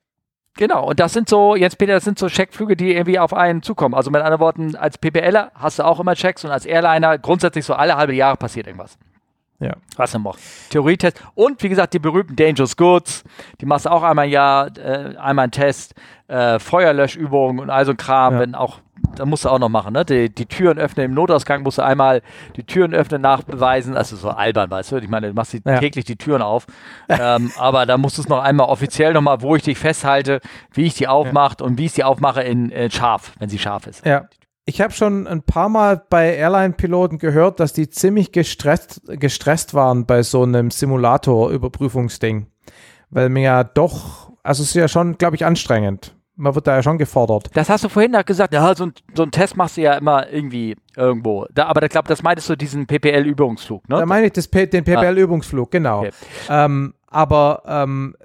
Genau, und das sind so, jetzt Peter, das sind so Checkflüge, die irgendwie auf einen zukommen. Also mit anderen Worten, als PPLer hast du auch immer Checks und als Airliner grundsätzlich so alle halbe Jahre passiert irgendwas. Ja. Was denn noch? Theorietest. Und wie gesagt, die berühmten Dangerous Goods. Die machst du auch einmal im Jahr, äh, einmal einen Test. Äh, Feuerlöschübungen und all so ein Kram, ja. wenn auch da musst du auch noch machen, ne? Die, die Türen öffnen im Notausgang, musst du einmal die Türen öffnen, nachbeweisen. Also so albern, weißt du? Ich meine, du machst die, ja. täglich die Türen auf. ähm, aber da musst du es noch einmal offiziell nochmal, wo ich dich festhalte, wie ich die aufmache ja. und wie ich sie aufmache in äh, scharf, wenn sie scharf ist. Ja. Ich habe schon ein paar Mal bei Airline-Piloten gehört, dass die ziemlich gestresst, gestresst waren bei so einem Simulator-Überprüfungsding. Weil mir ja doch, also es ist ja schon, glaube ich, anstrengend man wird da ja schon gefordert. Das hast du vorhin auch gesagt, ja, so ein, so ein Test machst du ja immer irgendwie irgendwo. Da, aber ich glaube, das meintest du diesen PPL-Übungsflug, ne? Da meine ich das, den PPL-Übungsflug, genau. Okay. Ähm, aber ähm,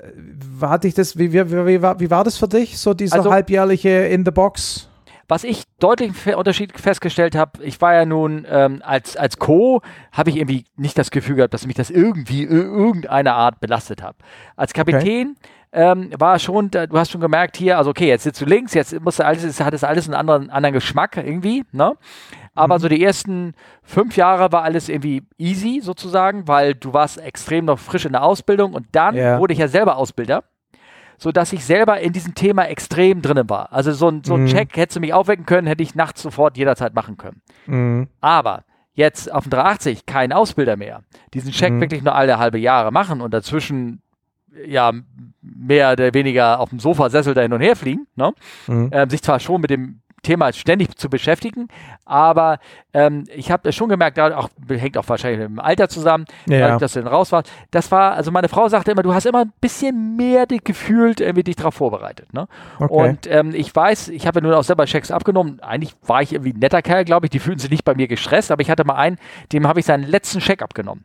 hatte ich das, wie, wie, wie, war, wie war das für dich, so dieser also, halbjährliche In the Box? Was ich deutlich Unterschied festgestellt habe, ich war ja nun ähm, als, als Co, habe ich irgendwie nicht das Gefühl gehabt, dass mich das irgendwie in irgendeiner Art belastet hat. Als Kapitän okay ähm, war schon, du hast schon gemerkt hier, also okay, jetzt sitzt du links, jetzt musst du alles, hat es alles einen anderen, anderen Geschmack irgendwie, ne? Aber mhm. so die ersten fünf Jahre war alles irgendwie easy sozusagen, weil du warst extrem noch frisch in der Ausbildung und dann yeah. wurde ich ja selber Ausbilder so dass ich selber in diesem Thema extrem drinnen war. Also so ein, so ein mhm. Check hättest du mich aufwecken können, hätte ich nachts sofort jederzeit machen können. Mhm. Aber jetzt auf dem 380 kein Ausbilder mehr. Diesen Check mhm. wirklich nur alle halbe Jahre machen und dazwischen ja mehr oder weniger auf dem Sofasessel da hin und her fliegen, ne? Mhm. Ähm, sich zwar schon mit dem Thema ständig zu beschäftigen, aber ähm, ich habe schon gemerkt, da auch, hängt auch wahrscheinlich mit dem Alter zusammen, ja. dass du dann raus warst. Das war, also meine Frau sagte immer, du hast immer ein bisschen mehr gefühlt irgendwie dich darauf vorbereitet. Ne? Okay. Und ähm, ich weiß, ich habe ja nun auch selber Checks abgenommen. Eigentlich war ich irgendwie ein netter Kerl, glaube ich. Die fühlten sich nicht bei mir gestresst, aber ich hatte mal einen, dem habe ich seinen letzten Check abgenommen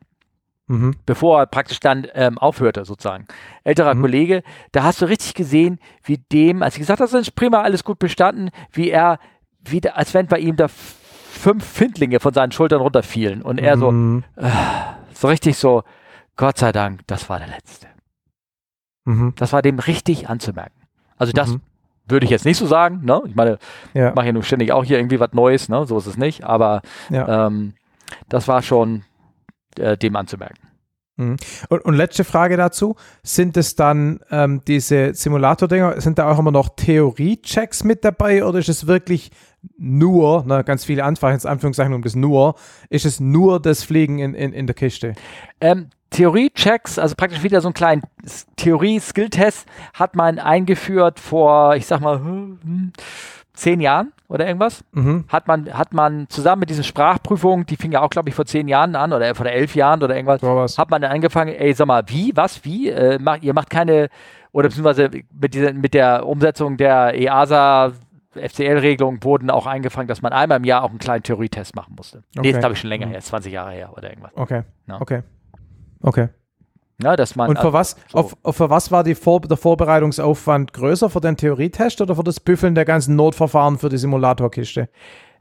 mhm. bevor er praktisch dann ähm, aufhörte, sozusagen. Älterer mhm. Kollege, da hast du richtig gesehen, wie dem, als ich gesagt habe, das ist prima, alles gut bestanden, wie er, wieder, als wenn bei ihm da fünf Findlinge von seinen Schultern runterfielen und er mhm. so, äh, so richtig so, Gott sei Dank, das war der letzte. Mhm. Das war dem richtig anzumerken. Also das mhm. würde ich jetzt nicht so sagen, ne? Ich meine, ja. ich mache ja nur ständig auch hier irgendwie was Neues, ne? So ist es nicht, aber ja. ähm, das war schon, äh, dem anzumerken. Mhm. Und, und, letzte Frage dazu: Sind es dann ähm, diese Simulator-Dinger, sind da auch immer noch Theorie-Checks mit dabei oder ist es wirklich nur, ne, ganz viele Anführungszeichen um das nur, ist es nur das Fliegen in, in, in der Kiste? Ähm, Theorie-Checks, also praktisch wieder so einen kleinen Theorie-Skill-Test, hat man eingeführt vor, ich sag mal, hm, hm zehn Jahren oder irgendwas, mhm. hat man, hat man zusammen mit diesen Sprachprüfungen, die fing ja auch, glaube ich, vor zehn Jahren an oder vor elf Jahren oder irgendwas, so hat man dann angefangen, ey, sag mal, wie, was, wie, äh, macht, ihr macht keine, oder beziehungsweise mit, dieser, mit der Umsetzung der EASA FCL-Regelung wurden auch eingefangen, dass man einmal im Jahr auch einen kleinen Theorietest machen musste. Okay. Nee, ist glaube ich schon länger mhm. her, 20 Jahre her oder irgendwas. Okay. No. Okay. Okay. Ja, dass man Und für, also, was, so. auf, auf, für was war Vor der Vorbereitungsaufwand größer? Für den Theorietest oder für das Büffeln der ganzen Notverfahren für die Simulatorkiste?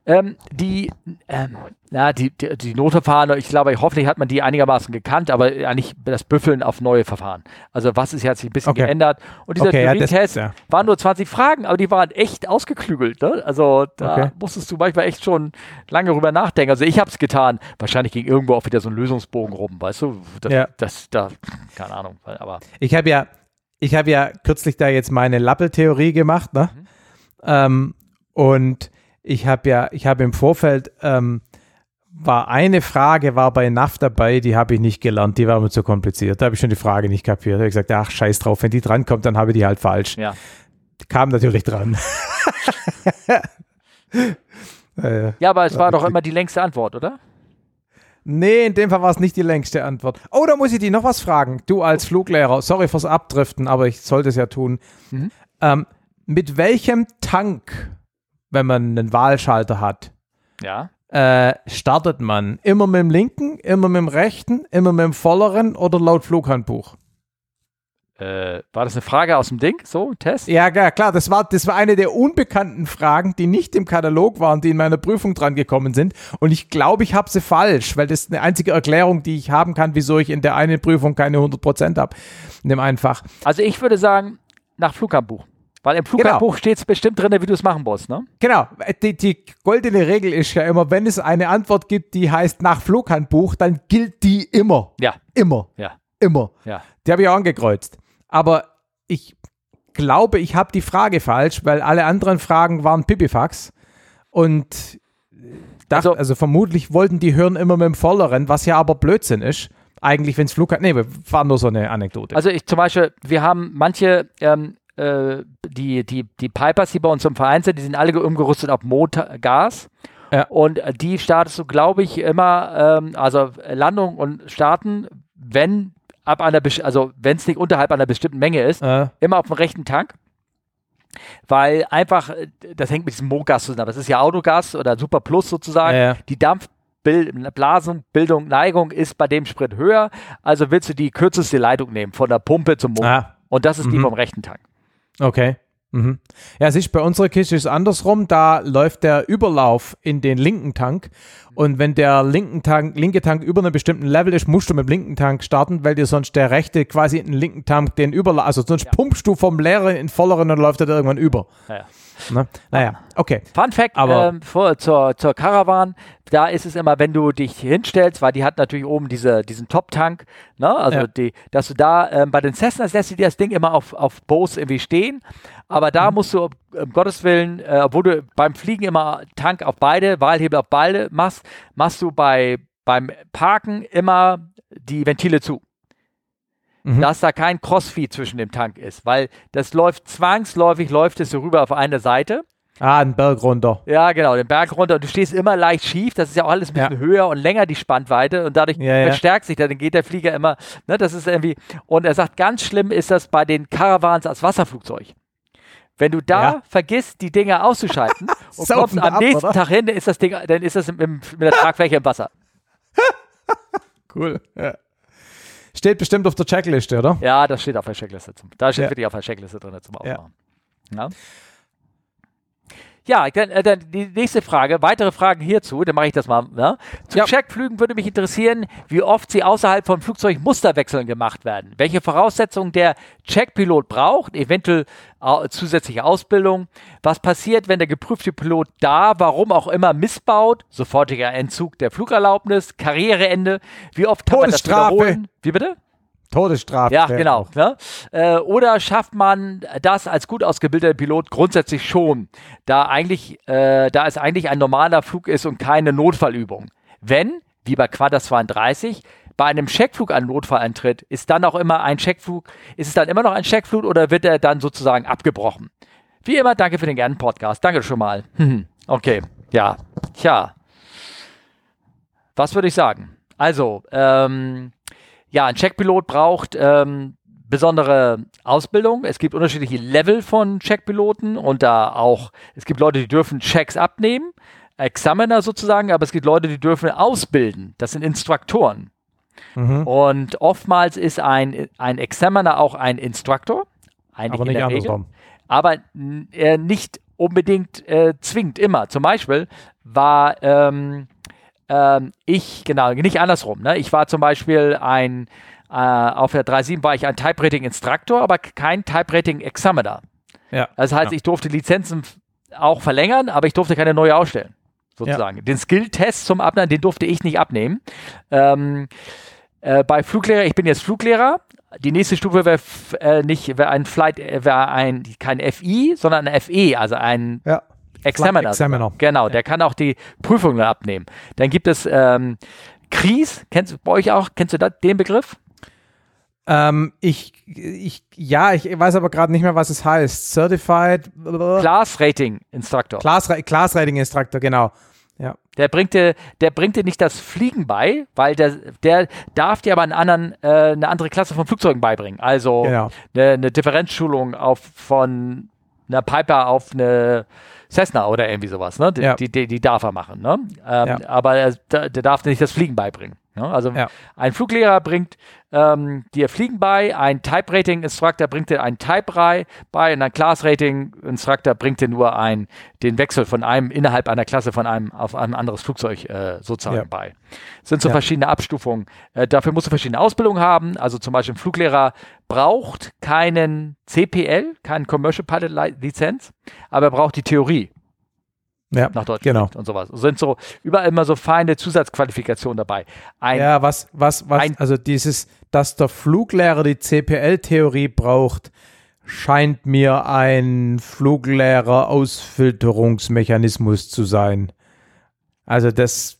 Ähm, die, ähm, na, die, die, die Notverfahren, ich glaube, hoffentlich hat man die einigermaßen gekannt, aber eigentlich das Büffeln auf neue Verfahren. Also was ist jetzt sich ein bisschen okay. geändert. Und dieser okay, Theorie-Test ja, waren nur 20 Fragen, aber die waren echt ausgeklügelt. Ne? Also da okay. musstest du manchmal echt schon lange drüber nachdenken. Also ich habe es getan. Wahrscheinlich ging irgendwo auch wieder so ein Lösungsbogen rum, weißt du? Das, ja. das da, keine Ahnung. Aber ich habe ja, ich habe ja kürzlich da jetzt meine Lappel-Theorie gemacht, ne? Mhm. Ähm, und ich habe ja, ich habe im Vorfeld, ähm, war eine Frage, war bei NAF dabei, die habe ich nicht gelernt, die war mir zu kompliziert. Da habe ich schon die Frage nicht kapiert. Da habe ich gesagt, ach, scheiß drauf, wenn die drankommt, dann habe ich die halt falsch. Ja. kam natürlich dran. ja, aber es war doch immer die längste Antwort, oder? Nee, in dem Fall war es nicht die längste Antwort. Oh, da muss ich dich noch was fragen. Du als Fluglehrer, sorry fürs Abdriften, aber ich sollte es ja tun. Mhm. Ähm, mit welchem Tank wenn man einen Wahlschalter hat, ja. äh, startet man immer mit dem linken, immer mit dem rechten, immer mit dem volleren oder laut Flughandbuch? Äh, war das eine Frage aus dem Ding? So, Test? Ja, ja, klar. Das war, das war eine der unbekannten Fragen, die nicht im Katalog waren, die in meiner Prüfung dran gekommen sind. Und ich glaube, ich habe sie falsch, weil das ist eine einzige Erklärung, die ich haben kann, wieso ich in der einen Prüfung keine 100% habe. In dem einfach. Also ich würde sagen, nach Flughandbuch. Weil im Flughandbuch genau. steht es bestimmt drin, wie du es machen musst, ne? Genau. Die, die, goldene Regel ist ja immer, wenn es eine Antwort gibt, die heißt nach Flughandbuch, dann gilt die immer. Ja. Immer. Ja. Immer. Ja. Die habe ich auch angekreuzt. Aber ich glaube, ich habe die Frage falsch, weil alle anderen Fragen waren Pipifax. Und dacht, also, also, vermutlich wollten die hören immer mit dem volleren, was ja aber Blödsinn ist. Eigentlich, wenn es Flug hat. Nee, war nur so eine Anekdote. Also ich zum Beispiel, wir haben manche ähm, äh, die, die, die Pipers, die bei uns im Verein sind, die sind alle umgerüstet auf Motorgas. Ja. Und die startest du, glaube ich, immer, ähm, also Landung und Starten, wenn ab einer, also wenn es nicht unterhalb einer bestimmten Menge ist, äh. immer auf dem rechten Tank. Weil einfach, äh, das hängt mit diesem Mogas zusammen. Das ist ja Autogas oder Super Plus sozusagen. Ja, ja. Die Dampfblasung, Bildung, Neigung ist bei dem Sprit höher. Also willst du die kürzeste Leitung nehmen, von der Pumpe zum Motor. Ah. Und das ist mhm. die vom rechten Tank. Okay. Mhm. Ja, siehst bei unserer Kiste ist es andersrum. Da läuft der Überlauf in den linken Tank. Und wenn der linken Tank, linke Tank über einem bestimmten Level ist, musst du mit dem linken Tank starten, weil dir sonst der rechte quasi in den linken Tank den Überlauf, also sonst ja. pumpst du vom leeren in volleren und läuft er irgendwann über. Ja, ja. Ne? Naja, okay. Fun Fact Aber, ähm, vor, zur, zur Caravan, da ist es immer, wenn du dich hinstellst, weil die hat natürlich oben diese, diesen Top-Tank, ne? also ja. die, dass du da ähm, bei den Cessnas lässt du dir das Ding immer auf, auf Bose irgendwie stehen, aber da mhm. musst du, um Gottes Willen, äh, obwohl du beim Fliegen immer Tank auf beide, Wahlhebel auf beide machst, machst du bei, beim Parken immer die Ventile zu mhm. dass da kein Crossfeed zwischen dem Tank ist, weil das läuft zwangsläufig, läuft es so rüber auf eine Seite. Ah, einen Berg runter. Ja, genau, den Berg runter. Und du stehst immer leicht schief. Das ist ja auch alles ein bisschen ja. höher und länger, die Spannweite. Und dadurch ja, verstärkt ja. sich, dann geht der Flieger immer, ne, das ist irgendwie, und er sagt, ganz schlimm ist das bei den Caravans als Wasserflugzeug. Wenn du da vergisst, die Dinger auszuschalten und kommst am ab, nächsten oder? Tag hin, ist das Ding, dann ist das mit, mit der Tragfläche im Wasser. cool, ja. Steht bestimmt auf der Checkliste, oder? Ja, das steht auf der Checkliste. Zum, da steht ja. wirklich auf der Checkliste drin zum Aufmachen. Ja. ja. Ja, dann, äh, dann, die nächste Frage, weitere Fragen hierzu, dann mache ich das mal. Ne? Zu ja. Checkflügen würde mich interessieren, wie oft sie außerhalb von Flugzeugmusterwechseln gemacht werden. Welche Voraussetzungen der Checkpilot braucht, eventuell äh, zusätzliche Ausbildung. Was passiert, wenn der geprüfte Pilot da, warum auch immer, missbaut? Sofortiger Entzug der Flugerlaubnis, Karriereende. Wie oft kann man das wiederholen? Wie bitte? Todesstrafe. Ja, genau. Ne? Äh, oder schafft man das als gut ausgebildeter Pilot grundsätzlich schon, da eigentlich, äh, da es eigentlich ein normaler Flug ist und keine Notfallübung. Wenn, wie bei Quadras 32, bei einem Checkflug ein Notfall eintritt, ist dann auch immer ein Checkflug, ist es dann immer noch ein Checkflug oder wird er dann sozusagen abgebrochen? Wie immer, danke für den gerne Podcast. Danke schon mal. okay, ja, tja. Was würde ich sagen? Also, ähm, ja, ein Checkpilot braucht ähm, besondere Ausbildung. Es gibt unterschiedliche Level von Checkpiloten und da auch, es gibt Leute, die dürfen Checks abnehmen, Examiner sozusagen, aber es gibt Leute, die dürfen ausbilden. Das sind Instruktoren. Mhm. Und oftmals ist ein, ein Examiner auch ein Instruktor. Aber nicht andersrum. Aber äh, nicht unbedingt äh, zwingt immer. Zum Beispiel war ähm, ähm, ich, genau, nicht andersrum. Ne? Ich war zum Beispiel ein, äh, auf der 3.7 war ich ein Type-Rating-Instruktor, aber kein Type-Rating-Examiner. Ja. Das heißt, ja. ich durfte Lizenzen auch verlängern, aber ich durfte keine neue ausstellen. Sozusagen. Ja. Den Skill-Test zum Abnehmen, den durfte ich nicht abnehmen. Ähm, äh, bei Fluglehrer, ich bin jetzt Fluglehrer. Die nächste Stufe wäre äh, nicht wär ein Flight, äh, wäre ein kein FI, sondern ein FE, also ein ja. Examiner. Examiner. Genau, der kann auch die Prüfungen abnehmen. Dann gibt es ähm, Kries, kennst du bei euch auch, kennst du da, den Begriff? Ähm, ich, ich, ja, ich weiß aber gerade nicht mehr, was es heißt. Certified Class Rating Instructor. Class, Class Rating Instructor, genau. Ja. Der bringt dir, der bringt dir nicht das Fliegen bei, weil der, der darf dir aber einen anderen, äh, eine andere Klasse von Flugzeugen beibringen. Also genau. eine, eine Differenzschulung auf von einer Piper auf eine Cessna oder irgendwie sowas, ne? Die, ja. die, die, die, darf er machen, ne? Ähm, ja. Aber er, der, der darf nicht das Fliegen beibringen. Ne? Also ja. ein Fluglehrer bringt ähm, dir Fliegen bei, ein Type-Rating-Instructor bringt dir ein Type bei und ein Class-Rating-Instructor bringt dir nur ein, den Wechsel von einem innerhalb einer Klasse von einem auf ein anderes Flugzeug äh, sozusagen ja. bei. Das sind so ja. verschiedene Abstufungen. Äh, dafür musst du verschiedene Ausbildungen haben. Also zum Beispiel ein Fluglehrer braucht keinen CPL, keinen Commercial Pilot Lizenz, aber er braucht die Theorie ja, nach Deutschland genau. und sowas. Sind so überall immer so feine Zusatzqualifikationen dabei. Ein, ja, was, was, was, ein, also dieses, dass der Fluglehrer die CPL-Theorie braucht, scheint mir ein fluglehrer Ausfilterungsmechanismus zu sein. Also das,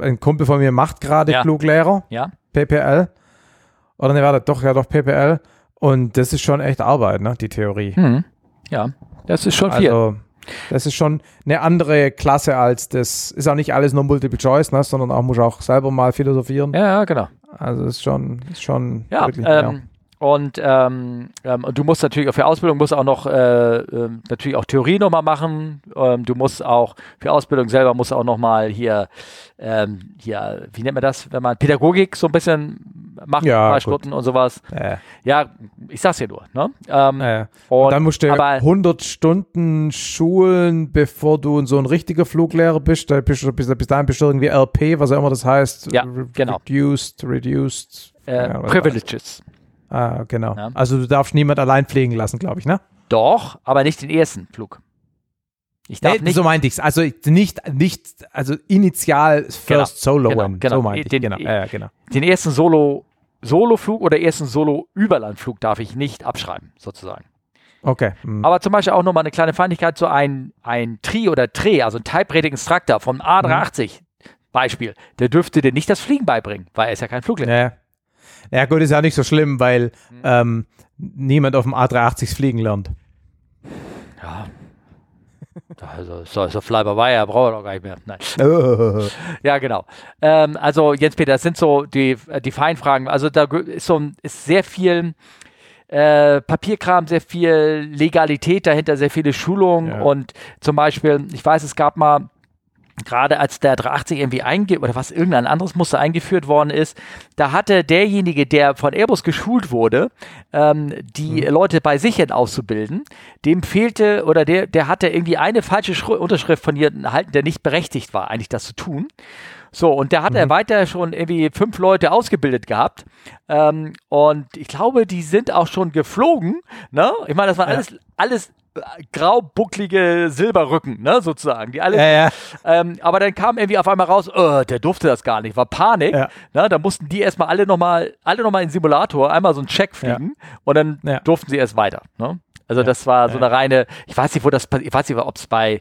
ein Kumpel von mir macht gerade ja. Fluglehrer, ja. PPL. Oder ne, warte, doch, ja doch, PPL. Und das ist schon echt Arbeit, ne, die Theorie. Hm. Ja, das ist schon viel. Also, das ist schon eine andere Klasse als das, ist auch nicht alles nur Multiple Choice, ne, sondern auch muss auch selber mal philosophieren. Ja, genau. Also ist schon, ist schon ja, wirklich, ähm, ja. Und, ähm, ähm, und du musst natürlich auch für Ausbildung musst auch noch äh, äh, natürlich auch Theorie nochmal machen. Ähm, du musst auch für Ausbildung selber musst auch nochmal hier, ähm, hier, wie nennt man das, wenn man Pädagogik so ein bisschen macht, ja, paar Stunden und sowas. Äh. Ja, ich sag's dir nur. Ne? Ähm, äh. und, und, dann musst du aber, 100 Stunden schulen, bevor du so ein richtiger Fluglehrer bist. Da bist du, bis, bis dahin bist du irgendwie RP, was auch immer das heißt. Ja, genau. Reduced, reduced. Äh, ja, Privileges. Ah, genau. Ja. Also du darfst niemand allein fliegen lassen, glaube ich, ne? Doch, aber nicht den ersten Flug. Ich darf nee, nicht. So meinte ich es. Also nicht, nicht, also initial First genau, Solo genau, One. Genau. So meinte den, ich. Genau. Ja, genau. Den ersten Solo, Solo-Flug oder ersten Solo-Überlandflug darf ich nicht abschreiben, sozusagen. Okay. Mhm. Aber zum Beispiel auch nochmal eine kleine Feindlichkeit, so ein, ein Tri oder Tre, also ein Type Rating Instructor vom A380 mhm. Beispiel, der dürfte dir nicht das Fliegen beibringen, weil er ist ja kein Fluglehrer. Ja. Ja, gut, ist ja nicht so schlimm, weil mhm. ähm, niemand auf dem A380 fliegen lernt. Ja. Also, so, so Fly by Wire brauchen wir doch gar nicht mehr. Nein. Ja, genau. Ähm, also, Jens Peter, das sind so die, die Feinfragen. Also, da ist, so, ist sehr viel äh, Papierkram, sehr viel Legalität dahinter, sehr viele Schulungen ja. und zum Beispiel, ich weiß, es gab mal gerade als der 380 irgendwie einge oder was irgendein anderes Muster eingeführt worden ist, da hatte derjenige, der von Airbus geschult wurde, ähm, die mhm. Leute bei sich hin auszubilden, dem fehlte oder der, der hatte irgendwie eine falsche Schru Unterschrift von jemandem erhalten, der nicht berechtigt war, eigentlich das zu tun. So, und da hat mhm. er weiter schon irgendwie fünf Leute ausgebildet gehabt. Ähm, und ich glaube, die sind auch schon geflogen. Ne? Ich meine, das war ja. alles, alles graubucklige Silberrücken, ne, sozusagen. Die alle, ja, ja. Ähm, aber dann kam irgendwie auf einmal raus, oh, der durfte das gar nicht, war Panik. Ja. Ne, da mussten die erstmal alle nochmal, alle nochmal in den Simulator einmal so einen Check fliegen und dann durften sie erst weiter. Ne? Also das war so eine reine, ich weiß nicht, wo das, ich weiß nicht, ob es bei,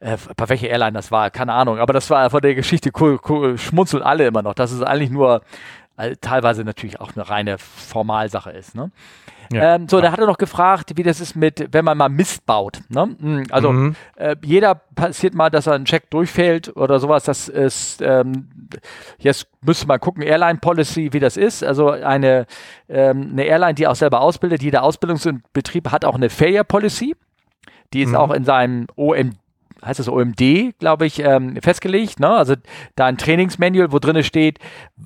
äh, bei welcher Airline das war, keine Ahnung, aber das war von der Geschichte, cool, cool, schmunzeln alle immer noch, dass es eigentlich nur äh, teilweise natürlich auch eine reine Formalsache ist. Ne? Ja, ähm, so, da hat er noch gefragt, wie das ist mit, wenn man mal Mist baut. Ne? Hm, also mhm. äh, jeder passiert mal, dass er einen Check durchfällt oder sowas. Das ist, ähm, jetzt müsste man gucken, Airline Policy, wie das ist. Also eine, ähm, eine Airline, die auch selber ausbildet, jeder Ausbildungsbetrieb hat auch eine Failure Policy. Die ist mhm. auch in seinem OMD heißt das OMD, glaube ich, ähm, festgelegt. Ne? Also da ein Trainingsmanual, wo drin steht,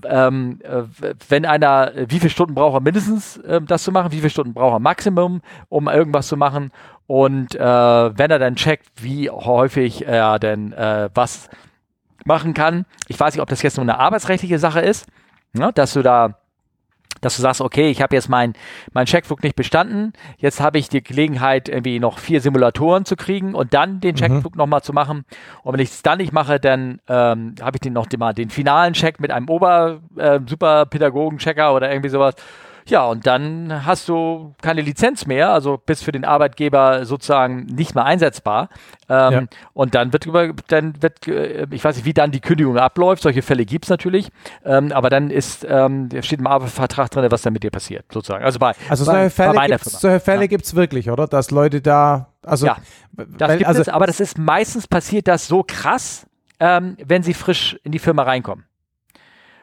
ähm, äh, wenn einer, wie viele Stunden braucht er mindestens, äh, das zu machen, wie viele Stunden braucht er Maximum, um irgendwas zu machen. Und äh, wenn er dann checkt, wie häufig er denn äh, was machen kann. Ich weiß nicht, ob das jetzt nur eine arbeitsrechtliche Sache ist, ne? dass du da dass du sagst, okay, ich habe jetzt meinen mein Checkflug nicht bestanden, jetzt habe ich die Gelegenheit, irgendwie noch vier Simulatoren zu kriegen und dann den mhm. Checkflug mhm. nochmal zu machen. Und wenn ich es dann nicht mache, dann ähm, habe ich den noch den, den finalen Check mit einem Ober äh, oder irgendwie sowas. Ja, und dann hast du keine Lizenz mehr, also bist für den Arbeitgeber sozusagen nicht mehr einsetzbar. Ähm, ja. Und dann wird über, dann wird, äh, ich weiß nicht, wie dann die Kündigung abläuft. Solche Fälle gibt es natürlich. Ähm, aber dann ist, ähm, steht im Arbeitsvertrag drin, was dann mit dir passiert, sozusagen. Also bei, also solche Fälle, bei gibt's, solche Fälle ja. gibt es wirklich, oder? Dass Leute da, also. Ja, das weil, gibt also, es, aber das ist meistens passiert das so krass, ähm, wenn sie frisch in die Firma reinkommen.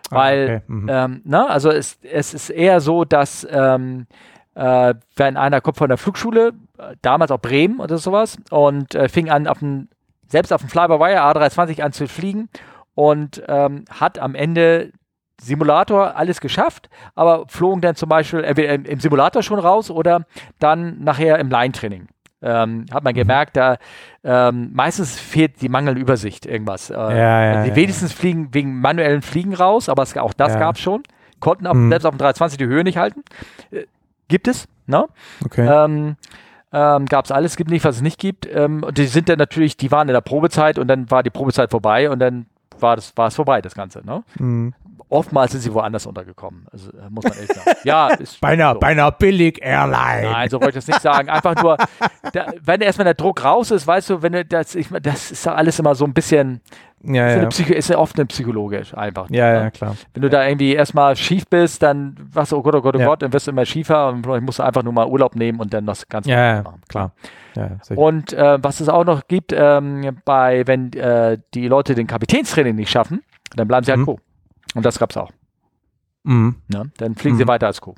Ah, Weil, okay. mhm. ähm, ne, also es, es ist eher so, dass ähm, äh, wenn einer kommt von der Flugschule, äh, damals auch Bremen oder sowas, und äh, fing an, auf den, selbst auf dem Fly-by-Wire A320 an zu fliegen und ähm, hat am Ende Simulator alles geschafft, aber flogen dann zum Beispiel entweder im Simulator schon raus oder dann nachher im Line-Training ähm, hat man mhm. gemerkt, da ähm, meistens fehlt die mangelnde Übersicht irgendwas. Äh, ja, ja, also die ja, wenigstens fliegen wegen manuellen Fliegen raus, aber es, auch das ja. gab es schon. Konnten auf, mhm. selbst auf dem 320 die Höhe nicht halten. Äh, gibt es, ne? Okay. Ähm, ähm, gab es alles, gibt nicht, was es nicht gibt. Ähm, und die sind dann natürlich, die waren in der Probezeit und dann war die Probezeit vorbei und dann war das, war es vorbei, das Ganze. Ne? Mhm. Oftmals sind sie woanders untergekommen. Also, äh, muss man ehrlich sagen. ja, ist bei, einer, so. bei einer Billig-Airline. Nein, so wollte ich das nicht sagen. Einfach nur, da, wenn erstmal der Druck raus ist, weißt du, wenn du das, ich, das ist alles immer so ein bisschen, ja, ja. Psycho ist ja oft eine psychologisch einfach. Ja, ja, klar. Wenn du da irgendwie erstmal schief bist, dann was, oh Gott, oh Gott, oh. Gott, dann wirst du immer schiefer und vielleicht musst du einfach nur mal Urlaub nehmen und dann das Ganze ja, ja, machen. klar. Und äh, was es auch noch gibt, ähm, bei, wenn äh, die Leute den Kapitänstraining nicht schaffen, dann bleiben sie halt mhm. Co. Und das gab es auch. Mhm. Ja, dann fliegen mhm. sie weiter als Co.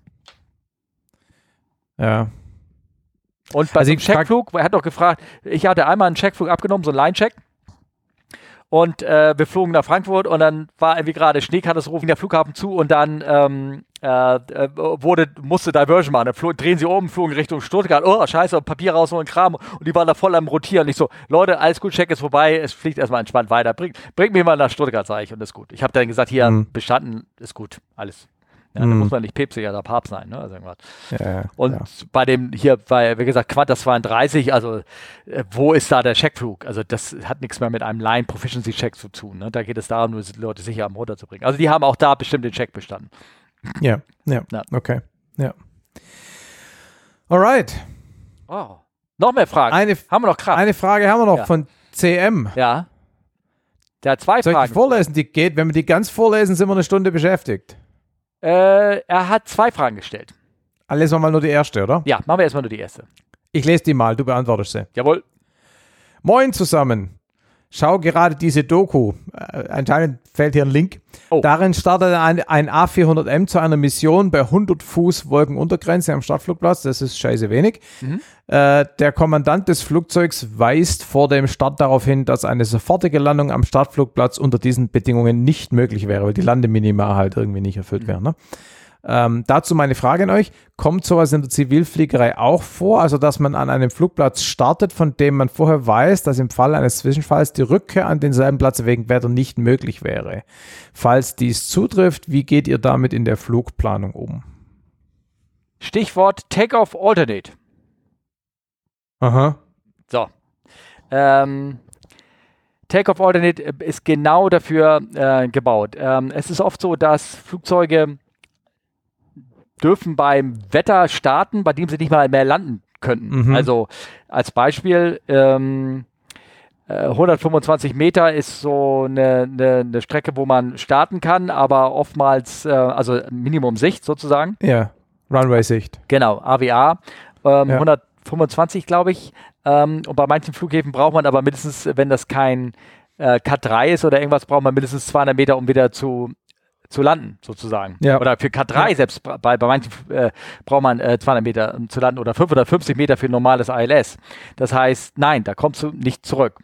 Ja. Und bei also dem Checkflug, er hat doch gefragt, ich hatte einmal einen Checkflug abgenommen, so einen Line-Check. Und äh, wir flogen nach Frankfurt und dann war irgendwie gerade Schneekatastrophe, der Flughafen zu und dann ähm, äh, äh, wurde, musste Diversion machen. Dann flog, drehen sie um, flogen Richtung Stuttgart. Oh, scheiße, Papier raus und Kram. Und die waren da voll am Rotieren. Ich so, Leute, alles gut, Check ist vorbei, es fliegt erstmal entspannt weiter. Bring, bring mich mal nach Stuttgart, sage ich, und ist gut. Ich habe dann gesagt, hier, mhm. bestanden, ist gut, alles. Ja, mhm. Da muss man nicht päpstlicher oder Papst sein, ne? Also irgendwas. Ja, und ja. bei dem hier, bei, wie gesagt, Quantas 32, also äh, wo ist da der Checkflug? Also das hat nichts mehr mit einem Line Proficiency Check zu tun. Ne? Da geht es darum, nur die Leute sicher am runterzubringen. Also die haben auch da bestimmt den Check bestanden. Ja, ja, ja. okay. Ja. Alright. Oh. Noch mehr Fragen. Eine, haben wir noch Kraft. Eine Frage haben wir noch von CM. Ja. Der hat zwei Soll Fragen. Ich die vorlesen? Die geht. Wenn wir die ganz vorlesen, sind wir eine Stunde beschäftigt. Äh, er hat zwei Fragen gestellt. Lesen wir mal nur die erste, oder? Ja, machen wir erstmal nur die erste. Ich lese die mal, du beantwortest sie. Jawohl. Moin zusammen. Schau gerade diese Doku. Äh, anscheinend fällt hier ein Link. Oh. Darin startet ein, ein A400M zu einer Mission bei 100 Fuß Wolkenuntergrenze am Startflugplatz. Das ist scheiße wenig. Mhm. Äh, der Kommandant des Flugzeugs weist vor dem Start darauf hin, dass eine sofortige Landung am Startflugplatz unter diesen Bedingungen nicht möglich wäre, weil die Landeminima halt irgendwie nicht erfüllt mhm. wären. Ne? Ähm, dazu meine Frage an euch. Kommt sowas in der Zivilfliegerei auch vor? Also, dass man an einem Flugplatz startet, von dem man vorher weiß, dass im Fall eines Zwischenfalls die Rückkehr an denselben Platz wegen Wetter nicht möglich wäre. Falls dies zutrifft, wie geht ihr damit in der Flugplanung um? Stichwort Takeoff Alternate. Aha. So. Ähm, Takeoff Alternate ist genau dafür äh, gebaut. Ähm, es ist oft so, dass Flugzeuge dürfen beim Wetter starten, bei dem sie nicht mal mehr landen könnten. Mhm. Also als Beispiel, ähm, 125 äh, Meter ist so eine, eine, eine, Strecke, wo man starten kann, aber oftmals, äh, also Minimum Sicht sozusagen. Ja, Runway-Sicht. Genau, AWA. Ähm, ja. 125, glaube ich. Ähm, und bei manchen Flughäfen braucht man aber mindestens, wenn das kein äh, Cut 3 ist oder irgendwas, braucht man mindestens 200 Meter, um wieder zu zu landen, sozusagen. Ja. Oder für K3 ja. selbst, bei, bei manchen äh, braucht man äh, 200 Meter um zu landen oder 550 Meter für normales ALS. Das heißt, nein, da kommst du nicht zurück.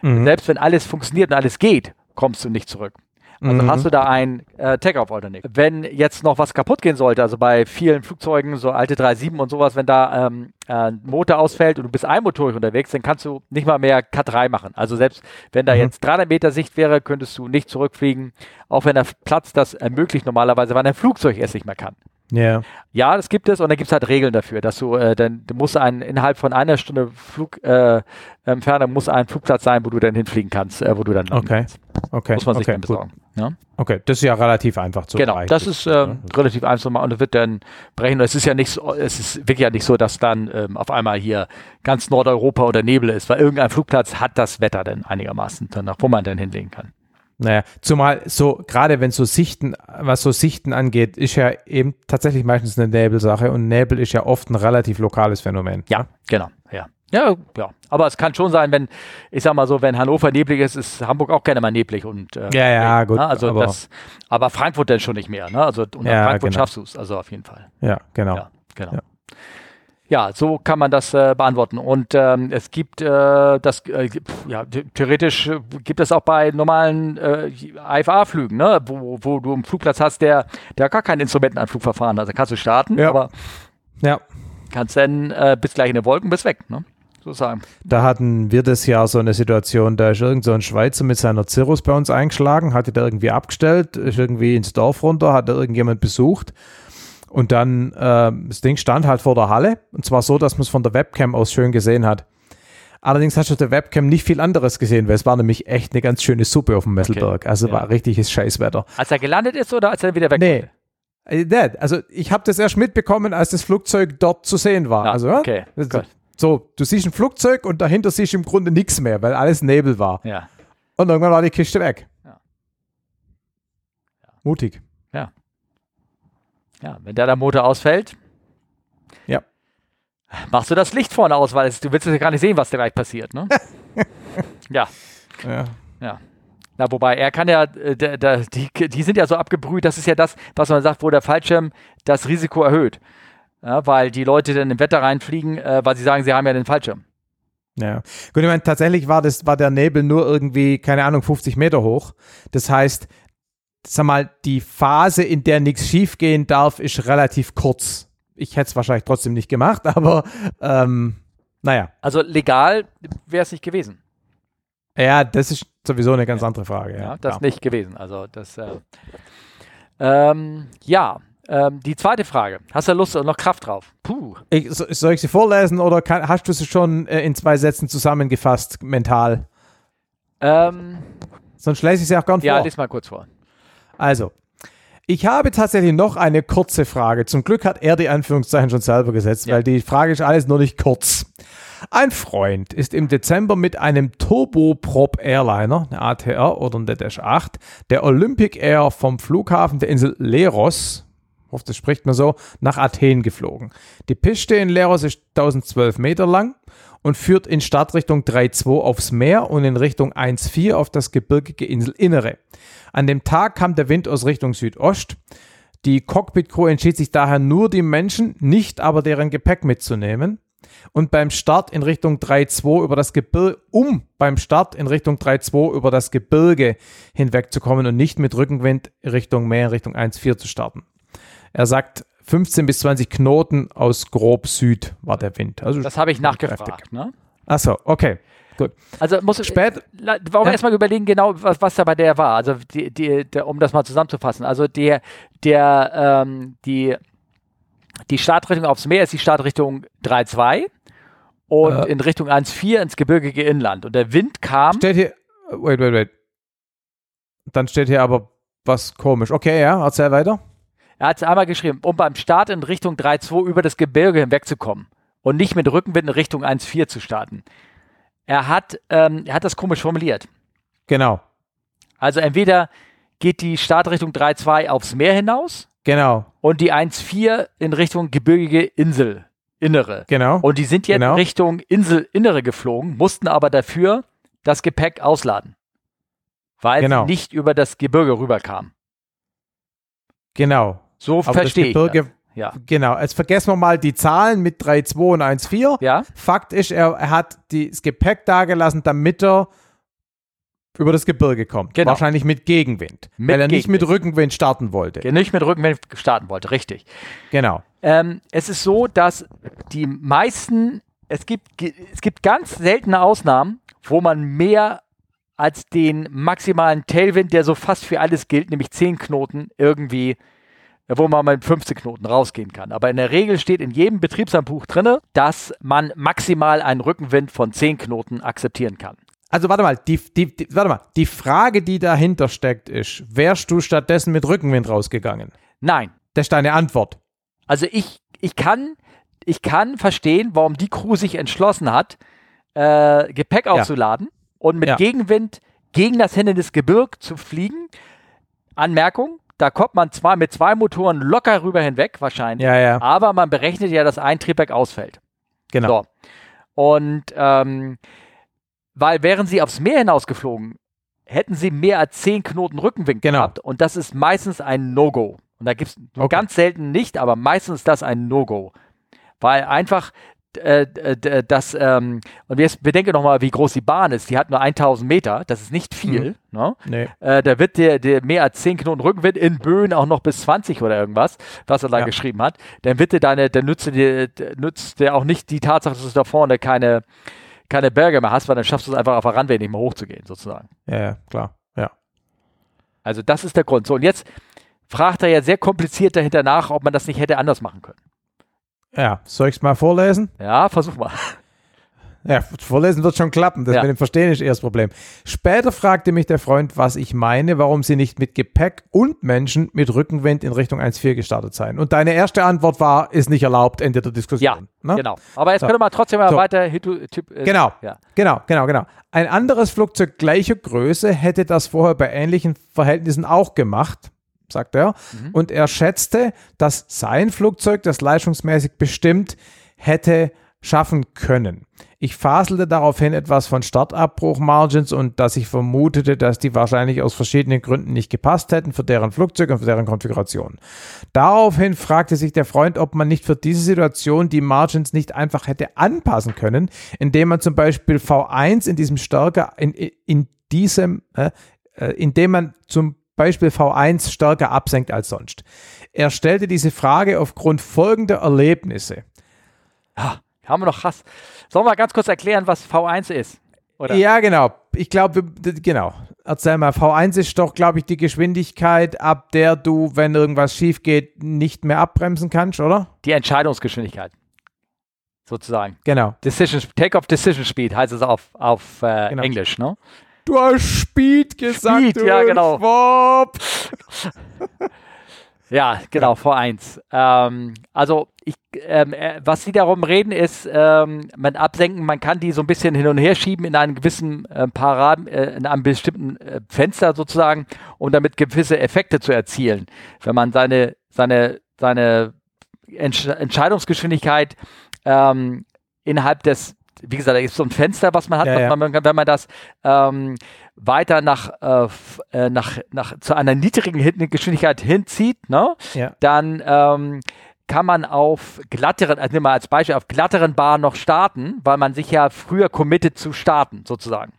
Mhm. Selbst wenn alles funktioniert und alles geht, kommst du nicht zurück. Also mhm. hast du da ein äh, Take-Off-Alternative. Wenn jetzt noch was kaputt gehen sollte, also bei vielen Flugzeugen, so alte 3.7 und sowas, wenn da ähm, ein Motor ausfällt und du bist einmotorig unterwegs, dann kannst du nicht mal mehr K3 machen. Also selbst wenn da mhm. jetzt 300 Meter Sicht wäre, könntest du nicht zurückfliegen, auch wenn der Platz das ermöglicht normalerweise, weil ein Flugzeug es nicht mehr kann. Yeah. Ja, das gibt es und da gibt es halt Regeln dafür, dass du, äh, dann du musst ein, innerhalb von einer Stunde Flug, äh, Entfernung muss ein Flugplatz sein, wo du dann hinfliegen kannst, äh, wo du dann okay. Kannst. okay. Muss man sich okay, dann besorgen. Ja? Okay, das ist ja relativ einfach zu Genau, erreichen. das ist ähm, relativ einfach und es wird dann brechen. Es ist ja nicht so, es ist wirklich ja nicht so, dass dann ähm, auf einmal hier ganz Nordeuropa oder Nebel ist, weil irgendein Flugplatz hat das Wetter dann einigermaßen danach, wo man dann hinlegen kann. Naja, zumal so, gerade wenn so Sichten, was so Sichten angeht, ist ja eben tatsächlich meistens eine Nebelsache und Nebel ist ja oft ein relativ lokales Phänomen. Ja, genau, ja. Ja, ja. Aber es kann schon sein, wenn, ich sag mal so, wenn Hannover neblig ist, ist Hamburg auch gerne mal neblig und äh, Ja, ja, gut. Ne? Also aber, das, aber Frankfurt dann schon nicht mehr, ne? Also unter ja, Frankfurt genau. schaffst du es, also auf jeden Fall. Ja, genau. Ja, genau. Ja. Ja, so kann man das äh, beantworten. Und ähm, es gibt äh, das, äh, ja, theoretisch gibt es auch bei normalen äh, IFA-Flügen, ne? wo, wo du einen Flugplatz hast, der, der gar kein Instrumentenanflugverfahren hat. Also kannst du starten, ja. aber ja. kannst dann äh, bis gleich in den Wolken, bis weg. Ne? Sozusagen. Da hatten wir das Jahr so eine Situation, da ist irgend so ein Schweizer mit seiner Cirrus bei uns eingeschlagen, hatte da irgendwie abgestellt, ist irgendwie ins Dorf runter, hat da irgendjemand besucht und dann, äh, das Ding stand halt vor der Halle. Und zwar so, dass man es von der Webcam aus schön gesehen hat. Allerdings hast du auf der Webcam nicht viel anderes gesehen, weil es war nämlich echt eine ganz schöne Suppe auf dem Messelberg. Okay. Also ja. war richtiges Scheißwetter. Als er gelandet ist oder als er wieder weg Nee. Äh, also ich habe das erst mitbekommen, als das Flugzeug dort zu sehen war. Ja, also, okay, so, du siehst ein Flugzeug und dahinter siehst du im Grunde nichts mehr, weil alles Nebel war. Ja. Und irgendwann war die Kiste weg. Ja. Mutig. Ja. Wenn da der Motor ausfällt, ja. machst du das Licht vorne aus, weil es, du willst ja gar nicht sehen, was gleich passiert, ne? ja. Ja. Ja. Na, wobei, er kann ja, äh, der, der, die, die sind ja so abgebrüht, das ist ja das, was man sagt, wo der Fallschirm das Risiko erhöht. Ja, weil die Leute dann im Wetter reinfliegen, äh, weil sie sagen, sie haben ja den Fallschirm. Ja, gut, ich meine, tatsächlich war das, war der Nebel nur irgendwie, keine Ahnung, 50 Meter hoch. Das heißt, sag mal, die Phase, in der nichts schiefgehen darf, ist relativ kurz. Ich hätte es wahrscheinlich trotzdem nicht gemacht, aber ähm, naja. Also legal wäre es nicht gewesen. Ja, das ist sowieso eine ganz andere Frage. Ja, ja das ist nicht gewesen. Also das, äh, ähm, ja. Ähm, die zweite Frage. Hast du Lust und noch Kraft drauf? Puh. Ich, soll ich sie vorlesen oder kann, hast du sie schon äh, in zwei Sätzen zusammengefasst, mental? Ähm, Sonst lese ich sie auch gern vor. Ja, lies mal kurz vor. Also, ich habe tatsächlich noch eine kurze Frage. Zum Glück hat er die Anführungszeichen schon selber gesetzt, ja. weil die Frage ist alles nur nicht kurz. Ein Freund ist im Dezember mit einem Turboprop Airliner, eine ATR oder eine Dash 8, der Olympic Air vom Flughafen der Insel Leros, hoffe, das spricht man so, nach Athen geflogen. Die Piste in Leros ist 1012 Meter lang und führt in Startrichtung 3.2 aufs Meer und in Richtung 1.4 auf das gebirgige Inselinnere. An dem Tag kam der Wind aus Richtung Südost. Die Cockpit-Crew entschied sich daher nur die Menschen, nicht aber deren Gepäck mitzunehmen und beim Start in Richtung 3.2 über das Gebirge, um beim Start in Richtung 3.2 über das Gebirge hinwegzukommen und nicht mit Rückenwind Richtung Meer, Richtung 1.4 zu starten. Er sagt, 15 bis 20 Knoten aus grob Süd war der Wind. Also das habe ich nachgefragt. Ne? Achso, okay. Gut. Also muss Spät, wir ja. erstmal überlegen, genau, was, was da bei der war. Also die, die, der, um das mal zusammenzufassen. Also der, der, ähm, die die Startrichtung aufs Meer ist die Startrichtung 3-2 und äh. in Richtung 1-4 ins gebirgige Inland. Und der Wind kam. Steht hier. Wait, wait, wait. Dann steht hier aber was komisch. Okay, ja, erzähl weiter. Er hat es einmal geschrieben, um beim Start in Richtung 3-2 über das Gebirge hinwegzukommen und nicht mit Rückenwind in Richtung 1-4 zu starten. Er hat, ähm, er hat das komisch formuliert. Genau. Also entweder geht die Startrichtung 3-2 aufs Meer hinaus Genau. Und die 1-4 in Richtung gebirgige Insel. Innere. Genau. Und die sind jetzt genau. Richtung Inselinnere geflogen, mussten aber dafür das Gepäck ausladen. Weil genau. sie nicht über das Gebirge rüberkamen. Genau. So aber verstehe ich. Das. Ja. Genau. Jetzt vergessen wir mal die Zahlen mit 3,2 und 1,4. Ja. Fakt ist, er, er hat das Gepäck dagelassen, damit er über das Gebirge kommt. Genau. Wahrscheinlich mit Gegenwind. Mit weil er nicht mit Rückenwind starten wollte. Nicht mit Rückenwind starten wollte, richtig. Genau. Ähm, es ist so, dass die meisten, es gibt, es gibt ganz seltene Ausnahmen, wo man mehr als den maximalen Tailwind, der so fast für alles gilt, nämlich 10 Knoten, irgendwie, wo man mit 15 Knoten rausgehen kann. Aber in der Regel steht in jedem Betriebshandbuch drin, dass man maximal einen Rückenwind von 10 Knoten akzeptieren kann. Also warte mal, die, die, die, warte mal, die Frage, die dahinter steckt, ist, wärst du stattdessen mit Rückenwind rausgegangen? Nein. Das ist deine Antwort. Also ich, ich kann, ich kann verstehen, warum die Crew sich entschlossen hat, äh, Gepäck aufzuladen ja. und mit ja. Gegenwind gegen das Hindernisgebirg zu fliegen. Anmerkung, da kommt man zwar mit zwei Motoren locker rüber hinweg, wahrscheinlich, ja, ja. aber man berechnet ja, dass ein Triebwerk ausfällt. Genau. So. Und ähm, weil wären sie aufs Meer hinaus geflogen, hätten sie mehr als 10 Knoten Rückenwind genau. gehabt. Und das ist meistens ein No-Go. Und da gibt es okay. ganz selten nicht, aber meistens ist das ein No-Go. Weil einfach äh, äh ähm, und jetzt bedenke nochmal, wie groß die Bahn ist. Die hat nur 1000 Meter, das ist nicht viel. Mhm. Ne? Nee. Äh, da wird der, der mehr als 10 Knoten Rückenwind in Böen auch noch bis 20 oder irgendwas, was er da ja. geschrieben hat. Dann wird dir deine, dann nützt dir, nützt dir auch nicht die Tatsache, dass du da vorne keine, keine Berge mehr hast, weil dann schaffst du es einfach auf der Randweg nicht mehr hochzugehen, sozusagen. Ja, ja, klar, ja. Also das ist der Grund. So, und jetzt fragt er ja sehr kompliziert dahinter nach, ob man das nicht hätte anders machen können. Ja, soll ich es mal vorlesen? Ja, versuch mal. Ja, vorlesen wird schon klappen. Das ja. mit dem Verstehen ist eher das Problem. Später fragte mich der Freund, was ich meine, warum sie nicht mit Gepäck und Menschen mit Rückenwind in Richtung 1.4 gestartet seien. Und deine erste Antwort war, ist nicht erlaubt, Ende der Diskussion. Ja, ne? genau. Aber jetzt so. können wir trotzdem mal so. weiter. Typ, äh, genau, ja. genau, genau, genau. Ein anderes Flugzeug gleicher Größe hätte das vorher bei ähnlichen Verhältnissen auch gemacht sagt er. Mhm. Und er schätzte, dass sein Flugzeug das leistungsmäßig bestimmt hätte schaffen können. Ich faselte daraufhin etwas von Startabbruch-Margins und dass ich vermutete, dass die wahrscheinlich aus verschiedenen Gründen nicht gepasst hätten für deren Flugzeug und für deren Konfiguration. Daraufhin fragte sich der Freund, ob man nicht für diese Situation die Margins nicht einfach hätte anpassen können, indem man zum Beispiel V1 in diesem stärker, in, in diesem, äh, indem man zum Beispiel V1 stärker absenkt als sonst. Er stellte diese Frage aufgrund folgender Erlebnisse. Ja, haben wir noch krass. Sollen wir mal ganz kurz erklären, was V1 ist? Oder? Ja, genau. Ich glaube, genau. Erzähl mal, V1 ist doch, glaube ich, die Geschwindigkeit, ab der du, wenn irgendwas schief geht, nicht mehr abbremsen kannst, oder? Die Entscheidungsgeschwindigkeit. Sozusagen. Genau. Decision, Take-off Decision Speed heißt es auf, auf äh, genau. Englisch, ne? Du hast Speed gesagt. Speed, ja, genau. Ja, genau, V1. Ähm, also, ich, ähm, äh, was Sie darum reden, ist, ähm, man absenken, man kann die so ein bisschen hin und her schieben in einem gewissen äh, Paraden, äh, in einem bestimmten äh, Fenster sozusagen, um damit gewisse Effekte zu erzielen. Wenn man seine, seine, seine Entsch Entscheidungsgeschwindigkeit ähm, innerhalb des, wie gesagt, da ist so ein Fenster, was man hat, ja, ja. Man, wenn man das ähm, weiter nach, äh, äh, nach, nach zu einer niedrigen Geschwindigkeit hinzieht, ne? Ja. dann ähm, kann man auf glatteren, also mal als Beispiel, auf glatteren Bahnen noch starten, weil man sich ja früher committet zu starten, sozusagen.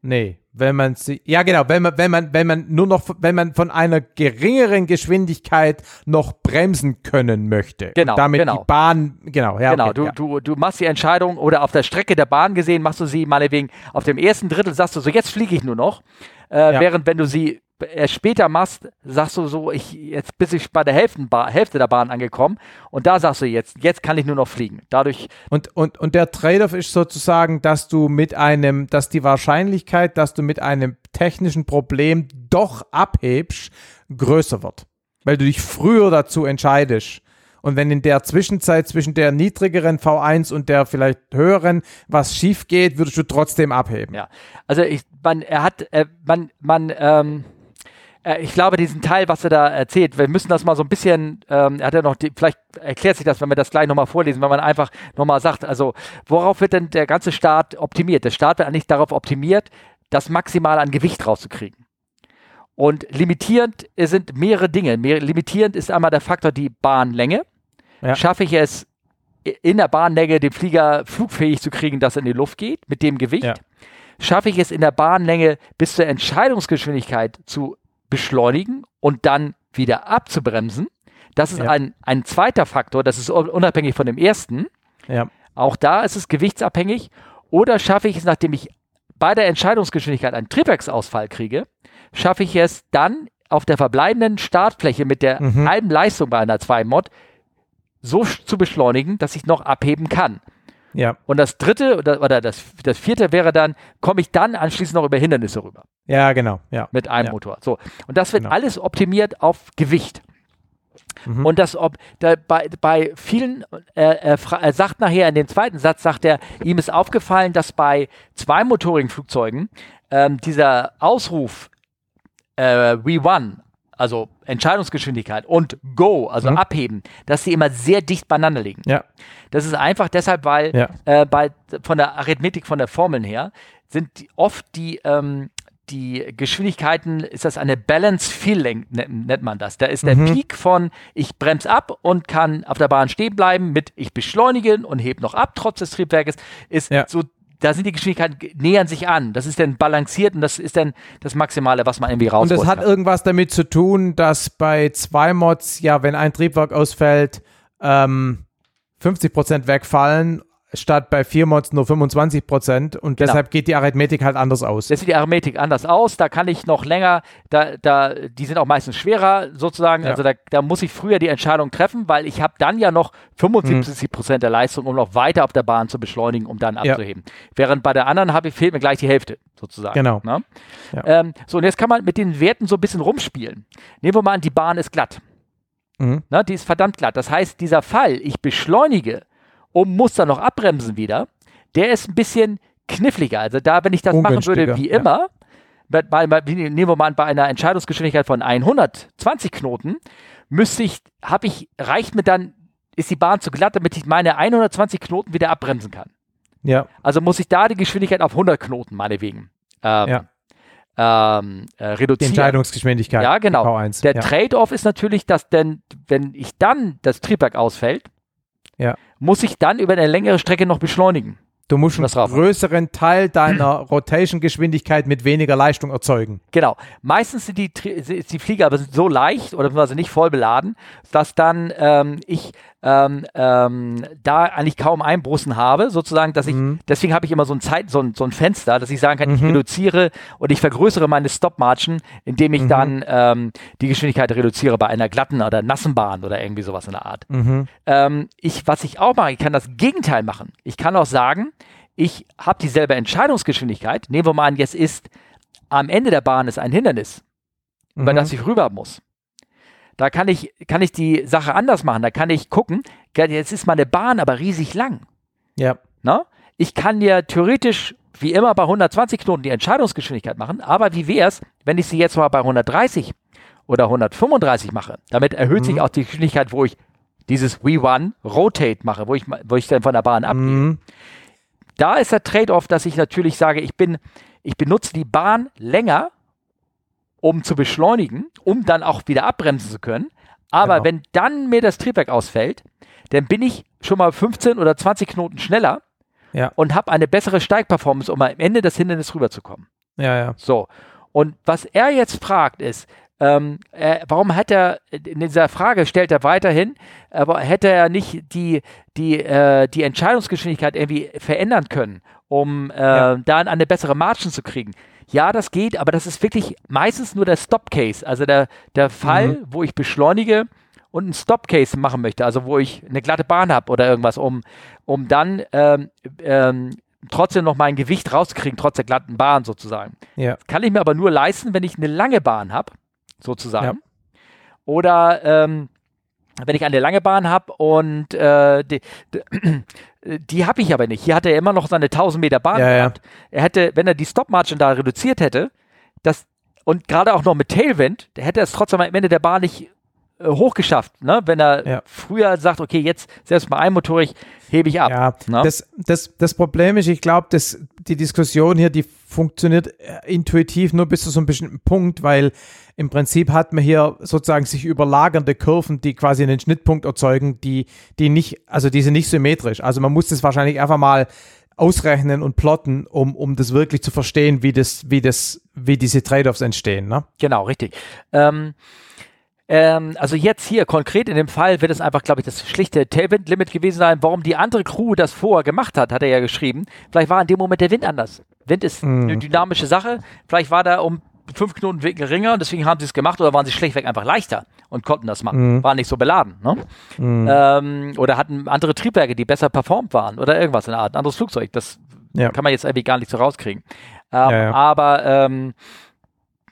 Nee, wenn man sie, ja genau, wenn man, wenn man, wenn man nur noch, wenn man von einer geringeren Geschwindigkeit noch bremsen können möchte. Genau. damit genau. die Bahn, genau, ja. Genau, okay, du, ja. du, du machst die Entscheidung oder auf der Strecke der Bahn gesehen, machst du sie meinetwegen auf dem ersten Drittel, sagst du so, jetzt fliege ich nur noch. Äh, ja. Während wenn du sie erst später machst, sagst du so, ich jetzt bin ich bei der Hälfte, Hälfte der Bahn angekommen und da sagst du jetzt, jetzt kann ich nur noch fliegen. Dadurch und und und der Trade-off ist sozusagen, dass du mit einem, dass die Wahrscheinlichkeit, dass du mit einem technischen Problem doch abhebst, größer wird, weil du dich früher dazu entscheidest. Und wenn in der Zwischenzeit zwischen der niedrigeren V1 und der vielleicht höheren was schief geht, würdest du trotzdem abheben. Ja, also ich, man, er hat, äh, man, man, ähm, äh, ich glaube, diesen Teil, was er da erzählt, wir müssen das mal so ein bisschen, ähm, er hat ja noch, die, vielleicht erklärt sich das, wenn wir das gleich nochmal vorlesen, wenn man einfach nochmal sagt, also worauf wird denn der ganze Start optimiert? Der Start wird eigentlich darauf optimiert, das maximal an Gewicht rauszukriegen. Und limitierend sind mehrere Dinge. Mehr, limitierend ist einmal der Faktor die Bahnlänge. Ja. Schaffe ich es in der Bahnlänge, den Flieger flugfähig zu kriegen, dass er in die Luft geht mit dem Gewicht? Ja. Schaffe ich es in der Bahnlänge bis zur Entscheidungsgeschwindigkeit zu beschleunigen und dann wieder abzubremsen. Das ist ja. ein, ein zweiter Faktor, das ist unabhängig von dem ersten. Ja. Auch da ist es gewichtsabhängig. Oder schaffe ich es, nachdem ich bei der Entscheidungsgeschwindigkeit einen Triebwerksausfall kriege, schaffe ich es dann auf der verbleibenden Startfläche mit der mhm. halben Leistung bei einer 2-Mod so zu beschleunigen, dass ich noch abheben kann. Ja. Und das dritte oder, das, das vierte wäre dann, komme ich dann anschließend noch über Hindernisse rüber. Ja, genau. Ja. Mit einem ja. Motor. So. Und das wird genau. alles optimiert auf Gewicht. Mhm. Und das, ob da, bei, bei vielen, äh, er, er sagt nachher in dem zweiten Satz, sagt er, ihm ist aufgefallen, dass bei zweimotorigen Flugzeugen ähm, dieser Ausruf äh, We Won, also Entscheidungsgeschwindigkeit und Go, also mhm. abheben, dass sie immer sehr dicht beieinander liegen. Ja. Das ist einfach deshalb, weil ja. äh, bei, von der Arithmetik, von der Formeln her, sind die, oft die, ähm, die Geschwindigkeiten, ist das eine Balance Fill Length, nennt man das. Da ist der mhm. Peak von ich bremse ab und kann auf der Bahn stehen bleiben mit ich beschleunige und hebe noch ab trotz des Triebwerkes, ist ja. so da sind die Geschwindigkeiten nähern sich an. Das ist dann balanciert und das ist dann das Maximale, was man irgendwie rausholt. Und das hat kann. irgendwas damit zu tun, dass bei zwei Mods, ja, wenn ein Triebwerk ausfällt, ähm, 50 Prozent wegfallen. Statt bei vier Mods nur 25 Prozent und genau. deshalb geht die Arithmetik halt anders aus. Das sieht die Arithmetik anders aus, da kann ich noch länger, da, da, die sind auch meistens schwerer sozusagen, ja. also da, da muss ich früher die Entscheidung treffen, weil ich habe dann ja noch 75 Prozent der Leistung, um noch weiter auf der Bahn zu beschleunigen, um dann abzuheben. Ja. Während bei der anderen habe ich, fehlt mir gleich die Hälfte sozusagen. Genau. Ne? Ja. Ähm, so, und jetzt kann man mit den Werten so ein bisschen rumspielen. Nehmen wir mal an, die Bahn ist glatt. Mhm. Na, die ist verdammt glatt. Das heißt, dieser Fall, ich beschleunige und muss dann noch abbremsen wieder, der ist ein bisschen kniffliger. Also da, wenn ich das machen würde wie immer, ja. bei, bei, nehmen wir mal an, bei einer Entscheidungsgeschwindigkeit von 120 Knoten, müsste ich, habe ich, reicht mir dann, ist die Bahn zu glatt, damit ich meine 120 Knoten wieder abbremsen kann. Ja. Also muss ich da die Geschwindigkeit auf 100 Knoten, meinetwegen, ähm, ja. ähm, äh, reduzieren. Die Entscheidungsgeschwindigkeit. Ja, genau. V1. Der ja. Trade-off ist natürlich, dass denn, wenn ich dann das Triebwerk ausfällt, ja. Muss ich dann über eine längere Strecke noch beschleunigen. Du musst einen größeren Teil deiner Rotation-Geschwindigkeit mit weniger Leistung erzeugen. Genau. Meistens sind die, die Flieger aber so leicht oder nicht voll beladen, dass dann ähm, ich ähm, ähm, da eigentlich kaum Einbrussen habe, sozusagen, dass ich, mhm. deswegen habe ich immer so ein Zeit, so ein, so ein Fenster, dass ich sagen kann, mhm. ich reduziere und ich vergrößere meine Stop-Margin, indem ich mhm. dann ähm, die Geschwindigkeit reduziere bei einer glatten oder nassen Bahn oder irgendwie sowas in der Art. Mhm. Ähm, ich, was ich auch mache, ich kann das Gegenteil machen. Ich kann auch sagen, ich habe dieselbe Entscheidungsgeschwindigkeit. Nehmen wir mal an, jetzt ist am Ende der Bahn ist ein Hindernis, mhm. über das ich rüber muss. Da kann ich, kann ich die Sache anders machen. Da kann ich gucken, jetzt ist meine Bahn aber riesig lang. Ja. Na? Ich kann ja theoretisch, wie immer, bei 120 Knoten die Entscheidungsgeschwindigkeit machen, aber wie wäre es, wenn ich sie jetzt mal bei 130 oder 135 mache? Damit erhöht mhm. sich auch die Geschwindigkeit, wo ich dieses We-One Rotate mache, wo ich, wo ich dann von der Bahn abgehe. Mhm da ist der Trade-off, dass ich natürlich sage, ich bin, ich benutze die Bahn länger, um zu beschleunigen, um dann auch wieder abbremsen zu können. Aber genau. wenn dann mir das Triebwerk ausfällt, dann bin ich schon mal 15 oder 20 Knoten schneller ja. und habe eine bessere Steigperformance, um am Ende des Hindernisses rüberzukommen. Ja, ja. So. Und was er jetzt fragt ist, ähm, äh, warum hat er, in dieser Frage stellt er weiterhin, aber hätte er nicht die, die, äh, die Entscheidungsgeschwindigkeit irgendwie verändern können, um äh, ja. dann eine bessere Margin zu kriegen? Ja, das geht, aber das ist wirklich meistens nur der Stop-Case, also der, der Fall, mhm. wo ich beschleunige und einen Stop-Case machen möchte, also wo ich eine glatte Bahn habe oder irgendwas, um, um dann ähm, ähm, trotzdem noch mein Gewicht rauszukriegen, trotz der glatten Bahn sozusagen. Ja. Kann ich mir aber nur leisten, wenn ich eine lange Bahn habe sozusagen. Ja. Oder ähm, wenn ich eine lange Bahn habe und äh, die, die, die habe ich aber nicht. Hier hat er immer noch seine 1000 Meter Bahn ja, gehabt. Ja. Er hätte, wenn er die Stop-Margin da reduziert hätte, das, und gerade auch noch mit Tailwind, der hätte es trotzdem am Ende der Bahn nicht äh, hochgeschafft, ne? wenn er ja. früher sagt, okay, jetzt selbst mal einmotorig hebe ich ab. Ja, ne? das, das, das Problem ist, ich glaube, die Diskussion hier, die funktioniert äh, intuitiv nur bis zu so einem bestimmten Punkt, weil im Prinzip hat man hier sozusagen sich überlagernde Kurven, die quasi einen Schnittpunkt erzeugen, die, die nicht, also die sind nicht symmetrisch. Also man muss das wahrscheinlich einfach mal ausrechnen und plotten, um, um das wirklich zu verstehen, wie das, wie das, wie diese Trade-offs entstehen. Ne? Genau, richtig. Ähm, ähm, also jetzt hier konkret in dem Fall wird es einfach, glaube ich, das schlichte Tailwind-Limit gewesen sein. Warum die andere Crew das vorher gemacht hat, hat er ja geschrieben. Vielleicht war in dem Moment der Wind anders. Wind ist mm. eine dynamische Sache. Vielleicht war da um fünf Knoten geringer und deswegen haben sie es gemacht oder waren sie schlechtweg einfach leichter und konnten das machen. Mm. Waren nicht so beladen. Ne? Mm. Ähm, oder hatten andere Triebwerke, die besser performt waren oder irgendwas in der Art. Ein anderes Flugzeug. Das ja. kann man jetzt irgendwie gar nicht so rauskriegen. Ähm, ja, ja. Aber ähm,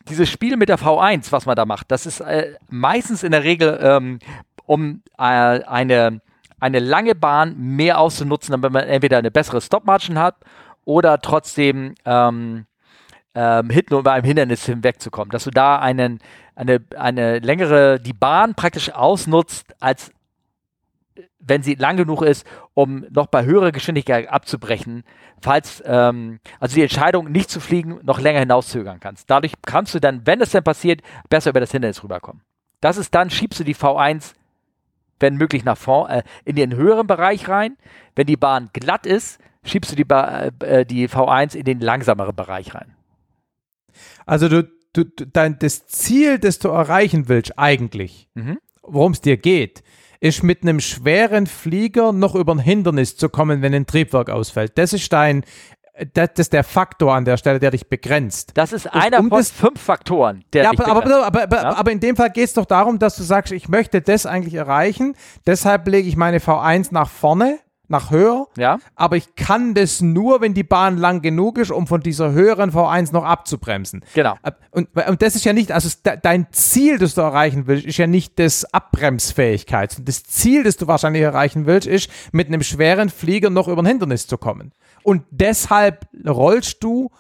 dieses Spiel mit der V1, was man da macht, das ist äh, meistens in der Regel, ähm, um äh, eine, eine lange Bahn mehr auszunutzen, damit man entweder eine bessere Stop-Margin hat oder trotzdem ähm, ähm, hinten über einem Hindernis hinwegzukommen. Dass du da einen, eine, eine längere, die Bahn praktisch ausnutzt, als wenn sie lang genug ist, um noch bei höherer Geschwindigkeit abzubrechen, falls ähm, also die Entscheidung nicht zu fliegen noch länger hinauszögern kannst. Dadurch kannst du dann, wenn es dann passiert, besser über das Hindernis rüberkommen. Das ist dann, schiebst du die V1, wenn möglich, nach vorn, äh, in den höheren Bereich rein. Wenn die Bahn glatt ist, schiebst du die, ba äh, die V1 in den langsameren Bereich rein. Also du, du, dein, das Ziel, das du erreichen willst, eigentlich, mhm. worum es dir geht, ist mit einem schweren Flieger noch über ein Hindernis zu kommen, wenn ein Triebwerk ausfällt. Das ist dein, das, ist der Faktor an der Stelle, der dich begrenzt. Das ist einer um von das, fünf Faktoren, der ja, dich aber. Aber, aber, ja? aber in dem Fall geht es doch darum, dass du sagst, ich möchte das eigentlich erreichen, deshalb lege ich meine V1 nach vorne nach höher. Ja. Aber ich kann das nur, wenn die Bahn lang genug ist, um von dieser höheren V1 noch abzubremsen. Genau. Äh, und, und das ist ja nicht, also dein Ziel, das du erreichen willst, ist ja nicht das Abbremsfähigkeit. Das Ziel, das du wahrscheinlich erreichen willst, ist, mit einem schweren Flieger noch über ein Hindernis zu kommen. Und deshalb rollst du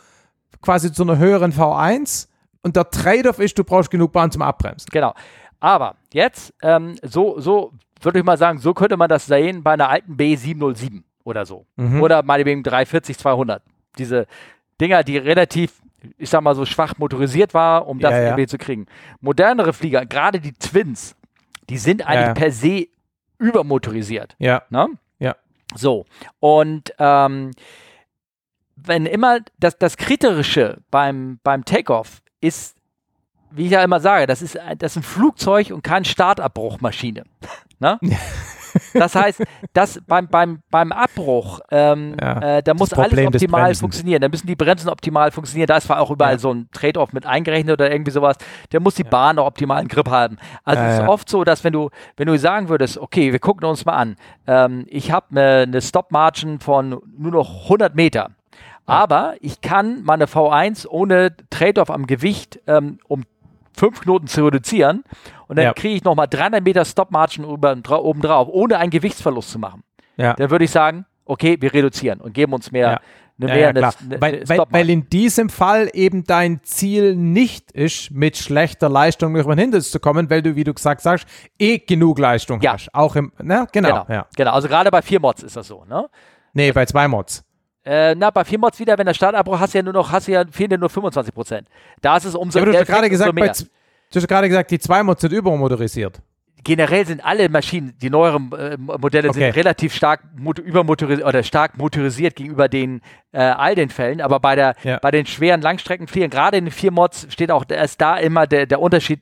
quasi zu einer höheren V1 und der Trade-off ist, du brauchst genug Bahn zum Abbremsen. Genau. Aber jetzt, ähm, so, so würde ich mal sagen, so könnte man das sehen bei einer alten B707 oder so. Mhm. Oder meinetwegen 340, 200. Diese Dinger, die relativ, ich sag mal so schwach motorisiert war, um das ja, ja. zu kriegen. Modernere Flieger, gerade die Twins, die sind eigentlich ja. per se übermotorisiert. Ja. Ne? Ja. So. Und ähm, wenn immer das, das Kritische beim, beim Takeoff ist, wie ich ja immer sage, das ist, das ist ein Flugzeug und keine Startabbruchmaschine. Ne? Das heißt, dass beim, beim, beim Abbruch, ähm, ja, äh, da muss alles optimal funktionieren. Da müssen die Bremsen optimal funktionieren. Da ist zwar auch überall ja. so ein Trade-off mit eingerechnet oder irgendwie sowas. Der muss die ja. Bahn auch optimal im Grip haben. Also es ist oft so, dass wenn du, wenn du sagen würdest, okay, wir gucken uns mal an, ähm, ich habe eine, eine Stop-Margin von nur noch 100 Meter. Aber ich kann meine V1 ohne Trade-off am Gewicht ähm, um fünf Knoten zu reduzieren und dann ja. kriege ich nochmal 300 Meter Stop-Margin oben drauf, ohne einen Gewichtsverlust zu machen. Ja. Dann würde ich sagen, okay, wir reduzieren und geben uns mehr. Ja. Mehr eine, eine, weil, weil, weil, in diesem Fall eben dein Ziel nicht ist, mit schlechter Leistung über den Hindernis zu kommen, weil du, wie du gesagt sagst, eh genug Leistung ja. hast. Auch im, ne? Genau. Genau, ja. genau. also gerade bei vier Mods ist das so, ne? Nee, bei zwei Mods. Äh, na, bei vier Mods wieder, wenn der Startabbruch hast du ja nur noch, hast du ja, fehlen dir nur 25 Prozent. Da ist es umso, ja, du hast gerade gesagt, bei, Du hast gerade gesagt, die zwei Mods sind übermotorisiert. Generell sind alle Maschinen, die neueren äh, Modelle okay. sind relativ stark übermotorisiert oder stark motorisiert gegenüber den äh, all den Fällen, aber bei der ja. bei den schweren Langstreckenfliegern, gerade in den vier Mods steht auch ist da immer der, der Unterschied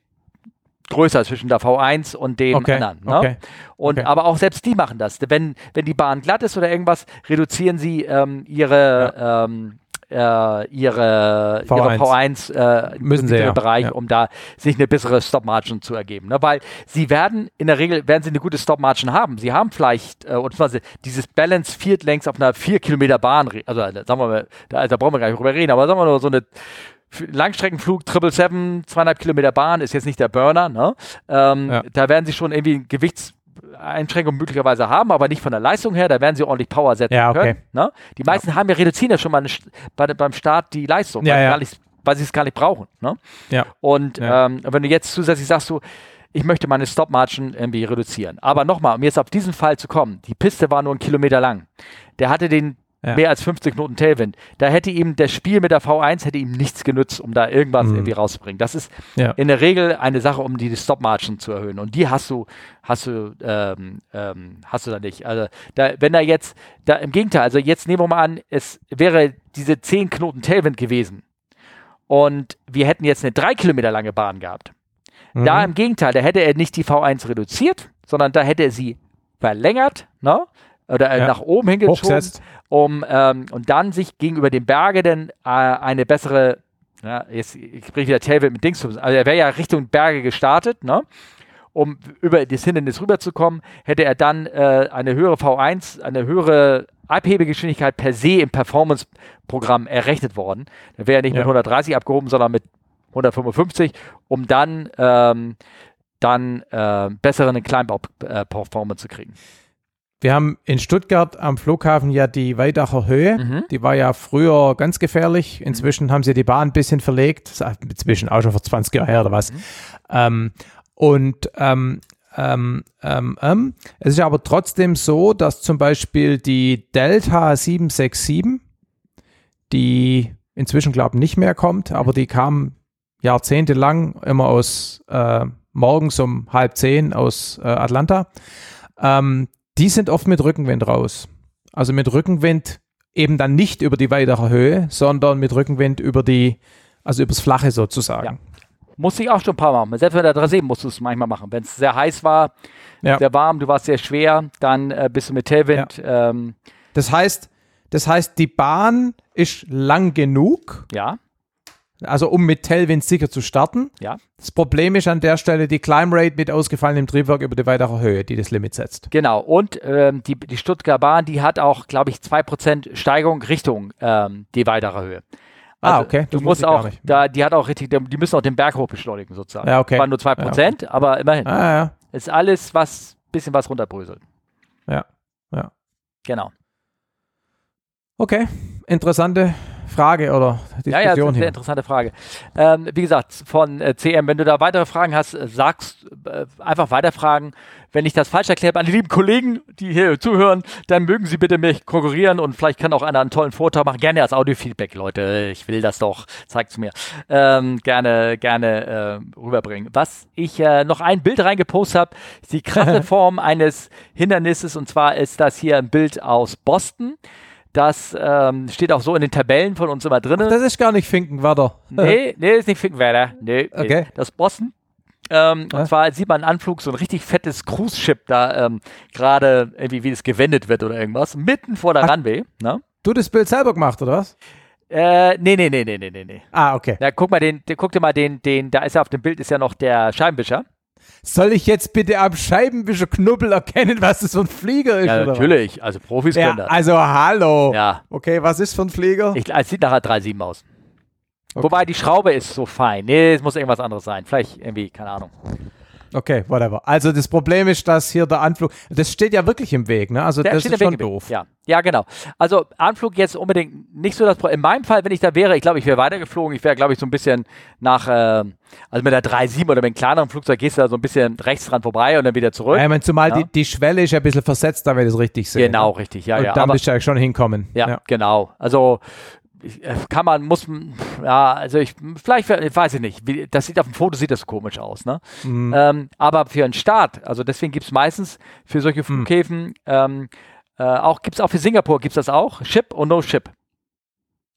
größer zwischen der V1 und dem okay. anderen. Ne? Okay. Und okay. aber auch selbst die machen das. Wenn, wenn die Bahn glatt ist oder irgendwas, reduzieren sie ähm, ihre ja. ähm, äh, ihre V1, ihre V1 äh, Müssen sie, ja. Bereich, ja. um da sich eine bessere Stop-Margin zu ergeben. Ne? Weil sie werden, in der Regel werden sie eine gute Stop-Margin haben. Sie haben vielleicht, äh, und zwar dieses Balance Field Lengths auf einer 4 Kilometer Bahn, also sagen wir mal, da, da brauchen wir gar nicht drüber reden, aber sagen wir nur so eine Langstreckenflug 777, zweieinhalb Kilometer Bahn ist jetzt nicht der Burner. Ne? Ähm, ja. Da werden sie schon irgendwie ein Gewichts Einschränkungen möglicherweise haben, aber nicht von der Leistung her, da werden sie ordentlich Power setzen ja, okay. können. Ne? Die meisten ja. haben ja reduzieren ja schon mal bei, beim Start die Leistung, ja, weil, weil, sie es gar nicht brauchen. Ne? Ja. Und ähm, wenn du jetzt zusätzlich sagst, du, ich möchte meine Stop-Margin irgendwie reduzieren. Aber nochmal, um jetzt auf diesen Fall zu kommen, die Piste war nur einen Kilometer lang. Der hatte den ja. mehr als 50 Knoten Tailwind. Da hätte ihm das Spiel mit der V1 hätte ihm nichts genutzt, um da irgendwas mhm. irgendwie rauszubringen. Das ist ja. in der Regel eine Sache, um die Stop Margin zu erhöhen. Und die hast du, hast du, ähm, ähm, hast du da nicht. Also da, wenn da jetzt, da im Gegenteil, also jetzt nehmen wir mal an, es wäre diese 10 Knoten Tailwind gewesen und wir hätten jetzt eine 3 Kilometer lange Bahn gehabt. Mhm. Da im Gegenteil, da hätte er nicht die V1 reduziert, sondern da hätte er sie verlängert, ne? oder äh, ja. nach oben hingeschoben, um ähm, und dann sich gegenüber dem Berge dann äh, eine bessere, ja, jetzt ich spreche wieder Tailwind mit Dings, also er wäre ja Richtung Berge gestartet, ne? Um über das Hindernis rüberzukommen, hätte er dann äh, eine höhere V1, eine höhere Abhebegeschwindigkeit per se im Performance-Programm errechnet worden. Da wäre er nicht ja. mit 130 abgehoben, sondern mit 155, um dann, ähm, dann äh, besseren Kleinbau-Performance zu kriegen. Wir haben in Stuttgart am Flughafen ja die Weidacher Höhe. Mhm. Die war ja früher ganz gefährlich. Inzwischen mhm. haben sie die Bahn ein bisschen verlegt. Inzwischen auch schon vor 20 Jahren her oder was. Mhm. Ähm, und ähm, ähm, ähm, ähm, es ist aber trotzdem so, dass zum Beispiel die Delta 767, die inzwischen glaube ich nicht mehr kommt, aber die kam jahrzehntelang immer aus äh, morgens um halb zehn aus äh, Atlanta. Ähm, die sind oft mit Rückenwind raus. Also mit Rückenwind eben dann nicht über die weitere Höhe, sondern mit Rückenwind über die, also übers Flache sozusagen. Ja. Musste ich auch schon ein paar Mal machen. Selbst mit der 3.7 musst du es manchmal machen. Wenn es sehr heiß war, ja. sehr warm, du warst sehr schwer, dann äh, bist du mit Tailwind. Ja. Ähm, das heißt, das heißt, die Bahn ist lang genug. Ja. Also um mit Tailwind sicher zu starten. Ja. Das Problem ist an der Stelle die Climb Rate mit ausgefallenem Triebwerk über die weitere Höhe, die das Limit setzt. Genau. Und ähm, die, die Stuttgart Bahn, die hat auch, glaube ich, 2% Steigerung Richtung ähm, die weitere Höhe. Ah, also, ah, okay. Du musst auch, da, die hat auch richtig, die müssen auch den Berg hoch beschleunigen sozusagen. Ja, okay. Waren nur 2%, ja, okay. aber immerhin. Ah, ja. Ist alles, was, bisschen was runterbröselt. Ja, ja. Genau. Okay, interessante Frage oder Diskussion ja, ja, das ist eine sehr interessante Frage. Ähm, wie gesagt, von äh, CM, wenn du da weitere Fragen hast, äh, sagst äh, einfach weiterfragen. Wenn ich das falsch erkläre, an die lieben Kollegen, die hier zuhören, dann mögen sie bitte mich konkurrieren und vielleicht kann auch einer einen tollen Vortrag machen. Gerne als Audiofeedback, Leute. Ich will das doch. Zeigt es mir. Ähm, gerne, gerne äh, rüberbringen. Was ich äh, noch ein Bild reingepostet habe, ist die krasse Form eines Hindernisses und zwar ist das hier ein Bild aus Boston. Das ähm, steht auch so in den Tabellen von uns immer drin. Das ist gar nicht Finkenwerder. Nee, nee, ist nicht Finkenwerder. Nee, okay. Nee. Das ist Boston. Ähm, ja. Und zwar sieht man im Anflug so ein richtig fettes Cruise-Ship da ähm, gerade irgendwie, wie das gewendet wird oder irgendwas, mitten vor der Ach, Runway. Ne? Du das Bild selber gemacht, oder was? Äh, nee, nee, nee, nee, nee, nee. Ah, okay. Ja, guck mal, den, den, guck dir mal den, den, da ist ja auf dem Bild ist ja noch der Scheibenwischer. Soll ich jetzt bitte am Scheibenwischer Knubbel erkennen, was das für ein Flieger ist? Ja, natürlich. Also Profis ja, können das. Also hallo. Ja. Okay, was ist für ein Flieger? Ich, es sieht nachher 3,7 aus. Okay. Wobei die Schraube ist so fein. Nee, es muss irgendwas anderes sein. Vielleicht irgendwie, keine Ahnung. Okay, whatever. Also das Problem ist, dass hier der Anflug, das steht ja wirklich im Weg, ne? Also der das ist schon doof. Ja. ja, genau. Also Anflug jetzt unbedingt nicht so das Problem. In meinem Fall, wenn ich da wäre, ich glaube, ich wäre weitergeflogen. Ich wäre, glaube ich, so ein bisschen nach, äh, also mit der 3.7 oder mit einem kleineren Flugzeug gehst du da so ein bisschen rechts dran vorbei und dann wieder zurück. Ja, ich meine, zumal ja. die, die Schwelle ist ja ein bisschen versetzt, da wenn ich das richtig sehe. Genau, richtig, ja, und ja. Da müsste ja schon hinkommen. Ja, ja, genau. Also kann man, muss, ja, also ich, vielleicht, weiß ich nicht, wie, das sieht auf dem Foto sieht das komisch aus, ne? Mhm. Ähm, aber für einen Start, also deswegen gibt es meistens für solche mhm. Flughäfen, mhm. ähm, äh, auch gibt es auch für Singapur, gibt es das auch, Ship und No Ship.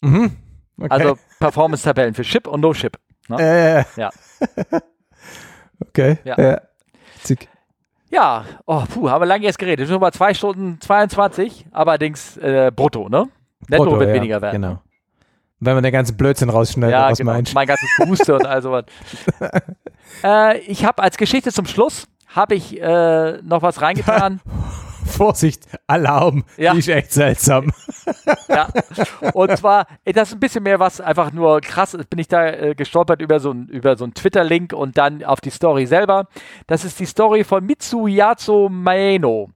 Mhm. Okay. Also Performance-Tabellen für Ship und No Ship. Ne? Äh. Ja. okay. Ja. ja. Ja, oh, puh, haben wir lange jetzt geredet. Schon mal zwei Stunden 22, allerdings äh, brutto, ne? Netto brutto, wird ja, weniger werden. Genau. Wenn man den ganzen Blödsinn rausschneidet, ja, was genau. meinst Mein ganzes Huste und all sowas. äh, ich habe als Geschichte zum Schluss, habe ich äh, noch was reingetan. Vorsicht, Alarm, ja. die ist echt seltsam. ja, und zwar, das ist ein bisschen mehr was, einfach nur krass, bin ich da äh, gestolpert über so ein, über so einen Twitter-Link und dann auf die Story selber. Das ist die Story von Mitsuyazo Maeno.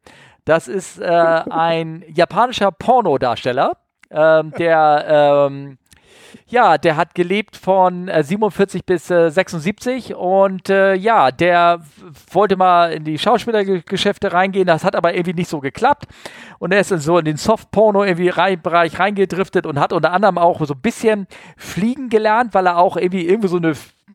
Das ist äh, ein japanischer Pornodarsteller, ähm, der ähm, ja, der hat gelebt von äh, 47 bis äh, 76 und äh, ja, der wollte mal in die Schauspielergeschäfte reingehen, das hat aber irgendwie nicht so geklappt und er ist so in den Soft-Porno irgendwie rein, Bereich reingedriftet und hat unter anderem auch so ein bisschen fliegen gelernt, weil er auch irgendwie irgendwie so eine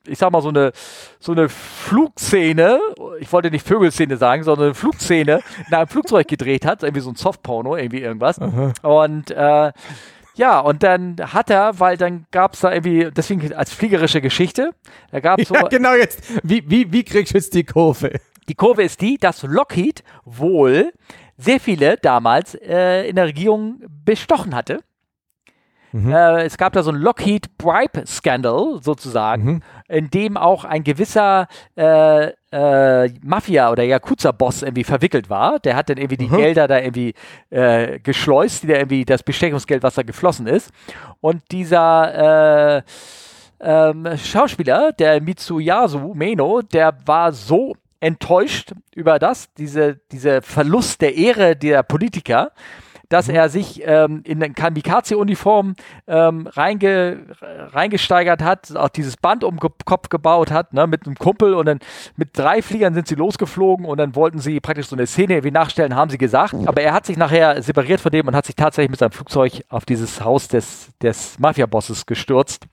ich sag mal, so eine, so eine Flugszene, ich wollte nicht Vögelszene sagen, sondern eine Flugszene in einem Flugzeug gedreht hat, irgendwie so ein Softporno, irgendwie irgendwas. Aha. Und äh, ja, und dann hat er, weil dann gab es da irgendwie, deswegen als fliegerische Geschichte, da gab es so. Ja, genau jetzt. Wie, wie, wie kriegst du jetzt die Kurve? Die Kurve ist die, dass Lockheed wohl sehr viele damals äh, in der Regierung bestochen hatte. Mhm. Äh, es gab da so ein Lockheed Bribe Scandal sozusagen, mhm. in dem auch ein gewisser äh, äh, Mafia- oder Yakuza-Boss irgendwie verwickelt war. Der hat dann irgendwie die mhm. Gelder da irgendwie äh, geschleust, die da irgendwie das Bestechungsgeld, was da geflossen ist. Und dieser äh, ähm, Schauspieler, der Mitsuyasu Meno, der war so enttäuscht über das, diese, diese Verlust der Ehre der Politiker, dass mhm. er sich ähm, in eine Kamikaze-Uniform ähm, reinge, reingesteigert hat, auch dieses Band um den Kopf gebaut hat, ne, mit einem Kumpel und dann mit drei Fliegern sind sie losgeflogen und dann wollten sie praktisch so eine Szene wie nachstellen, haben sie gesagt. Aber er hat sich nachher separiert von dem und hat sich tatsächlich mit seinem Flugzeug auf dieses Haus des, des Mafia-Bosses gestürzt.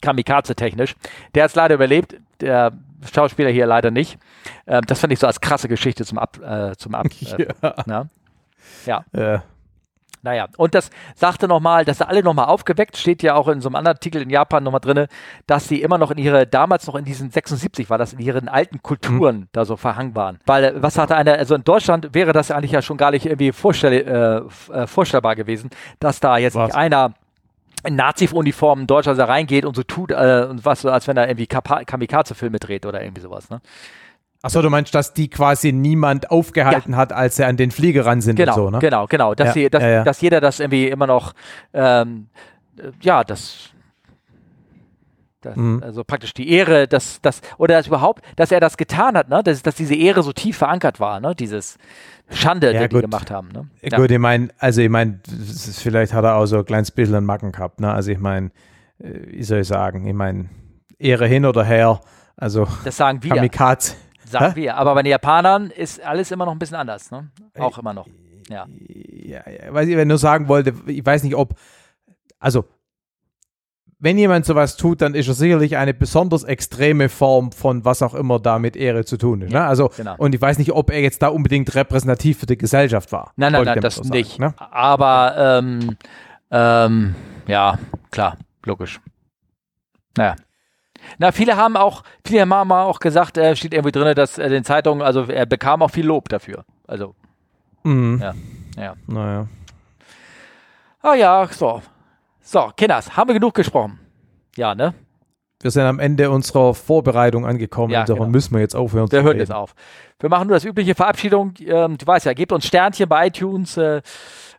Kamikaze-technisch. Der hat es leider überlebt, der Schauspieler hier leider nicht. Ähm, das fand ich so als krasse Geschichte zum Ab. Äh, zum Ab äh, ja. Ja. Äh. Naja, und das sagte nochmal, dass sie alle nochmal aufgeweckt, steht ja auch in so einem anderen Artikel in Japan nochmal drin, dass sie immer noch in ihre, damals noch in diesen 76 war das, in ihren alten Kulturen mhm. da so verhangen waren. Weil, äh, was sagte einer, also in Deutschland wäre das eigentlich ja schon gar nicht irgendwie vorstell, äh, äh vorstellbar gewesen, dass da jetzt was? nicht einer in Nazi-Uniform in Deutschland da reingeht und so tut, äh, was, als wenn er irgendwie Kamikaze-Filme dreht oder irgendwie sowas, ne? Achso, du meinst, dass die quasi niemand aufgehalten ja. hat, als sie an den Flieger ran sind genau, und so, ne? Genau, genau. Dass, ja, sie, dass, ja, dass jeder das irgendwie immer noch, ähm, ja, das, das mhm. also praktisch die Ehre, dass, dass, oder dass überhaupt, dass er das getan hat, ne? Dass, dass diese Ehre so tief verankert war, ne? Dieses Schande, die, die gemacht haben, ne? Ja. Gut, ich meine, also ich meine, vielleicht hat er auch so ein kleines bisschen einen Macken gehabt, ne? Also ich meine, äh, wie soll ich sagen, ich meine, Ehre hin oder her, also das sagen wir. Kamikaze sagen Hä? wir. Aber bei den Japanern ist alles immer noch ein bisschen anders, ne? Auch immer noch. Ja. Ja, ja weiß ich, wenn nur sagen wollte, ich weiß nicht, ob, also wenn jemand sowas tut, dann ist er sicherlich eine besonders extreme Form von was auch immer da mit Ehre zu tun ist. Ne? Also, genau. Und ich weiß nicht, ob er jetzt da unbedingt repräsentativ für die Gesellschaft war. Nein, nein, nein, das so nicht. ne? Aber ähm, ähm, ja, klar, logisch. Naja. Na, viele haben auch, viele haben auch gesagt, äh, steht irgendwie drin, dass äh, den Zeitungen, also er bekam auch viel Lob dafür. Also, mhm. ja, ja. Naja. Ah ja, so. So, Kinders, haben wir genug gesprochen? Ja, ne? Wir sind am Ende unserer Vorbereitung angekommen, ja, darum genau. müssen wir jetzt aufhören. Wir hören jetzt auf. Wir machen nur das übliche Verabschiedung. Ähm, du weißt ja, gebt uns Sternchen bei iTunes. Äh,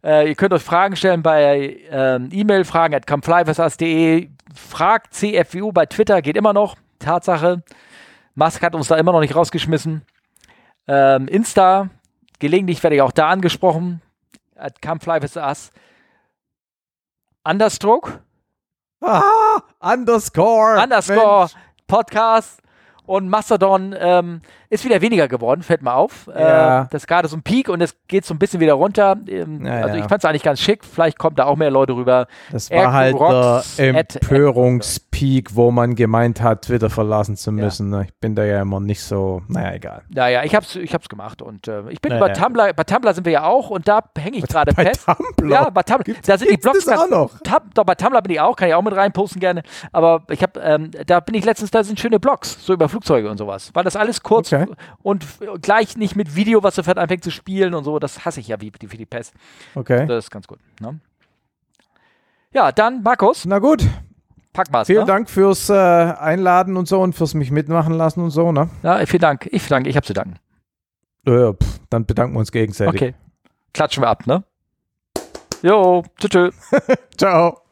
äh, ihr könnt euch Fragen stellen bei ähm, E-Mail, fragen at comeflyversas.de. Fragt CFWU bei Twitter, geht immer noch. Tatsache. Musk hat uns da immer noch nicht rausgeschmissen. Ähm, Insta, gelegentlich werde ich auch da angesprochen. At comeflyversas. Understroke. Ah, underscore. Underscore. Mensch. Podcast. Und Mastodon ähm, ist wieder weniger geworden, fällt mir auf. Ja. Äh, das ist gerade so ein Peak und es geht so ein bisschen wieder runter. Ähm, ja, also ich fand es eigentlich ganz schick. Vielleicht kommt da auch mehr Leute rüber. Das war halt der Empörungspeak, wo man gemeint hat, Twitter verlassen zu müssen. Ich bin da ja immer nicht so, naja, egal. Naja, ich hab's, ich hab's gemacht und äh, ich bin bei Tumblr, bei Tumblr sind wir ja auch und da hänge ich gerade fest. Tumblr? Ja, bei Tumblr. Gibt's, da sind die Blogs das auch noch? Tab, doch, bei Tumblr bin ich auch, kann ich auch mit reinposten gerne. Aber ich habe, ähm, da bin ich letztens, da sind schöne Blogs, so über Flugzeuge und sowas. Weil das alles kurz okay. Und gleich nicht mit Video, was sofort anfängt zu spielen und so. Das hasse ich ja wie, wie die Pest. Okay. Das ist ganz gut. Ne? Ja, dann Markus. Na gut. Pack mal's, Vielen ne? Dank fürs äh, Einladen und so und fürs mich mitmachen lassen und so, ne? Ja, vielen Dank. Ich danke, ich habe zu danken. Ja, pff, dann bedanken wir uns gegenseitig. Okay. Klatschen wir ab, ne? Jo, tschüss. Ciao.